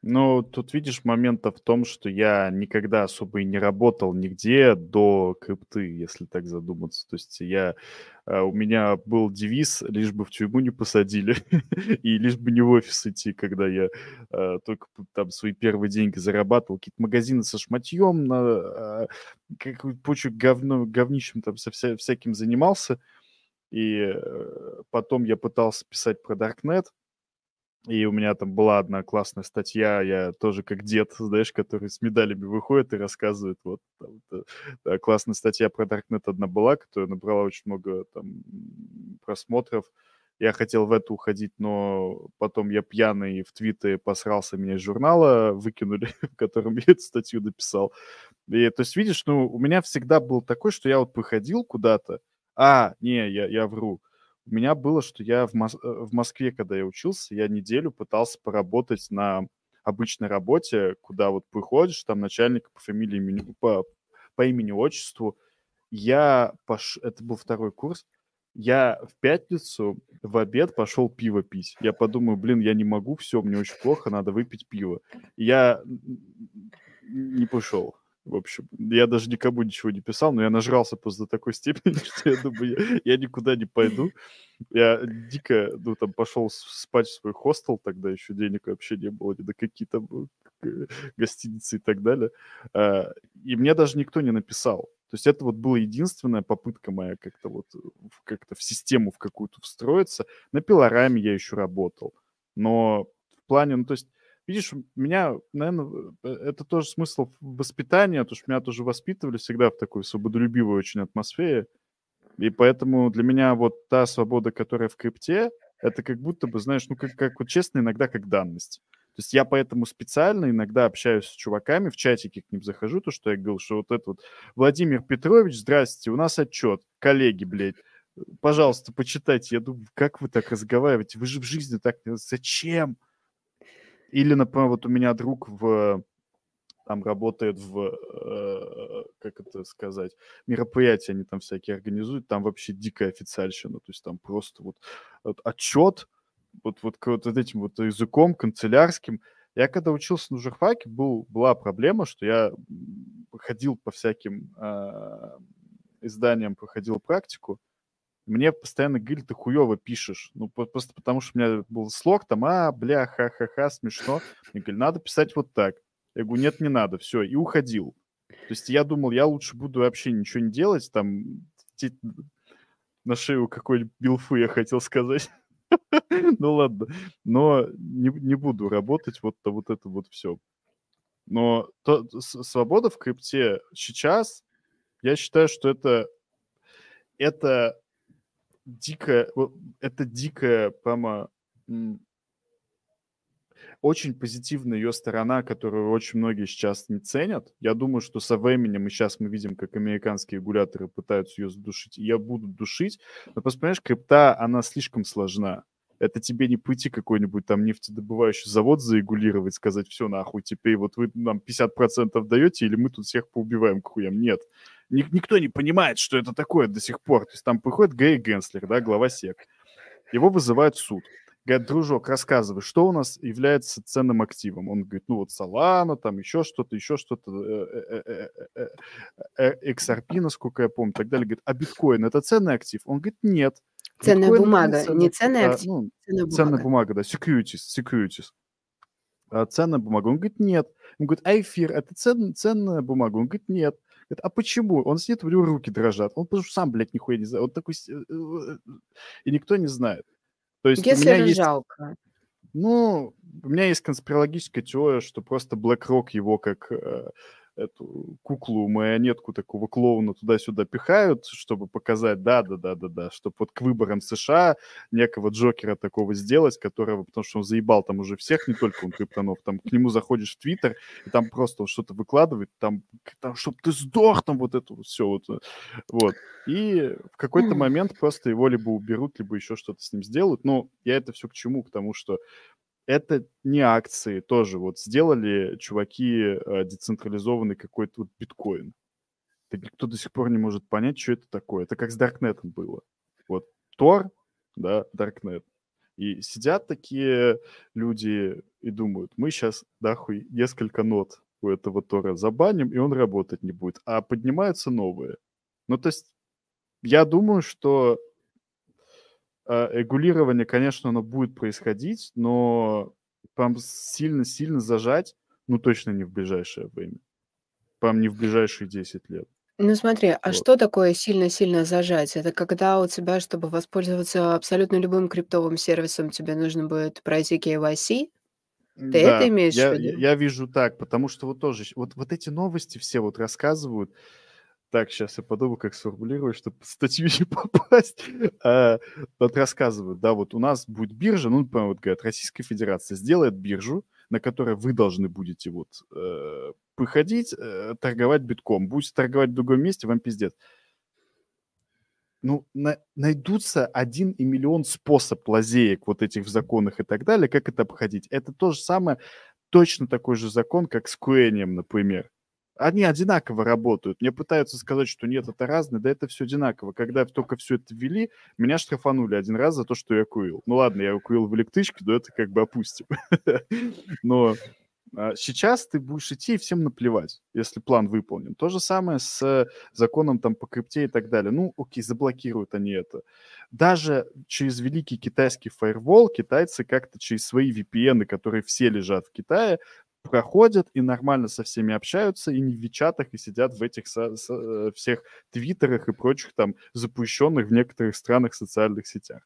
Ну, тут, видишь, момент-то в том, что я никогда особо и не работал нигде до крипты, если так задуматься. То есть я, а, у меня был девиз: лишь бы в тюрьму не посадили (laughs) и лишь бы не в офис идти, когда я, а, только там свои первые деньги зарабатывал, какие-то магазины со шматьем, на а, какую-то кучу говно говнищем там со вся всяким занимался. И, э, потом я пытался писать про даркнет. И у меня там была одна классная статья, я тоже как дед, знаешь, который с медалями выходит и рассказывает. Вот там, да, да, классная статья про даркнет одна была, которая набрала очень много там, просмотров. Я хотел в это уходить, но потом я пьяный в твиттере посрался, меня из журнала выкинули, (laughs) в котором я эту статью написал. И, то есть, видишь, ну, у меня всегда был такой, что я вот выходил куда-то, а, не, я, я вру. У меня было, что я в, Мос- э, в Москве, когда я учился, я неделю пытался поработать на обычной работе, куда вот приходишь, там начальник по фамилии, имени, по, по имени, отчеству. Я пош... Это был второй курс. Я в пятницу в обед пошел пиво пить. Я подумаю, блин, я не могу, все, мне очень плохо, надо выпить пиво. Я не пошел. В общем, я даже никому ничего не писал, но я нажрался просто до такой (laughs) степени, что я думаю, я, никуда не пойду. Я дико, ну, там, пошел спать в свой хостел, тогда еще денег вообще не было, ни на какие то гостиницы и так далее. А, и мне даже никто не написал. То есть это вот была единственная попытка моя как-то вот как-то в систему в какую-то встроиться. На пилораме я еще работал. Но в плане, ну, то есть видишь, меня, наверное, э, это тоже смысл воспитания, потому что меня тоже воспитывали всегда в такой свободолюбивой очень атмосфере. И поэтому для меня вот та свобода, которая в крипте, это как будто бы, знаешь, ну, как, как вот честно, иногда как данность. То есть я поэтому специально иногда общаюсь с чуваками, в чатике к ним захожу, то, что я говорил, что вот это вот Владимир Петрович, здрасте, у нас отчет, коллеги, блядь, пожалуйста, почитайте. Я думаю, как вы так разговариваете? Вы же в жизни так... Зачем? Или, например, вот у меня друг в там работает в, э, как это сказать, мероприятия они там всякие организуют, там вообще дикая официальщина, то есть там просто вот, вот отчет, вот, вот, вот этим вот языком канцелярским. Я когда учился на журфаке, был, была проблема, что я ходил по всяким э, изданиям, проходил практику, мне постоянно говорили, ты хуево пишешь. Ну, просто потому что у меня был слог там, а, бля, ха-ха-ха, смешно. Мне говорили, надо писать вот так. Я говорю, нет, не надо, все, и уходил. То есть я думал, я лучше буду вообще ничего не делать, там, на шею какой-нибудь билфы я хотел сказать. (laughs) ну ладно, но не, не буду работать вот, вот это вот все. Но свобода в крипте сейчас, я считаю, что это, это дикая, это дикая, прямо очень позитивная ее сторона, которую очень многие сейчас не ценят. Я думаю, что со временем, и сейчас мы видим, как американские регуляторы пытаются ее задушить, и я буду душить. Но просто, понимаешь, крипта, она слишком сложна. Это тебе не пойти какой-нибудь там нефтедобывающий завод зарегулировать, сказать, все нахуй, теперь вот вы нам 50% даете, или мы тут всех поубиваем к хуям. Нет никто не понимает, что это такое до сих пор. То есть там приходит Гэй Генслер, да, глава СЕК. Его вызывают в суд. Говорят, дружок, рассказывай, что у нас является ценным активом? Он говорит, ну вот Солана, там еще что-то, еще что-то, XRP, насколько я помню, и так далее. Говорит, а биткоин это ценный актив? Он говорит, нет. Ценная бумага, не ценный актив. Ну, ценная бумага. Ценная бумага, да, securities, securities. А ценная бумага? Он говорит, нет. Он говорит, а эфир это цен, ценная бумага? Он говорит, нет. Говорит, а почему? Он сидит, у него руки дрожат. Он потому что сам, блядь, нихуя не знает. Он такой... Э, э, и никто не знает. То есть Если у меня есть... жалко. Ну, у меня есть конспирологическая теория, что просто BlackRock его как э, эту куклу, марионетку такого клоуна туда-сюда пихают, чтобы показать, да-да-да-да-да, чтобы вот к выборам США некого Джокера такого сделать, которого, потому что он заебал там уже всех, не только он криптонов, там к нему заходишь в Твиттер, и там просто что-то выкладывает, там, там чтобы ты сдох, там вот это вот все вот. Э, вот. И в какой-то момент просто его либо уберут, либо еще что-то с ним сделают. Но я это все к чему? К тому, что это не акции тоже. Вот сделали чуваки э, децентрализованный какой-то вот биткоин. Так никто до сих пор не может понять, что это такое. Это как с Даркнетом было. Вот Тор, да, Даркнет. И сидят такие люди и думают, мы сейчас, нахуй, несколько нот у этого Тора забаним, и он работать не будет. А поднимаются новые. Ну, то есть, я думаю, что регулирование, конечно, оно будет происходить, но прям сильно-сильно зажать, ну, точно не в ближайшее время. Прям не в ближайшие 10 лет. Ну смотри, а Вот. что такое сильно-сильно зажать? Это когда у тебя, чтобы воспользоваться абсолютно любым криптовым сервисом, тебе нужно будет пройти KYC? Ты это имеешь в я, виду? я вижу так, потому что вот тоже, вот, вот эти новости все вот рассказывают, Так, сейчас я подумаю, как сформулировать, чтобы в (laughs) статью не попасть. А, вот рассказывают, да, вот у нас будет биржа, ну, например, вот говорят, Российская Федерация сделает биржу, на которой вы должны будете вот э, выходить, э, торговать битком. Будете торговать в другом месте, вам пиздец. Ну, на, найдутся один и миллион способ лазеек вот этих в законах и так далее, как это обходить. Это то же самое, точно такой же закон, как с куэнием, например они одинаково работают. Мне пытаются сказать, что нет, это разное, да это все одинаково. Когда только все это ввели, меня штрафанули один раз за то, что я курил. Ну ладно, я курил в электричке, но это как бы опустим. (laughs) Но а, сейчас ты будешь идти и всем наплевать, если план выполнен. То же самое с законом там по крипте и так далее. Ну, окей, заблокируют они это. Даже через великий китайский фаервол китайцы как-то через свои VPN, которые все лежат в Китае, проходят и нормально со всеми общаются, и не в Вичатах, и сидят в этих со, со, э, всех твиттерах и прочих там запущенных в некоторых странах социальных сетях.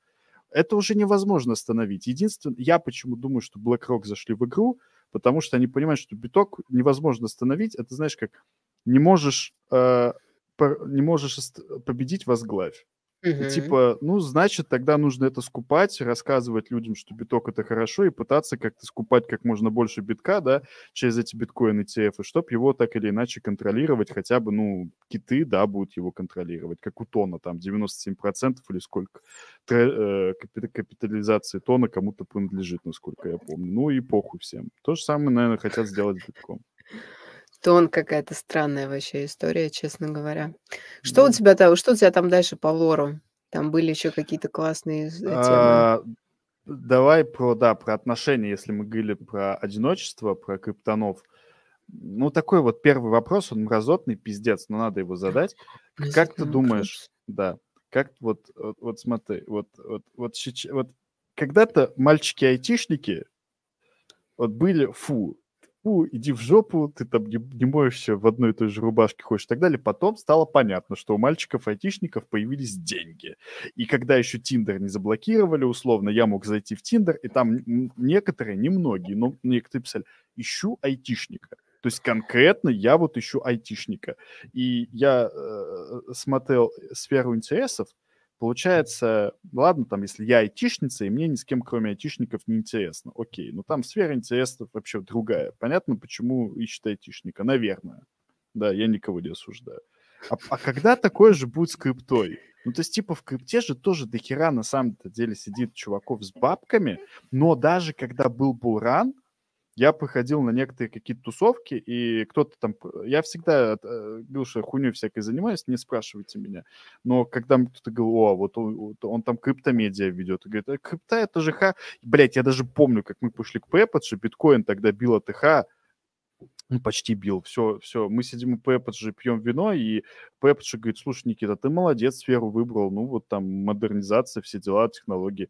Это уже невозможно остановить. Единственное, я почему думаю, что BlackRock зашли в игру, потому что они понимают, что биток невозможно остановить. Это знаешь, как не можешь, э, не можешь победить возглавь. И типа, ну, значит, тогда нужно это скупать, рассказывать людям, что биток это хорошо, и пытаться как-то скупать как можно больше битка, да, через эти биткоин ETF, чтобы его так или иначе контролировать, хотя бы, ну, киты, да, будут его контролировать, как у Тона, там, 97% или сколько э, капитализации Тона кому-то принадлежит, насколько я помню. Ну и похуй всем. То же самое, наверное, хотят сделать с битком. Тон какая-то странная вообще история, честно говоря. Что у тебя там, что у тебя там дальше по лору? Там были еще какие-то классные э, темы. А, давай про, да, про отношения, если мы говорили про одиночество, про криптонов. Ну, такой вот первый вопрос, он мразотный, пиздец, но надо его задать. Как ты думаешь, да, как вот, вот, вот смотри, вот, вот, вот, вот когда-то мальчики-айтишники вот были, фу, фу, иди в жопу, ты там не, не моешься в одной и той же рубашке ходишь и так далее. Потом стало понятно, что у мальчиков-айтишников появились деньги. И когда еще Тиндер не заблокировали, условно, я мог зайти в Тиндер, и там некоторые, немногие, но некоторые писали, ищу айтишника. То есть конкретно я вот ищу айтишника. И я э, смотрел сферу интересов, Получается, ладно, там, если я айтишница, и мне ни с кем, кроме айтишников, не интересно. Окей, но там сфера интересов вообще другая. Понятно, почему ищет айтишника? Наверное. Да, я никого не осуждаю. А, а когда такое же будет с криптой? Ну, то есть, типа, в крипте же тоже до хера на самом деле сидит чуваков с бабками, но даже когда был буран, я походил на некоторые какие-то тусовки, и кто-то там... Я всегда э, что хуйней всякой занимаюсь, не спрашивайте меня. Но когда кто-то говорил, о, вот он, он там криптомедиа ведет, и говорит, а крипта это же ха... Блять, я даже помню, как мы пошли к Пеппадже, биткоин тогда бил от ТХ, ну, почти бил. Все, все. Мы сидим у Пеппаджи, пьем вино, и Пеппаджи говорит, слушай, Никита, ты молодец, сферу выбрал, ну, вот там модернизация, все дела, технологии.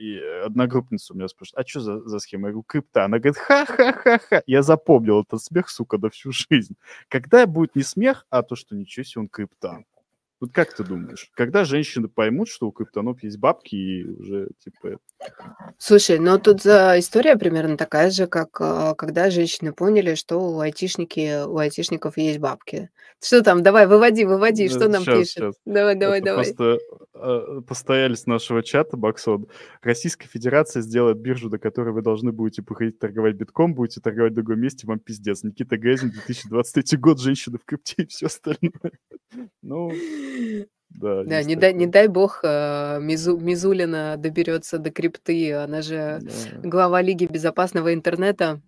И одногруппница у меня спрашивает, а что за, за схема? Я говорю, крипта. Она говорит, ха-ха-ха-ха. Я запомнил этот смех, сука, на всю жизнь. Когда будет не смех, а то, что ничего себе, он крипта. Вот как ты думаешь, когда женщины поймут, что у криптонов есть бабки и уже типа... Слушай, ну тут история примерно такая же, как а, когда женщины поняли, что у айтишники, у айтишников есть бабки. Что там? Давай, выводи, выводи, что нам сейчас, пишет? Сейчас. Давай, давай, Это давай. Просто э, постоялись нашего чата, Баксон. Российская Федерация сделает биржу, до которой вы должны будете походить торговать битком, будете торговать в другом месте, вам пиздец. Никита Газин, 2023 год, женщины в крипте и все остальное. (laughs) Ну, да, Да, не дай, не дай бог э, Мизу, Мизулина доберется до крипты. Она же Да. глава Лиги безопасного интернета.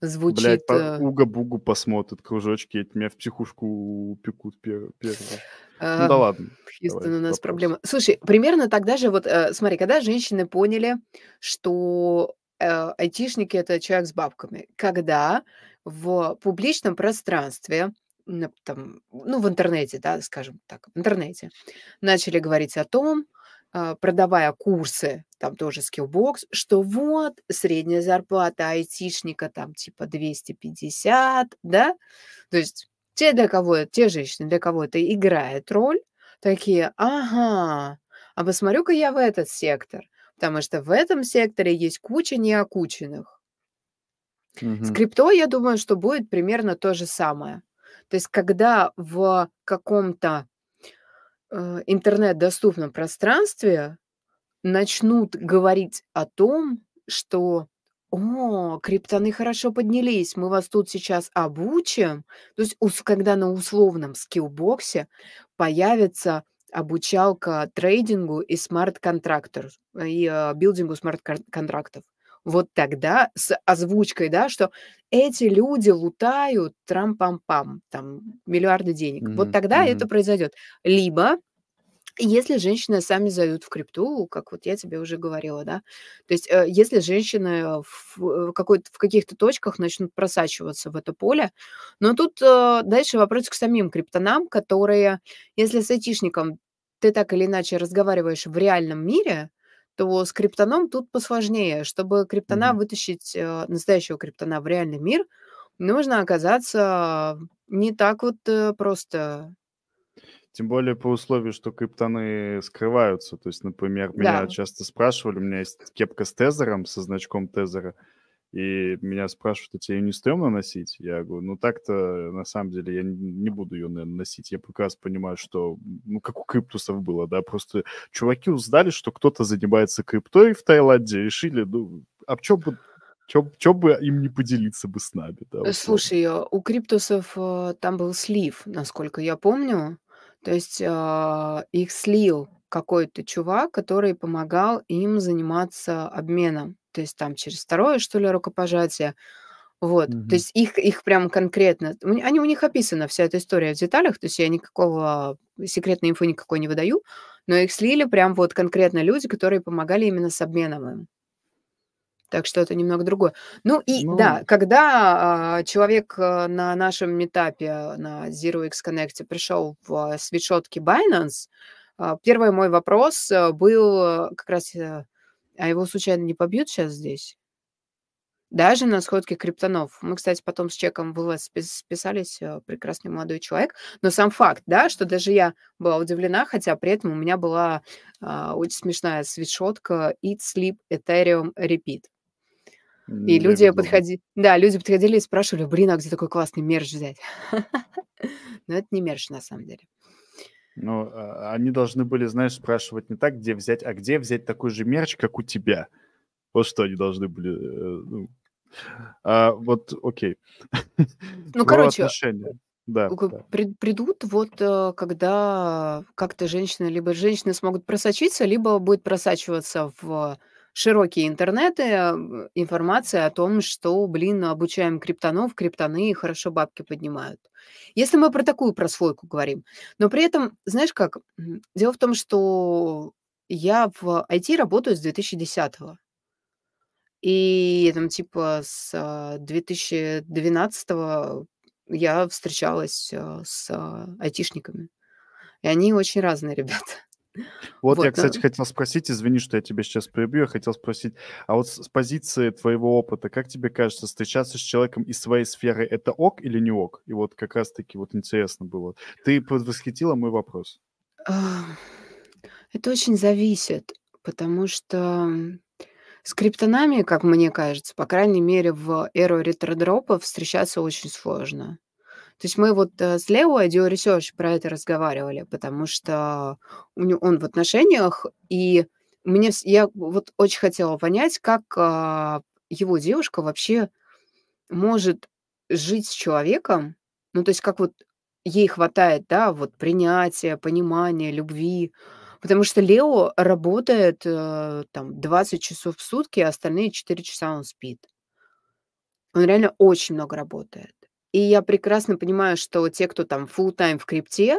Звучит... по э, Уга-Бугу посмотрят, кружочки, эти меня в психушку упекут пер- первого. Ну да ладно, Хьюстон, давай у нас вопрос. проблема. Слушай, примерно тогда же, вот э, смотри, когда женщины поняли, что э, айтишники это человек с бабками, когда в публичном пространстве там, ну, в интернете, да, скажем так, в интернете, начали говорить о том, а, продавая курсы, там тоже Skillbox, что вот средняя зарплата айтишника там типа 250, да, то есть те, для кого, те женщины, для кого это играет роль, такие, ага, а посмотрю-ка я в этот сектор, потому что в этом секторе есть куча неокученных. С крипто, я думаю, что будет примерно то же самое. То есть когда в каком-то э, интернет-доступном пространстве начнут говорить о том, что о, криптоны хорошо поднялись, мы вас тут сейчас обучим. То есть, когда на условном скиллбоксе появится обучалка трейдингу и смарт-контрактор, и э, билдингу смарт-контрактов. Вот тогда с озвучкой, да, что эти люди лутают трам-пам-пам, там миллиарды денег. Вот Мгм, тогда это мгм. произойдет. Либо если женщины сами зайдут в крипту, как вот я тебе уже говорила, да, то есть э, если женщины в, э, в каких-то точках начнут просачиваться в это поле, но тут э, дальше вопрос к самим криптонам, которые, если с айтишником ты так или иначе разговариваешь в реальном мире, то с криптоном тут посложнее. Чтобы криптона Мгм. вытащить, э, настоящего криптона в реальный мир, нужно оказаться не так вот э, просто. Тем более по условию, что криптоны скрываются. То есть, например, меня Да, часто спрашивали, у меня есть кепка с тезером, со значком тезера, и меня спрашивают, а тебе ее не стрёмно носить? Я говорю, ну так-то на самом деле я не буду ее, наверное, носить. Я прекрасно понимаю, что, ну, как у криптусов было, да, просто чуваки узнали, что кто-то занимается криптой в Таиланде, решили, ну, а чё бы, чё, чё бы им не поделиться бы с нами, да, Э, условно. слушай, э, у криптусов, э, там был слив, насколько я помню. То есть, а, их слил какой-то чувак, который помогал им заниматься обменом. То есть там через второе, что ли, рукопожатие. Вот. То Мгм. есть их их прям конкретно они у них описана вся эта история в деталях, то есть я никакого секретной инфы никакой не выдаю, но их слили прям вот конкретно люди, которые помогали именно с обменом им. Так что это немного другое. Ну и Ну, да, когда, а, человек, э, на нашем метапе на Zero X Connect пришел в свитшотке Binance, а, 1 мой вопрос, э, был, э, как раз, "А его случайно не побьют сейчас здесь?" Даже на сходке криптонов. Мы, кстати, потом с человеком в списались, э, прекрасный молодой человек. Но сам факт, да, что даже я была удивлена, хотя при этом у меня была, а, очень смешная свитшотка Eat, Sleep, Ethereum, Repeat. И м, я люди подходи да, люди подходили и спрашивали: "Блин, а где такой классный мерч взять?" (laughs) Но это не мерч на самом деле. Ну, а, они должны были, знаешь, спрашивать не так, где взять, а где взять такой же мерч, как у тебя. Вот что они должны были, э, ну. А, вот, окей. (laughs) Ну, короче, отношения. Да, да. прид придут вот, э, когда как-то женщины либо женщины смогут просочиться, либо будет просачиваться в широкие интернеты, м, информация о том, что, блин, обучаем криптонов, криптоны хорошо бабки поднимают. Если мы про такую прослойку говорим. Но при этом, знаешь как, дело в том, что я в IT работаю с 2010. И там типа с, а, 2012 я встречалась, а, с, айтишниками. И они очень разные (laughs) ребята. Вот я, Вот, кстати, но хотел спросить, извини, что я тебя сейчас перебью, я хотел спросить, а вот с с позиции твоего опыта, как тебе кажется, встречаться с человеком из своей сферы- это ок или не ок? И вот как раз таки вот интересно было. Ты предвосхитила мой вопрос. А, это очень зависит, потому что, с криптонами, как мне кажется, по крайней мере, в эру ретродропов встречаться очень сложно. То есть мы вот, э, с Лео IDEO Research про это разговаривали, потому что он в отношениях, и мне я вот очень хотела понять, как, а, его девушка вообще может жить с человеком. Ну, то есть как вот ей хватает, да, вот принятия, понимания, любви. Потому что Лео работает, э, там 20 часов в сутки, а остальные 4 часа он спит. Он реально очень много работает. И я прекрасно понимаю, что те, кто там full-time в крипте,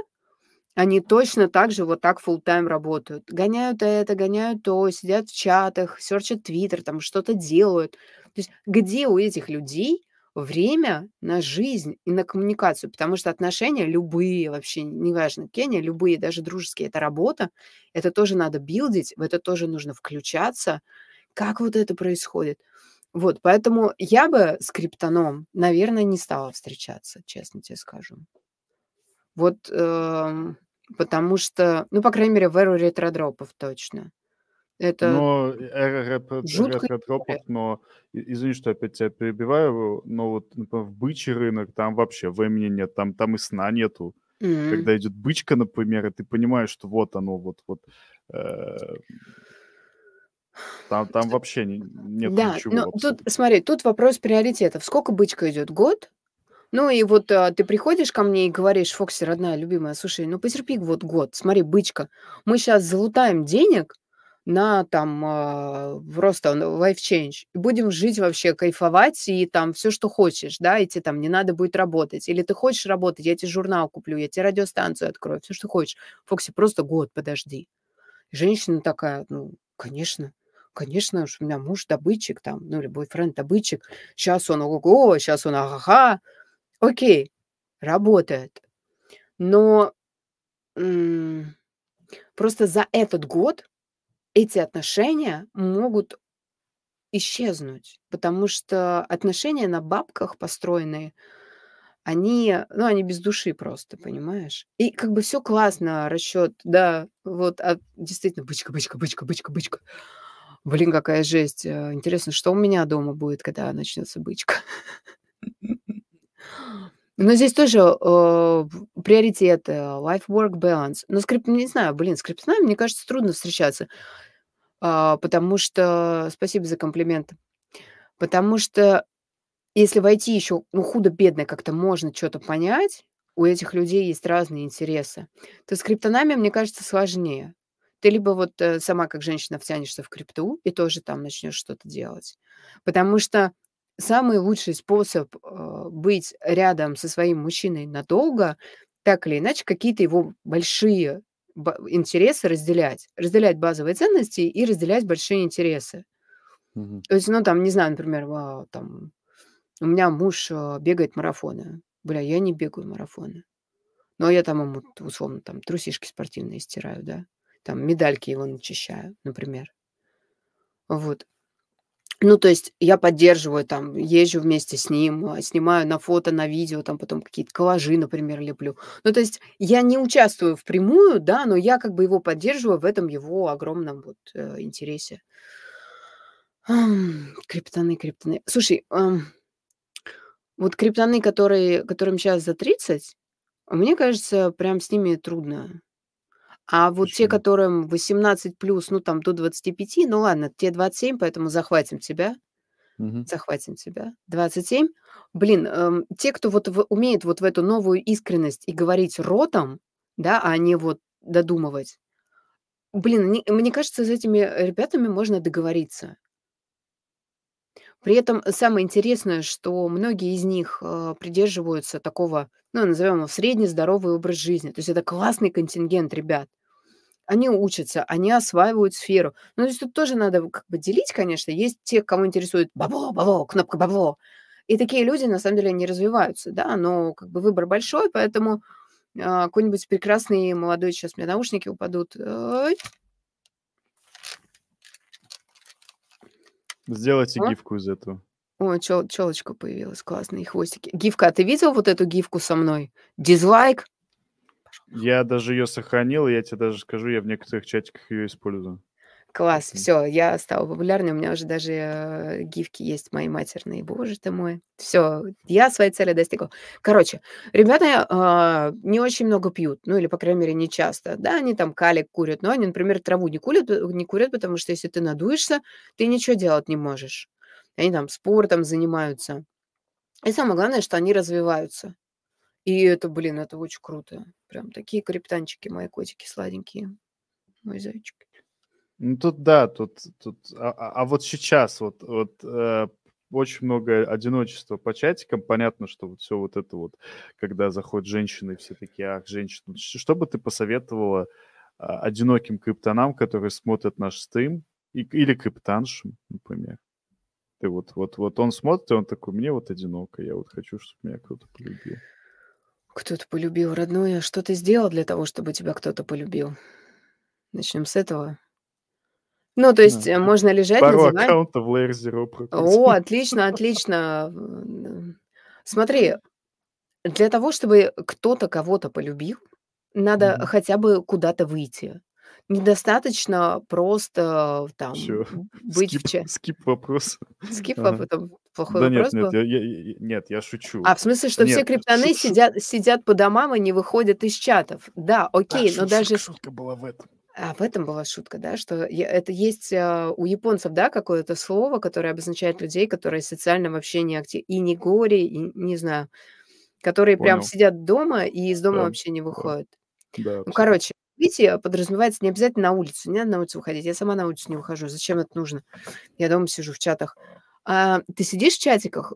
они точно так же вот так full-time работают. Гоняют это, гоняют то, сидят в чатах, серчат "Твиттер", там что-то делают. То есть где у этих людей время на жизнь и на коммуникацию? Потому что отношения любые, вообще неважно они, любые, даже дружеские- это работа. Это тоже надо билдить, в это тоже нужно включаться. Как вот это происходит? Вот, поэтому я бы с криптоном, наверно, не стала встречаться, честно тебе скажу. Вот, эм, потому что, ну, по крайней мере, в эру ретродропов точно. Это Но э, рэп жуткая история. но извини, что опять тебя перебиваю, но вот, например, в бычий рынок там вообще времени нет, там там и сна нету. М. Когда идет бычка, например, и ты понимаешь, что вот оно, вот вот, э там там вообще не нету Да, ничего но тут, смотри, тут вопрос приоритетов. Сколько бычка идет? Год? Ну и вот, а, ты приходишь ко мне и говоришь: "Фокси, родная, любимая, слушай, ну потерпи вот год. Смотри, бычка, мы сейчас залутаем денег на там, а, просто life change, будем жить вообще, кайфовать и там все, что хочешь, да, и те там не надо будет работать. Или ты хочешь работать, я тебе журнал куплю, я тебе радиостанцию открою, все, что хочешь. Фокси, просто год подожди". Женщина такая: "Ну, конечно, конечно уж, у меня муж добытчик там, ну или бойфренд добытчик. Щас он ого-го, щас он ага-га". Окей, работает. Но, м, просто за этот год эти отношения могут исчезнуть, потому что отношения на бабках построенные, они, ну, они без души просто, понимаешь? И как бы все классно, расчет, да, вот, а действительно бычка, бычка, бычка, бычка, бычка. Блин, какая жесть. Э, интересно, что у меня дома будет, когда начнется бычка? (laughs) Но здесь тоже, э, приоритеты, life-work balance. Но скрип не знаю, блин, скриптонами, мне кажется, трудно встречаться, а, потому что спасибо за комплимент. Потому что если войти еще, ну, худо-бедно как-то можно что то понять, у этих людей есть разные интересы, то с криптонами, мне кажется, сложнее. Ты либо вот, э, сама как женщина втянешься в крипту и тоже там начнешь что-то делать. Потому что самый лучший способ, э, быть рядом со своим мужчиной надолго, так или иначе, какие-то его большие интересы разделять. Разделять базовые ценности и разделять большие интересы. Мгм. То есть, ну, там, не знаю, например, а, там, у меня муж, а, бегает марафоны. Бля, я не бегаю марафоны. Но я там ему, условно, там трусишки спортивные стираю, да, там медальки его начищаю, например. Вот. Ну, то есть я поддерживаю, там, езжу вместе с ним, а, снимаю на фото, на видео, там потом какие-то коллажи, например, леплю. Ну, то есть я не участвую впрямую, да, но я как бы его поддерживаю в этом его огромном вот э, интересе. Криптоны, криптоны. Слушай, ам, вот криптоны, которые, которым сейчас за 30, мне кажется, прям с ними трудно. А вот те, Почему? которым 18 плюс, ну там до 25, ну ладно, те 27, поэтому захватим тебя. Мгм. Захватим тебя. 27. Блин, эм, те, кто вот в умеет вот в эту новую искренность и говорить ротом, да, а не вот додумывать. Блин, они мне кажется, с этими ребятами можно договориться. При этом самое интересное, что многие из них, э, придерживаются такого, ну, назовем его средне здоровый образ жизни. То есть это классный контингент ребят. Они учатся, они осваивают сферу. Ну, то есть тут тоже надо как бы делить, конечно. Есть те, кого интересует бабло, бабло, кнопка бабло. И такие люди, на самом деле, не развиваются, да, но как бы выбор большой, поэтому а, какой-нибудь прекрасный молодой, сейчас мне наушники упадут. Ой, Сделайте а? гифку из этого. Ой, чел, челочка появилась, классные хвостики. Гифка, а ты видел вот эту гифку со мной? Дизлайк? Я даже ее сохранил, я тебе даже скажу, я в некоторых чатиках ее использую. Класс, все, я стала популярной, у меня уже даже э, гифки есть мои матерные, боже ты мой. Все, я своей цели достигла. Короче, ребята а, не очень много пьют, ну или, по крайней мере, не часто. Да, они там калик курят, но они, например, траву не курят, э, не курят, потому что если ты надуешься, ты ничего делать не можешь. Они там спортом занимаются. И самое главное, что они развиваются. И это, блин, это очень круто. Прям такие криптанчики, мои котики сладенькие, мой зайчик. Ну, тут да, тут, тут, а, а- а вот сейчас вот, вот э, очень много одиночества по чатикам. Понятно, что вот все вот это вот, когда заходят женщины, все такие, ах, женщины. Ш- Что бы ты посоветовала а, одиноким криптонам, которые смотрят наш стрим, и- или криптаншам, например? Ты вот, вот, вот он смотрит, и он такой, мне вот одиноко, я вот хочу, чтобы меня кто-то полюбил. Кто-то полюбил, родной, а что ты сделал для того, чтобы тебя кто-то полюбил? Начнем с этого. Ну, то есть Да. э, можно лежать на Пару диване. аккаунтов в Layer Zero прокрутил. О, отлично, (laughs) отлично. Смотри, для того, чтобы кто-то кого-то полюбил, надо Мгм. хотя бы куда-то выйти. Недостаточно просто там Всё, (laughs) быть в скип ча скип вопрос. Скип воп Ага. это плохой Да нет вопрос нет, был? я я я нет, я шучу. А, в смысле, что все Нет, криптоны шу сидят сидят по домам и не выходят из чатов? Да, Да, окей, но шу даже шутка шутка была в этом. А, в этом была шутка, да? Что это есть, а, у японцев, да, какое-то слово, которое обозначает людей, которые социально вообще не актив инигори, и не знаю, которые прям Понял. сидят дома и из дома Да, вообще не да. выходят. Да, Ну, абсолютно. короче, видите, подразумевается не обязательно на улицу, не надо на улицу выходить. Я сама на улицу не выхожу. Зачем это нужно? Я дома сижу в чатах. А, ты сидишь в чатиках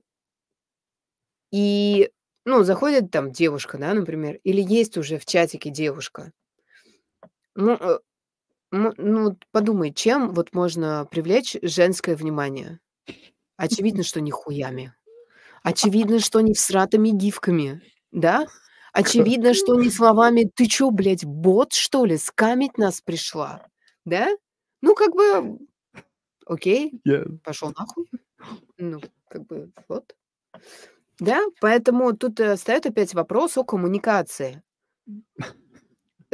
и, ну, заходит там девушка, да, например, или есть уже в чатике девушка. Ну, э, ну подумай, чем вот можно привлечь женское внимание? Очевидно, что не хуями. Очевидно, что не всратыми гифками, да? Очевидно, что не словами: "Ты чё, блядь, бот, что ли, скамить нас пришла?" Да? Ну, как бы, окей, Я пошёл нахуй. Ну, как бы вот. Да, поэтому тут, э, встаёт опять вопрос о коммуникации.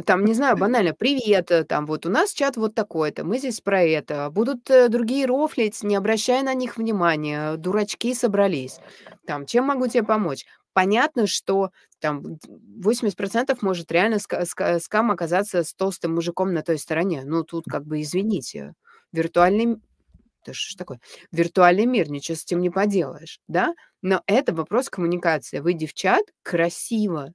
Там, не знаю, банально: "Привет, э, там вот у нас чат вот такой-то, мы здесь про это. Будут, э, другие рофлить, не обращай на них внимания, дурачки собрались. Там, чем могу тебе помочь?" Понятно, что там д 80 может реально ска ска скам оказаться с толстым мужиком на той стороне. Ну, тут как бы извините, виртуальный да что ж такое? Виртуальный мир, ничего с этим не поделаешь, да? Но это вопрос коммуникации. Выйди в чат красиво.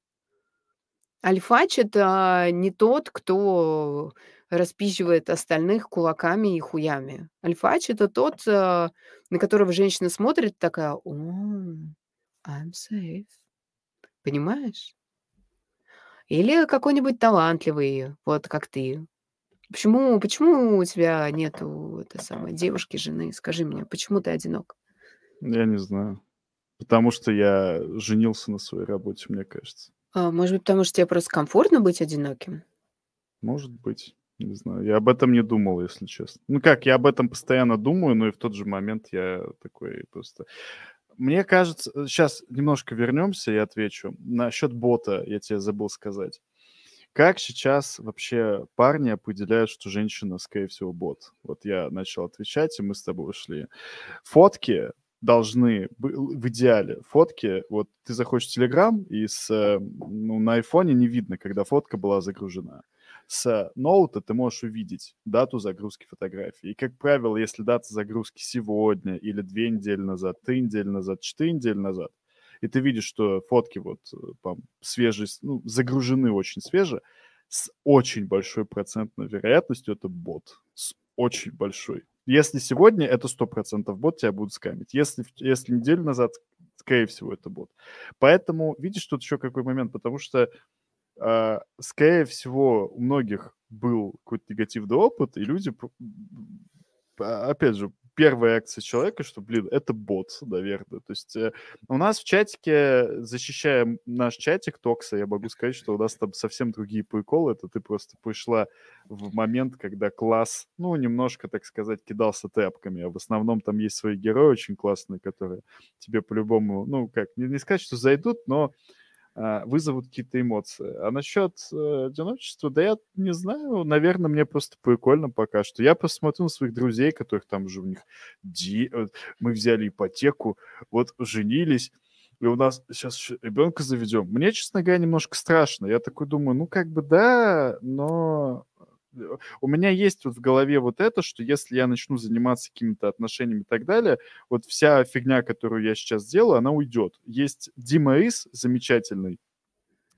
Альфач- это не тот, кто распизживает остальных кулаками и хуями. Альфач- это тот, э, на которого женщина смотрит такая: "О, I'm safe". Понимаешь? Или какой-нибудь талантливый, вот как ты. Почему почему у тебя нету, этой самой, девушки, жены? Скажи мне, почему ты одинок? Я не знаю. Потому что я женился на своей работе, мне кажется. А, может быть, потому что тебе просто комфортно быть одиноким? Может быть, не знаю. Я об этом не думал, если честно. Ну как, я об этом постоянно думаю, но и в тот же момент я такой просто Мне кажется, э, щас немножко вернемся и отвечу. Насчет бота я те забыл сказать. Как сейчас вообще парни определяют, что женщина, скорее всего, бот? Вот я начал отвечать, и мы с тобой ушли. Фотки должны в идеале фотки вот ты заходишь в "Телеграм", и с, э, ну, на айфоне не видно, когда фотка была загружена. С ноута ты можешь увидеть дату загрузки фотографии. И, как правило, если дата загрузки сегодня или 2 недели назад, 3 недели назад, 4 недели назад, и ты видишь, что фотки вот, э, там свежие, ну, загружены очень свеже, с очень большой процентной вероятностью это бот. С очень большой. Если сегодня, это 100 бот, тебя будут скамить. Если если неделю назад, скорее всего, это бот. Поэтому видишь, тут еще какой момент, потому что, скорее всего, у многих был какой-то негативный опыт, и люди а, опять же, первая реакция человека, что, блин, это бот, наверно. То есть, э, у нас в чатике, защищая наш чатик Токса, я могу сказать, что у нас там совсем другие приколы. Это ты просто пришла в момент, когда класс, ну, немножко, так сказать, кидался тэпками, а в основном там есть свои герои очень классные, которые тебе по-любому, ну, как, не не сказать, что зайдут, но, а, вызовут какие-то эмоции. А насчет, э, одиночества, да я не знаю, наверно, мне просто прикольно пока что. Я просто смотрю на своих друзей, которых там уже у них де э, мы взяли ипотеку, вот женились, и у нас щас ещё ребенка заведем. Мне, честно говоря, немножко страшно. Я такой думаю: "Ну, как бы да, но" у меня есть вот в голове вот это, что если я начну заниматься какими-то отношениями и так далее, вот вся фигня, которую я сейчас делаю, она уйдет. Есть Дима Рис замечательный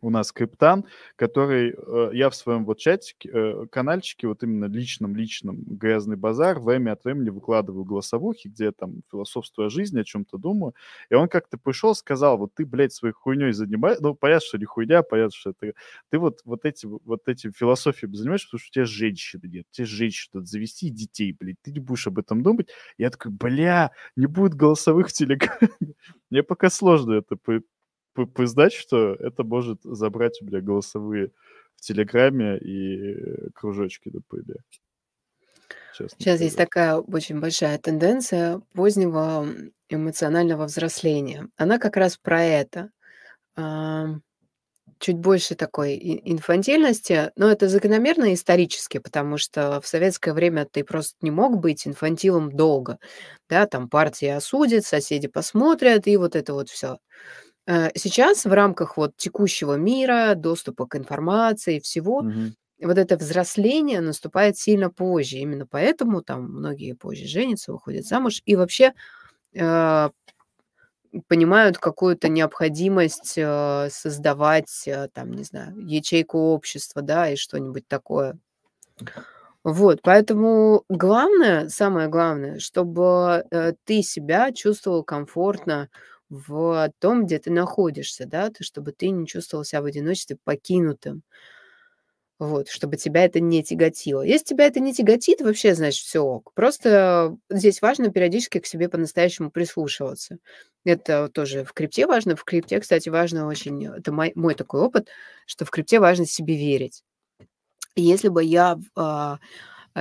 у нас криптан, который, э, я в своем вот чатике, э, канальчике, вот именно личном личном "Грязный базар", время от времени выкладываю голосовухи, где я там философствую о жизни, о чём-то думаю. И он как-то пришел, сказал: "Вот ты, блядь, своей хуйней занима" ну, понятно, что не хуйня, понятно, что это ты вот вот этим вот этим философией занимаешься, потому что у тебя женщины нет. Тебе женщину надо завести детей, блядь. Ты не будешь об этом думать. Я такой: "Бля, не будет голосовых в "Телеграме". (laughs) Мне пока сложно это признать, что это может забрать у меня голосовые в "Телеграме" и, кружочки на. Честно Щас есть такая очень большая тенденция позднего, эмоционального взросления. Она как раз про это. Ам чуть больше такой инфантильности, но это закономерно исторически, потому что в советское время ты просто не мог быть инфантилом долго. Да, там партия осудит, соседи посмотрят, и вот это вот всё. Э, сейчас в рамках вот текущего мира, доступа к информации, всего, Мгм. вот это взросление наступает сильно позже. Именно поэтому там многие позже женятся, выходят замуж и вообще, э, понимают какую-то необходимость, э, создавать, э, там, не знаю, ячейку общества, да, и что-нибудь такое. Вот, поэтому главное, самое главное, чтобы, э, ты себя чувствовал комфортно в том, где ты находишься, да, ты чтобы ты не чувствовал себя в одиночестве покинутым. Вот, чтобы тебя это не тяготило. Если тебя это не тяготит, вообще, значит, всё ок. Просто здесь важно периодически к себе по-настоящему прислушиваться. Это тоже в крипте важно. В крипте, кстати, важно очень, это мой мой такой опыт, что в крипте важно себе верить. Если бы я а,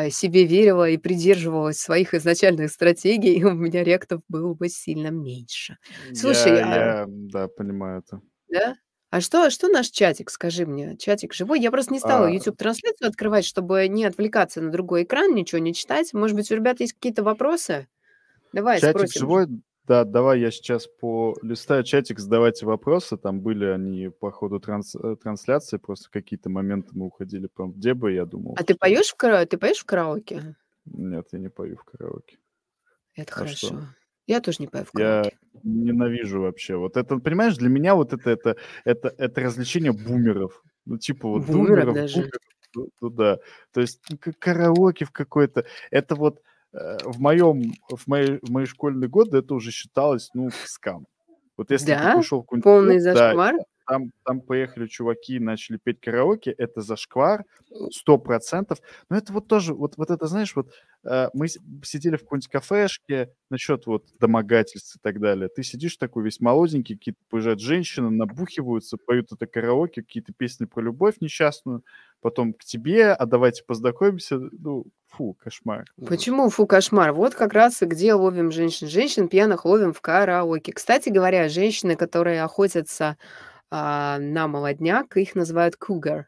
себе верила и придерживалась своих изначальных стратегий, (laughs) у меня ректов было бы сильно меньше. Слушай, Я а я, да, понимаю это. Да? А что что наш чатик, скажи мне? Чатик живой? Я просто не стала А YouTube-трансляцию открывать, чтобы не отвлекаться на другой экран, ничего не читать. Может быть, у ребят есть какие-то вопросы? Давай Чатик спросим живой? Да, давай я сейчас полистаю чатик, задавайте вопросы. Там были они по ходу транс э, трансляции, просто какие-то моменты мы уходили прям в дебри. Я думал, А ты что поёшь в кара ты поёшь в караоке? Нет, я не пою в караоке. Это А что? хорошо. Я тоже не пою в Я караоке. ненавижу вообще. Вот это, понимаешь, для меня вот это это это это развлечение бумеров. Ну, типа вот Бумеров думеров, даже? бумеров, ну ну да. То есть караоке в какое-то. Это вот, в моем в мои в мои школьные годы это уже считалось, ну, скам. Вот если ты Да? пришел в какой-нибудь Полный клуб, да, зашквар? там там поехали чуваки начали петь караоке, это зашквар 100 %. Но это вот тоже, вот вот это, знаешь, вот, э, мы си сидели в какой-нибудь кафешке, насчет вот домогательств и так далее. Ты сидишь такой весь молоденький, какие-то приезжают женщины, набухиваются, поют это караоке, какие-то песни про любовь несчастную, потом к тебе: "А давайте познакомимся". Ну, фу, кошмар. Почему фу, кошмар? Вот как раз и где ловим женщин. Женщин пьяных ловим в караоке. Кстати говоря, женщины, которые охотятся, а, на молодняк, их называют cougar.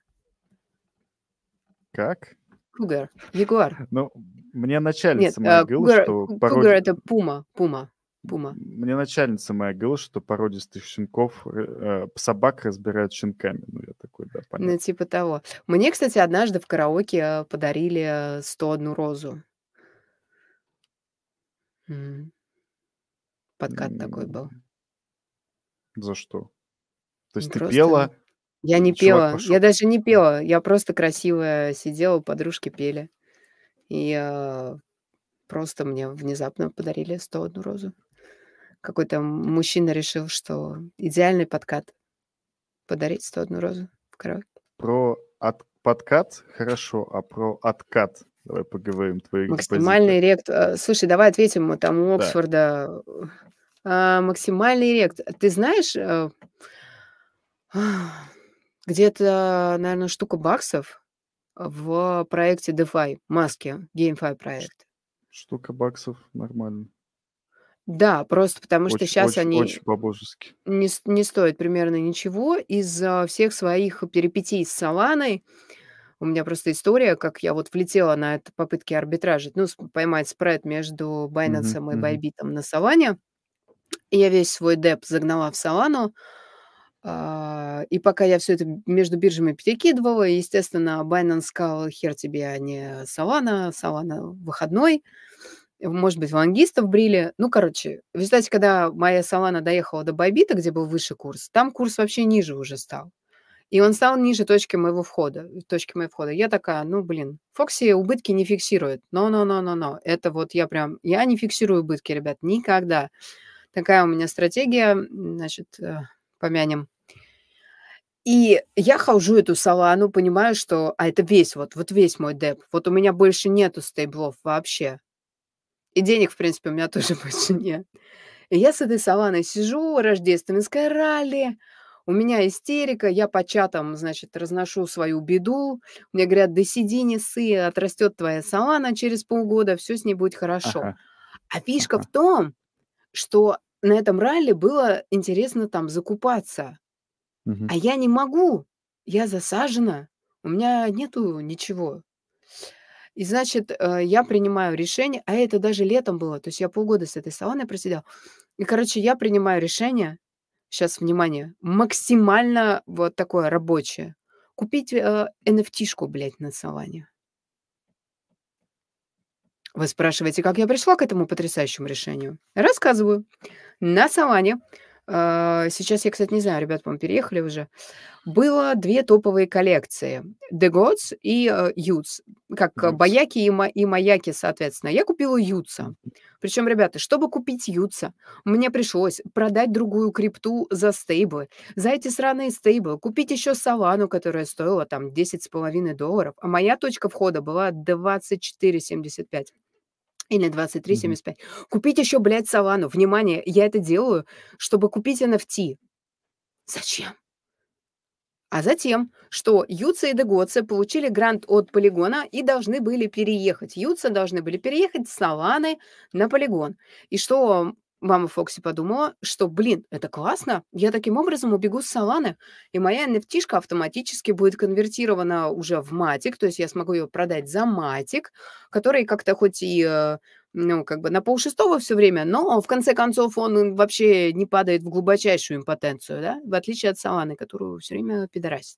Как? Cougar, ягуар. Ну, мне Нет, начальница моя э, говорила, что ку cougar- породи это пума пума пума. мне начальница моя говорила, что породистых щенков, э, э, собак разбирают щенками. Ну, я такой: "Да, Ну, понятно". типа того. Мне, кстати, однажды в караоке, э, подарили "101 розу". М. Подкат такой был. За что? То есть ты Просто пела, я не пела, пошел я даже не пела, я просто красивая сидела, подружки пели. И, э, просто мне внезапно подарили "101 розу". Какой-то мужчина решил, что идеальный подкат- подарить "101 розу" в караоке. Про от подкат хорошо, а про откат давай поговорим, твои. Максимальный рект э, слушай, давай ответим, мы там у Да. Оксфорда. А, максимальный рект. Ты знаешь, э где-то, наверно, штука баксов в проекте DeFi, Маски, GameFi проект. штука баксов, нормально. Да, просто потому что Очень щас очень они очень по-божески. не с не стоят примерно ничего из-за всех своих перипетий с "Соланой". У меня просто история, как я вот влетела на это попытки арбитражить, ну, с поймать спред между Мгм, "Байненсом" и мгм. "Байбитом" на "Солане". И я весь свой деп загнала в "Солану". А, и пока я всё это между биржами перекидывала, естественно, Binance сказал: "Хер тебе, а не Solana. Solana выходной". Может быть, лонгистов брили. Ну, короче, в результате, когда моя Solana доехала до Байбита, где был выше курс, там курс вообще ниже уже стал. И он стал ниже точки моего входа точки моего входа. Я такая: "Ну, блин, Фокси убытки не фиксирует. Но но но но но". Это вот я прям я не фиксирую убытки, ребят, никогда. Такая у меня стратегия, значит, э, помянем. И я хожу эту Солану, понимаю, что а это весь вот вот весь мой деп. Вот у меня больше нету стейблов вообще. И денег, в принципе, у меня тоже (laughs) больше нет. И я с этой Соланой сижу, рождественское ралли, у меня истерика, я по чатам, значит, разношу свою беду. Мне говорят: "Да сиди, не ссы, отрастет твоя Солана через полгода, всё с ней будет хорошо". Ага. А фишка в Ага. том, что на этом ралли было интересно там закупаться. Мгм. А я не могу. Я засажена. У меня нету ничего. И, значит, э, я принимаю решение, а это даже летом было, то есть я полгода с этой саванной просидела. И, короче, я принимаю решение, сейчас внимание, максимально вот такое рабочее, купить э, NFT-шку, блядь, на саванне. Вы спрашиваете, как я пришла к этому потрясающему решению? Рассказываю. На саванне, э, сейчас я, кстати, не знаю, ребят, по-моему, переехали уже, было две топовые коллекции. The Gods и э, Ютс. Как э, Ютс. баяки и, ма- и маяки, соответственно. Я купила Ютса. Причем, ребята, чтобы купить Ютса, мне пришлось продать другую крипту за стейблы. За эти сраные стейблы купить еще Савану, которая стоила там 10,5 долларов. А моя точка входа была 24,75. Или 23,75. Купить еще, блядь, Савану. Внимание, я это делаю, чтобы купить NFT. Зачем? А затем, что Юца и Дегоце получили грант от полигона и должны были переехать. Юца должны были переехать с Саланы на полигон. И что мама Фокси подумала, что, блин, это классно, я таким образом убегу с Саланы, и моя nft автоматически будет конвертирована уже в матик, то есть я смогу ее продать за матик, который как-то хоть и э, ну, как бы на полшестого все время, но в конце концов он вообще не падает в глубочайшую импотенцию, да, в отличие от Саланы, которую все время пидорасит.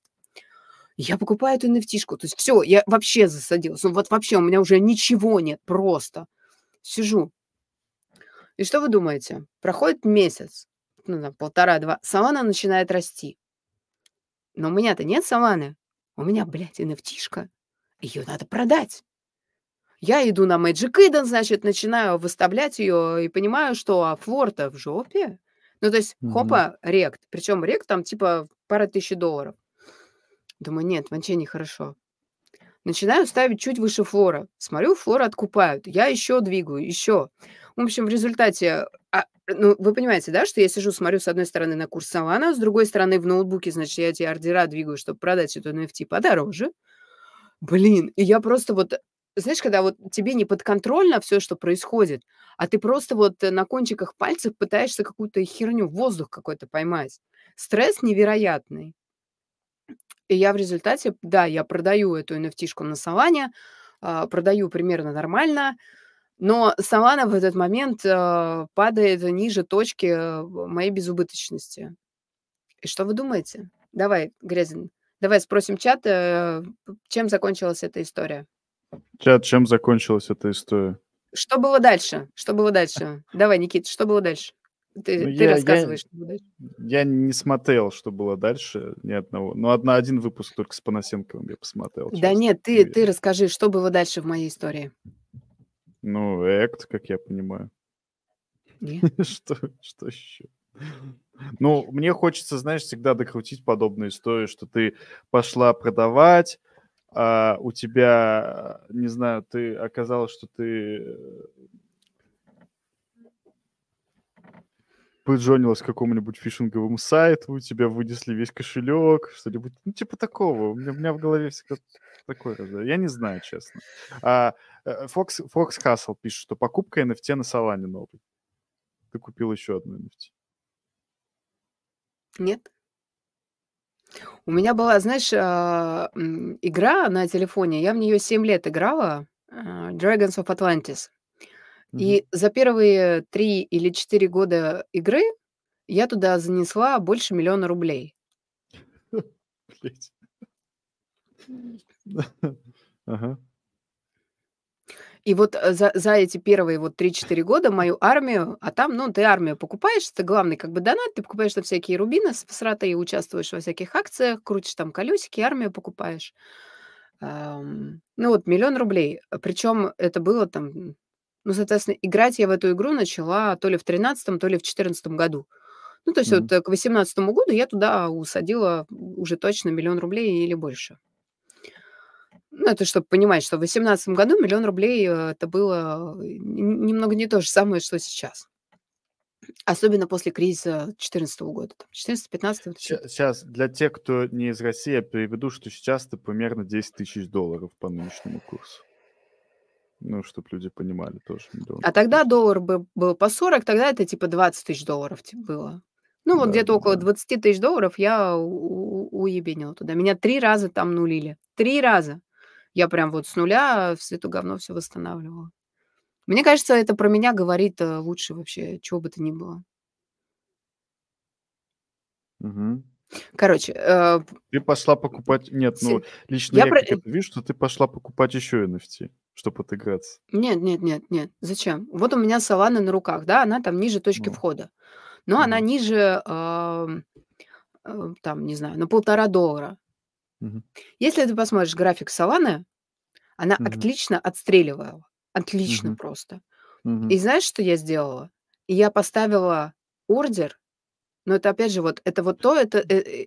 Я покупаю эту nft то есть все, я вообще засадилась, ну вот вообще у меня уже ничего нет, просто сижу. И что вы думаете? Проходит месяц, ну, там, полтора-два, Салана начинает расти. Но у меня-то нет Саланы, у меня, блядь, nft ее надо продать. Я иду на Magic Eden, значит, начинаю выставлять ее и понимаю, что а флор-то в жопе. Ну, то есть, Мгм. хопа, рект. Причем рект там типа пара тысяч долларов. Думаю, нет, вообще нехорошо. Начинаю ставить чуть выше флора. Смотрю, флора откупают. Я еще двигаю, еще. В общем, в результате... а, ну, вы понимаете, да, что я сижу, смотрю с одной стороны на курс Solana, с другой стороны в ноутбуке, значит, я эти ордера двигаю, чтобы продать эту NFT подороже. Блин, и я просто вот знаешь, когда вот тебе не подконтрольно все, что происходит, а ты просто вот на кончиках пальцев пытаешься какую-то херню, воздух какой-то поймать. Стресс невероятный. И я в результате, да, я продаю эту nft на Солане, а, продаю примерно нормально, но Солана в этот момент а, падает ниже точки э, моей безубыточности. И что вы думаете? Давай, Грезин, давай спросим чат, э, чем закончилась эта история. Чат, чем закончилась эта история? Что было дальше? Что было дальше? Давай, Никит, что было дальше? Ты, Ну, ты я- я- было дальше. Я не смотрел, что было дальше, ни одного. Ну, одна, один выпуск только с Панасенковым я посмотрел. Да честно. нет, ты, ты расскажи, что было дальше в моей истории. Ну, Экт, как я понимаю. (laughs) Что, что еще? Ну, мне хочется, знаешь, всегда докрутить подобную историю, что ты пошла продавать, а у тебя, не знаю, ты оказалось, что ты э, поджонилась к какому-нибудь фишинговому сайту, у тебя вынесли весь кошелек, что-нибудь, ну, типа такого. У меня, у меня в голове всегда такое. Я не знаю, честно. А, э, Fox, Fox Hustle пишет, что покупка NFT на Солане новый. Ты купил еще одну NFT. Нет? У меня была, знаешь, м, игра на телефоне, я в нее 7 лет играла, а, Dragons of Atlantis. И за первые 3 или 4 года игры я туда занесла больше миллиона рублей. (laughs) (laughs) Ага. И вот э, за, за эти первые вот 3-4 года мою армию, а там, ну, ты армию покупаешь, это главный как бы донат, ты покупаешь там всякие рубины с сратой, участвуешь во всяких акциях, крутишь там колесики, армию покупаешь. Ам, ну вот миллион рублей. Причем это было там, ну, соответственно, играть я в эту игру начала то ли в 13 то ли в 14 году. Ну, то есть Мгм. вот э, к 18 году я туда усадила уже точно миллион рублей или больше. Ну, это чтобы понимать, что в 2018 году миллион рублей э, это было э, немного не то же самое, что сейчас. Особенно после кризиса 2014 года. 14-15 вот эти вот. Сейчас, для тех, кто не из России, я переведу, что сейчас это примерно 10 тысяч долларов по нынешнему курсу. Ну, чтобы люди понимали тоже. миллион А тогда доллар бы- был по 40, тогда это типа 20 тысяч долларов ти- было. Ну, вот где-то около Да-да-да. 20 тысяч долларов я у у уебенила туда. Меня 3 раза там нулили. 3 раза! Я прям вот с нуля в свету говно всё восстанавливала. Мне кажется, это про меня говорит, э, лучше вообще чего бы то ни было. Мгм. Короче, э, Ты пошла покупать Нет, ну, лично я я про э это вижу, что ты пошла покупать ещё NFT, чтоб отыграться. Нет нет нет нет. Зачем? Вот у меня Solana на руках, да, она там ниже точки Ну. входа. Но она Мгм. ниже, ам, э, там, не знаю, на 1,5 доллара. Мгм. Если ты посмотришь график Solana, она Мгм. отлично отстреливала. Отлично Мгм. просто. Мгм. И знаешь, что я сделала? Я поставила ордер, но это опять же вот, это вот то, это, э э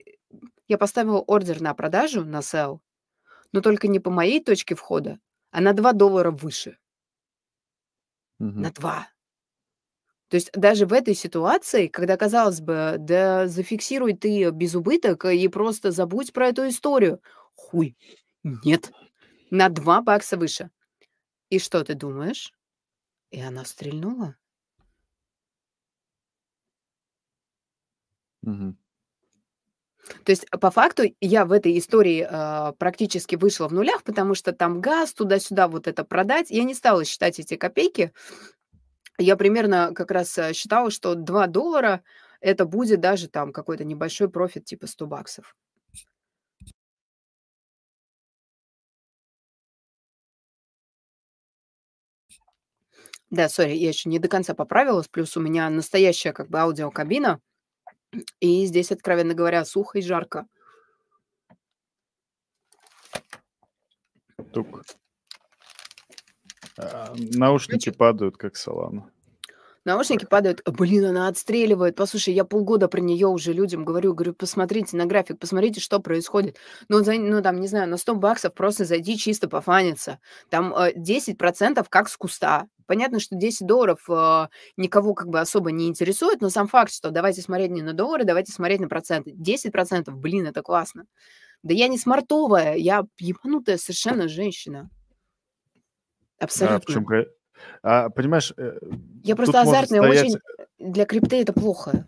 я поставила ордер на продажу, на sell, но только не по моей точке входа, а на 2 доллара выше. На Мгм. 2. То есть даже в этой ситуации, когда, казалось бы, да зафиксируй ты без убыток и просто забудь про эту историю. Хуй! Нет! На 2 бакса выше. И что ты думаешь? И она стрельнула. То есть, по факту, я в этой истории, а, практически вышла в нулях, потому что там газ, туда-сюда вот это продать. Я не стала считать эти копейки. Я примерно как раз, э, считала, что 2 доллара- это будет даже там какой-то небольшой профит, типа 100 баксов. Да, сори, я еще не до конца поправилась. Плюс у меня настоящая как бы аудиокабина, и здесь, откровенно говоря, сухо и жарко. Тук. А, наушники падают, как Solana. Наушники падают. Блин, она отстреливает. Послушай, я полгода про неё уже людям говорю. Говорю: "Посмотрите на график, посмотрите, что происходит". Ну, за ну, там, не знаю, на 100 баксов просто зайди чисто пофаниться. Там, э, 10 % как с куста. Понятно, что 10 долларов, а, никого как бы особо не интересует, но сам факт, что давайте смотреть не на доллары, давайте смотреть на проценты. 10 %, блин, это классно. Да я не смартовая, я ебанутая совершенно женщина. А в Абсолютно. а, понимаешь, э, Я просто азартная стоять очень. Для крипты это плохо.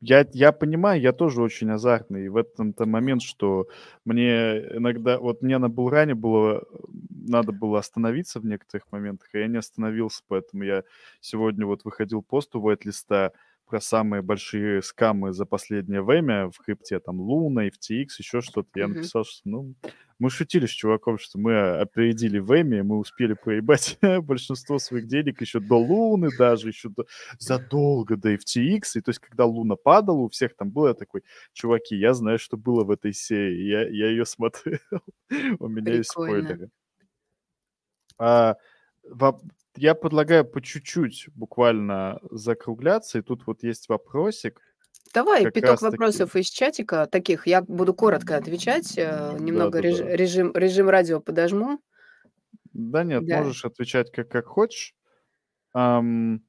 Я я понимаю, я тоже очень азартный. И в этом-то момент, что мне иногда вот мне на булране было надо было остановиться в некоторых моментах, а я не остановился. Поэтому я сегодня вот выходил пост у Вайт-листа про самые большие скамы за последнее время в крипте, там Luna, FTX, ещё что-то. Я написал, что, ну, мы шутили с чуваком, что мы опередили Вэми, мы успели проебать (laughs) большинство своих денег ещё до Луны, даже ещё до задолго до FTX. И то есть, когда Луна падала, у всех там было, такой: "Чуваки, я знаю, что было в этой серии, я я её смотрел, (laughs) у меня есть Прикольно. спойлеры". А, я предлагаю по чуть-чуть буквально закругляться. И тут вот есть вопросик. Давай Как пяток раз таки вопросов из чатика таких. Я буду коротко отвечать, э, немного реж Да-да-да. режим режим радио подожму. Да нет, Да. можешь отвечать как как хочешь. Ам,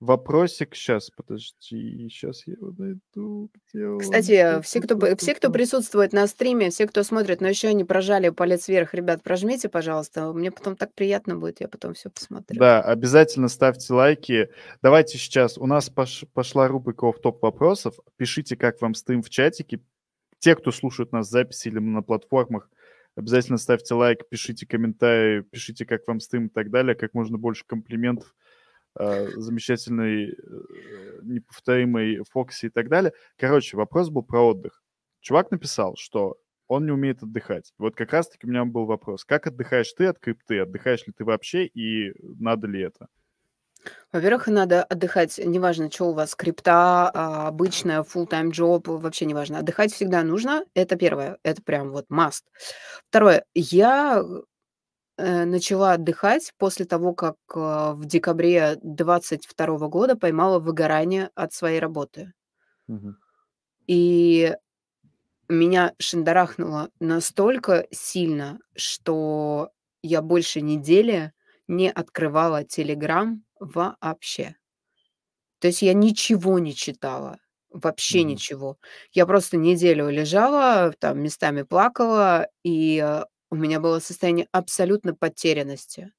вопросик, щас, подожди, щас я его найду. Где он? Кстати, все, кто все, кто присутствует на стриме, все, кто смотрит, но ещё не прожали палец вверх, ребят, прожмите, пожалуйста. Мне потом так приятно будет, я потом всё посмотрю. Да, обязательно ставьте лайки. Давайте сейчас, у нас пош пошла рубрика "Офф-топ вопросов". Пишите, как вам стрим в чатике. Те, кто слушают нас в записи или на платформах, обязательно ставьте лайк, пишите комментарии, пишите, как вам стрим и так далее. Как можно больше комплиментов, а, замечательной, э, неповторимой Фокси и так далее. Короче, вопрос был про отдых. Чувак написал, что он не умеет отдыхать. Вот как раз таки у меня был вопрос: как отдыхаешь ты от крипты? Отдыхаешь ли ты вообще и надо ли это? Во-первых, надо отдыхать, неважно, чё у вас, крипта, а, обычная, full-time job, вообще неважно. Отдыхать всегда нужно. Это 1, это прям вот must. 2: я, э, начала отдыхать после того, как, а, в декабре 22 года поймала выгорание от своей работы. И меня шандарахнуло настолько сильно, что я больше недели не открывала "Телеграм" вообще. То есть я ничего не читала, вообще Мгм. ничего. Я просто неделю лежала, там местами плакала, и, а, у меня было состояние абсолютно потерянности.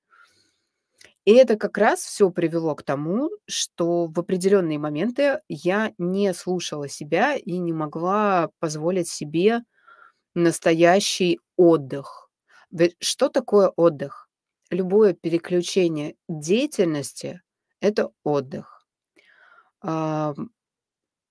И это как раз всё привело к тому, что в определенные моменты я не слушала себя и не могла позволить себе настоящий отдых. Ведь что такое отдых? Любое переключение деятельности- это отдых.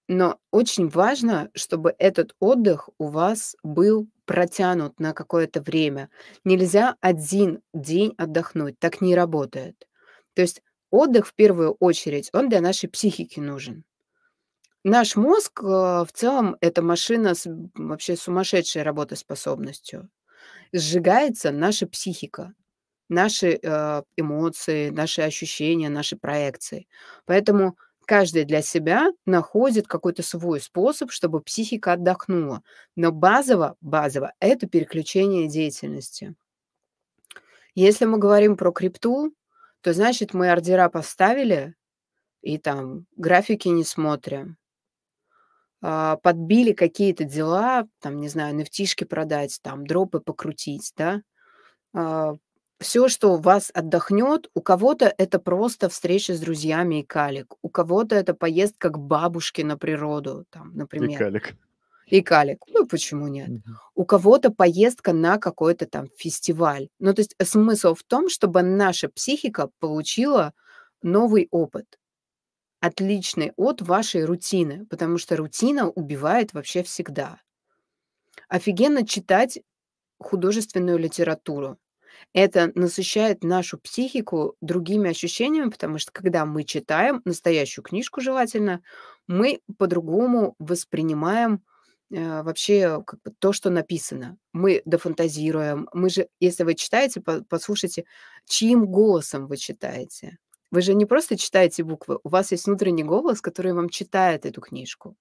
Но очень важно, чтобы этот отдых у вас был протянут на какое-то время. Нельзя 1 день отдохнуть, так не работает. То есть отдых, в первую очередь, он для нашей психики нужен. Наш мозг, э, в целом, это машина с вообще сумасшедшей работоспособностью. Сжигается наша психика, наши, э, эмоции, наши ощущения, наши проекции. Поэтому каждый для себя находит какой-то свой способ, чтобы психика отдохнула. Но базово базово- это переключение деятельности. Если мы говорим про крипту, то, значит, мы ордера поставили и там графики не смотрим. А, подбили какие-то дела, там, не знаю, нефтишки продать, там, дропы покрутить, да. Всё, что у вас отдохнёт, у кого-то это просто встреча с друзьями и калик, у кого-то это поездка к бабушке на природу, там, И например. калик. И калик. Ну, почему нет? Мгм. У кого-то поездка на какой-то там фестиваль. Ну, то есть смысл в том, чтобы наша психика получила новый опыт, отличный от вашей рутины, потому что рутина убивает вообще всегда. Офигенно читать художественную литературу. Это насыщает нашу психику другими ощущениями, потому что, когда мы читаем настоящую книжку желательно, мы по-другому воспринимаем, э, вообще как бы то, что написано. Мы дофантазируем. Мы же если вы читаете, по послушайте, чьим голосом вы читаете. Вы же не просто читаете буквы, у вас есть внутренний голос, который вам читает эту книжку.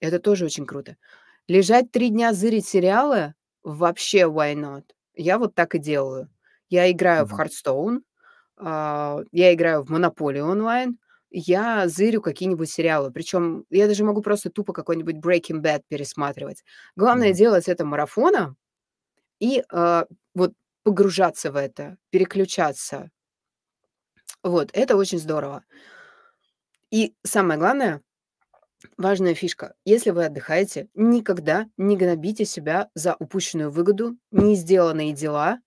Это тоже очень круто. Лежать 3 дня зырить сериалы- вообще why not? Я вот так и делаю. Я играю в Мгм. Hearthstone, а, я играю в Monopoly онлайн, я зырю какие-нибудь сериалы. Причём я даже могу просто тупо какой-нибудь Breaking Bad пересматривать. Главное Мгм. делать это марафоном и, а, вот погружаться в это, переключаться. Вот, это очень здорово. И самое главное, важная фишка: если вы отдыхаете, никогда не гнобите себя за упущенную выгоду, не сделанные дела,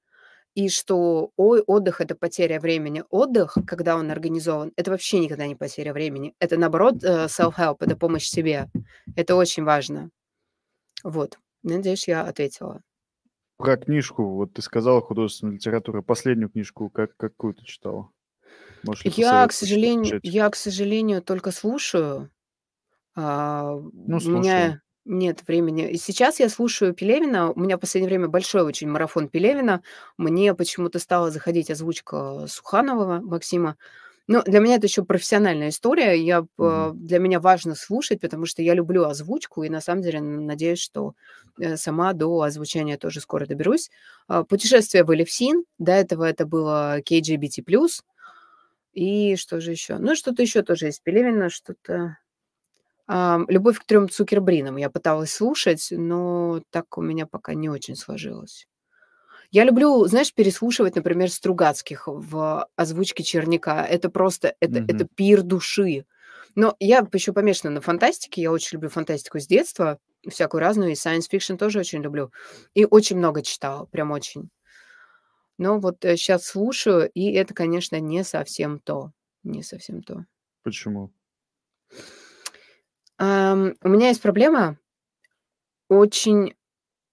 и что: "Ой, отдых- это потеря времени". Отдых, когда он организован- это вообще никогда не потеря времени. Это, наоборот, э, self-help, это помощь себе. Это очень важно. Вот. Надеюсь, я ответила. Про книжку. Вот ты сказала художественная литература. Последнюю книжку как какую ты читала? Можешь Я, к сожалению я, к сожалению, только слушаю. А, у Ну, слушай. меня нет времени. И сейчас я слушаю Пелевина. У меня в последнее время большой очень марафон Пелевина. Мне почему-то стала заходить озвучка Суханова Максима. Но для меня это ещё профессиональная история. Я п для меня важно слушать, потому что я люблю озвучку и, на самом деле, надеюсь, что, э, сама до озвучания тоже скоро доберусь. А, "Путешествие в Элевсин". До этого это было KGBT+. И что же ещё? Ну, что-то ещё тоже из Пелевина, что-то "Любовь к трём Цукербринам" я пыталась слушать, но так у меня пока не очень сложилось. Я люблю, знаешь, переслушивать, например, Стругацких в озвучке Черняка. Это просто, это это Мгм. пир души. Но я п ещё помешана на фантастике. Я очень люблю фантастику с детства, всякую разную, и science fiction тоже очень люблю. И очень много читала, прям очень. Но вот, э, щас слушаю, и это, конечно, не совсем то. Не совсем то. Почему? Ам, у меня есть проблема. Очень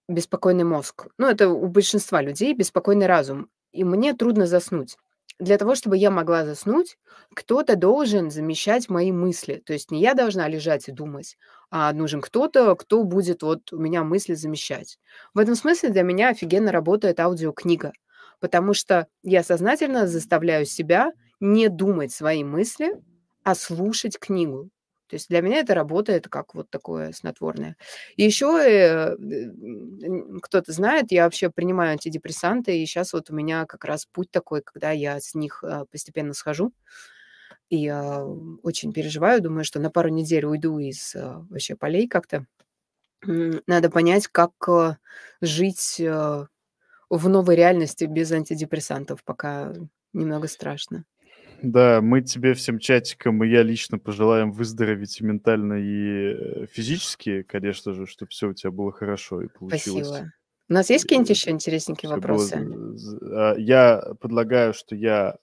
беспокойный мозг. Ну, это у большинства людей беспокойный разум, и мне трудно заснуть. Для того, чтобы я могла заснуть, кто-то должен замещать мои мысли. То есть не я должна лежать и думать, а нужен кто-то, кто будет вот у меня мысли замещать. В этом смысле для меня офигенно работает аудиокнига, потому что я сознательно заставляю себя не думать свои мысли, а слушать книгу. То есть для меня это работает как вот такое снотворное. И ещё, э, кто-то знает, я вообще принимаю антидепрессанты, и щас вот у меня как раз путь такой, когда я с них, а, постепенно схожу. И я очень переживаю, думаю, что на пару недель уйду из, а, вообще полей как-то. Надо понять, как, жить, в новой реальности без антидепрессантов. Пока немного страшно. Да, мы тебе всем чатикам, и я лично пожелаем выздороветь и ментально, и э, физически, конечно же, чтобы все у тебя было хорошо и получилось. Спасибо. У нас есть какие-нибудь И еще интересненькие все было... вопросы? з- а, Я предлагаю, что я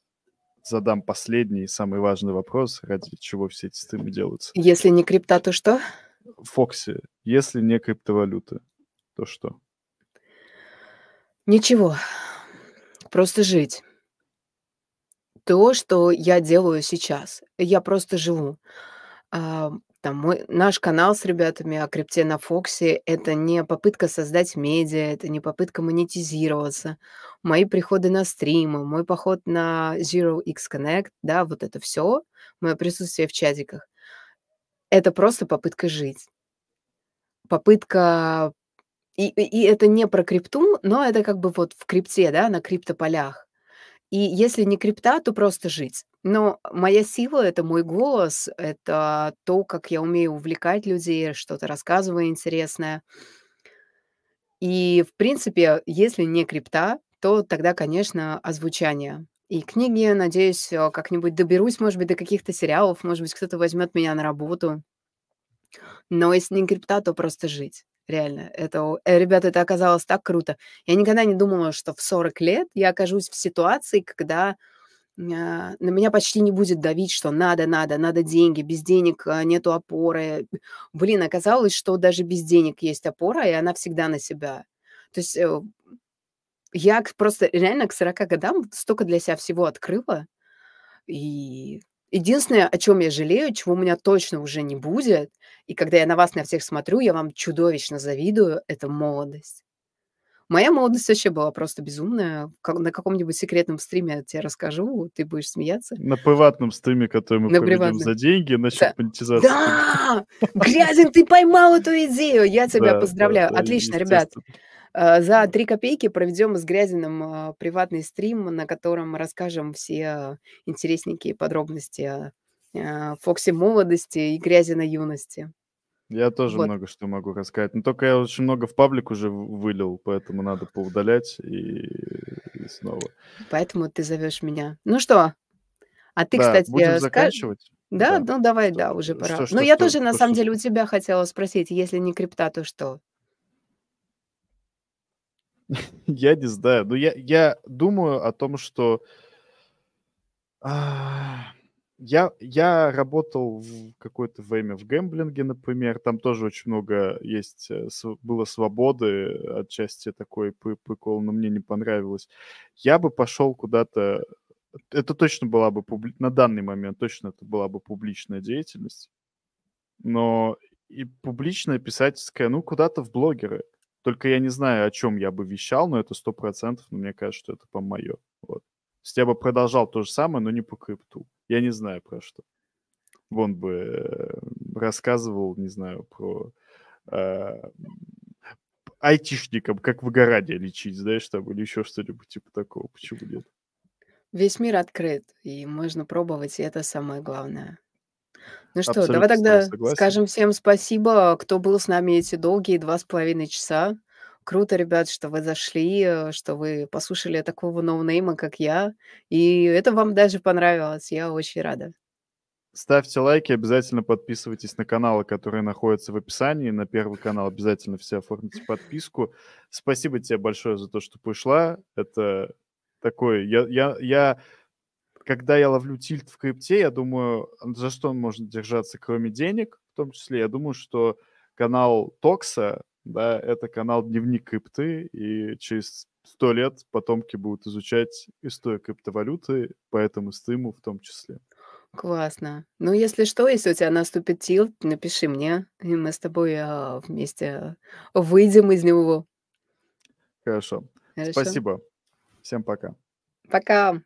задам последний, самый важный вопрос, ради чего все эти стримы делаются. Если не крипта, то что? Фокси, если не криптовалюта, то что? Ничего. Просто жить. То, что я делаю сейчас. Я просто живу. А, там мой, наш канал с ребятами о крипте на Фоксе– это не попытка создать медиа, это не попытка монетизироваться. Мои приходы на стримы, мой поход на Zero X Connect, да, вот это все, мое присутствие в чатиках, это просто попытка жить. Попытка... И, и и это не про крипту, но это как бы вот в крипте, да, на криптополях. И если не крипта, то просто жить. Но моя сила- это мой голос, это то, как я умею увлекать людей, что-то рассказываю интересное. И, в принципе, если не крипта, то тогда, конечно, озвучание. И книги, надеюсь, э, как-нибудь доберусь, может быть, до каких-то сериалов, может быть, кто-то возьмет меня на работу. Но если не крипта, то просто жить. Реально. Это, э, ребята, это оказалось так круто. Я никогда не думала, что в 40 лет я окажусь в ситуации, когда а, на меня почти не будет давить, что надо, надо, надо деньги, без денег а, нету опоры. Блин, оказалось, что даже без денег есть опора, и она всегда на себя. То есть э, я просто реально к 40 годам столько для себя всего открыла. И единственное, о чем я жалею, чего у меня точно уже не будет, и когда я на вас, на всех смотрю, я вам чудовищно завидую, это молодость. Моя молодость вообще была просто безумная. Как- на каком-нибудь секретном стриме я тебе расскажу, ты будешь смеяться. На приватном стриме, который мы На проведем приватном. за деньги, насчет Да. монетизации. Да! Грязин, ты поймал эту идею! Я тебя Да, да, поздравляю. да, Отлично, ребят. Э, За три копейки проведем с Грязиным э, приватный стрим, на котором расскажем все интересненькие подробности о э, Фоксе молодости и Грязина юности. Я тоже Вот. много что могу рассказать. Но только я очень много в паблик уже вылил, поэтому надо поудалять и, и снова. Поэтому ты зовешь меня. Ну что, а ты, Да, кстати, будем скажешь? заканчивать. Да, Да. ну давай, Что, да, уже пора. что, Ну, что, я что, тоже, на что, самом что, деле, у тебя хотела спросить, если не крипта, то что? (laughs) Я не знаю. Но я, я думаю о том, что а, я, я работал в какое-то время в гэмблинге, например. Там тоже очень много есть, э, было свободы, отчасти такой прикол, но мне не понравилось. Я бы пошел куда-то... Это точно была бы... публи- На данный момент точно это была бы публичная деятельность. Но и публичная писательская, ну, куда-то в блогеры. Только я не знаю, о чем я бы вещал, но это сто процентов, но мне кажется, что это по мое. Вот. То есть я бы продолжал то же самое, но не по крипту. Я не знаю про что. Вон бы э, рассказывал, не знаю, про э, айтишникам, как выгорание лечить, знаешь, там, или еще что-нибудь типа такого. Почему нет? Весь мир открыт, и можно пробовать, и это самое главное. Ну что, Абсолютно давай тогда согласен. скажем всем спасибо, кто был с нами эти долгие два с половиной часа. Круто, ребят, что вы зашли, э, что вы послушали такого ноунейма, как я. И это вам даже понравилось. Я очень рада. Ставьте лайки, обязательно подписывайтесь на каналы, которые находятся в описании. На первый канал обязательно все оформите подписку. Спасибо тебе большое за то, что пришла. Это такое... Я, я, я, когда я ловлю тильт в крипте, я думаю, за что он может держаться, кроме денег, в том числе. Я думаю, что канал Токса, да, это канал Дневник крипты, и через сто лет потомки будут изучать историю криптовалюты по этому стриму в том числе. Классно. Ну, если что, если у тебя наступит тилт, напиши мне, и мы с тобой а, вместе выйдем из него. Хорошо. Хорошо? Спасибо. Всем пока. Пока.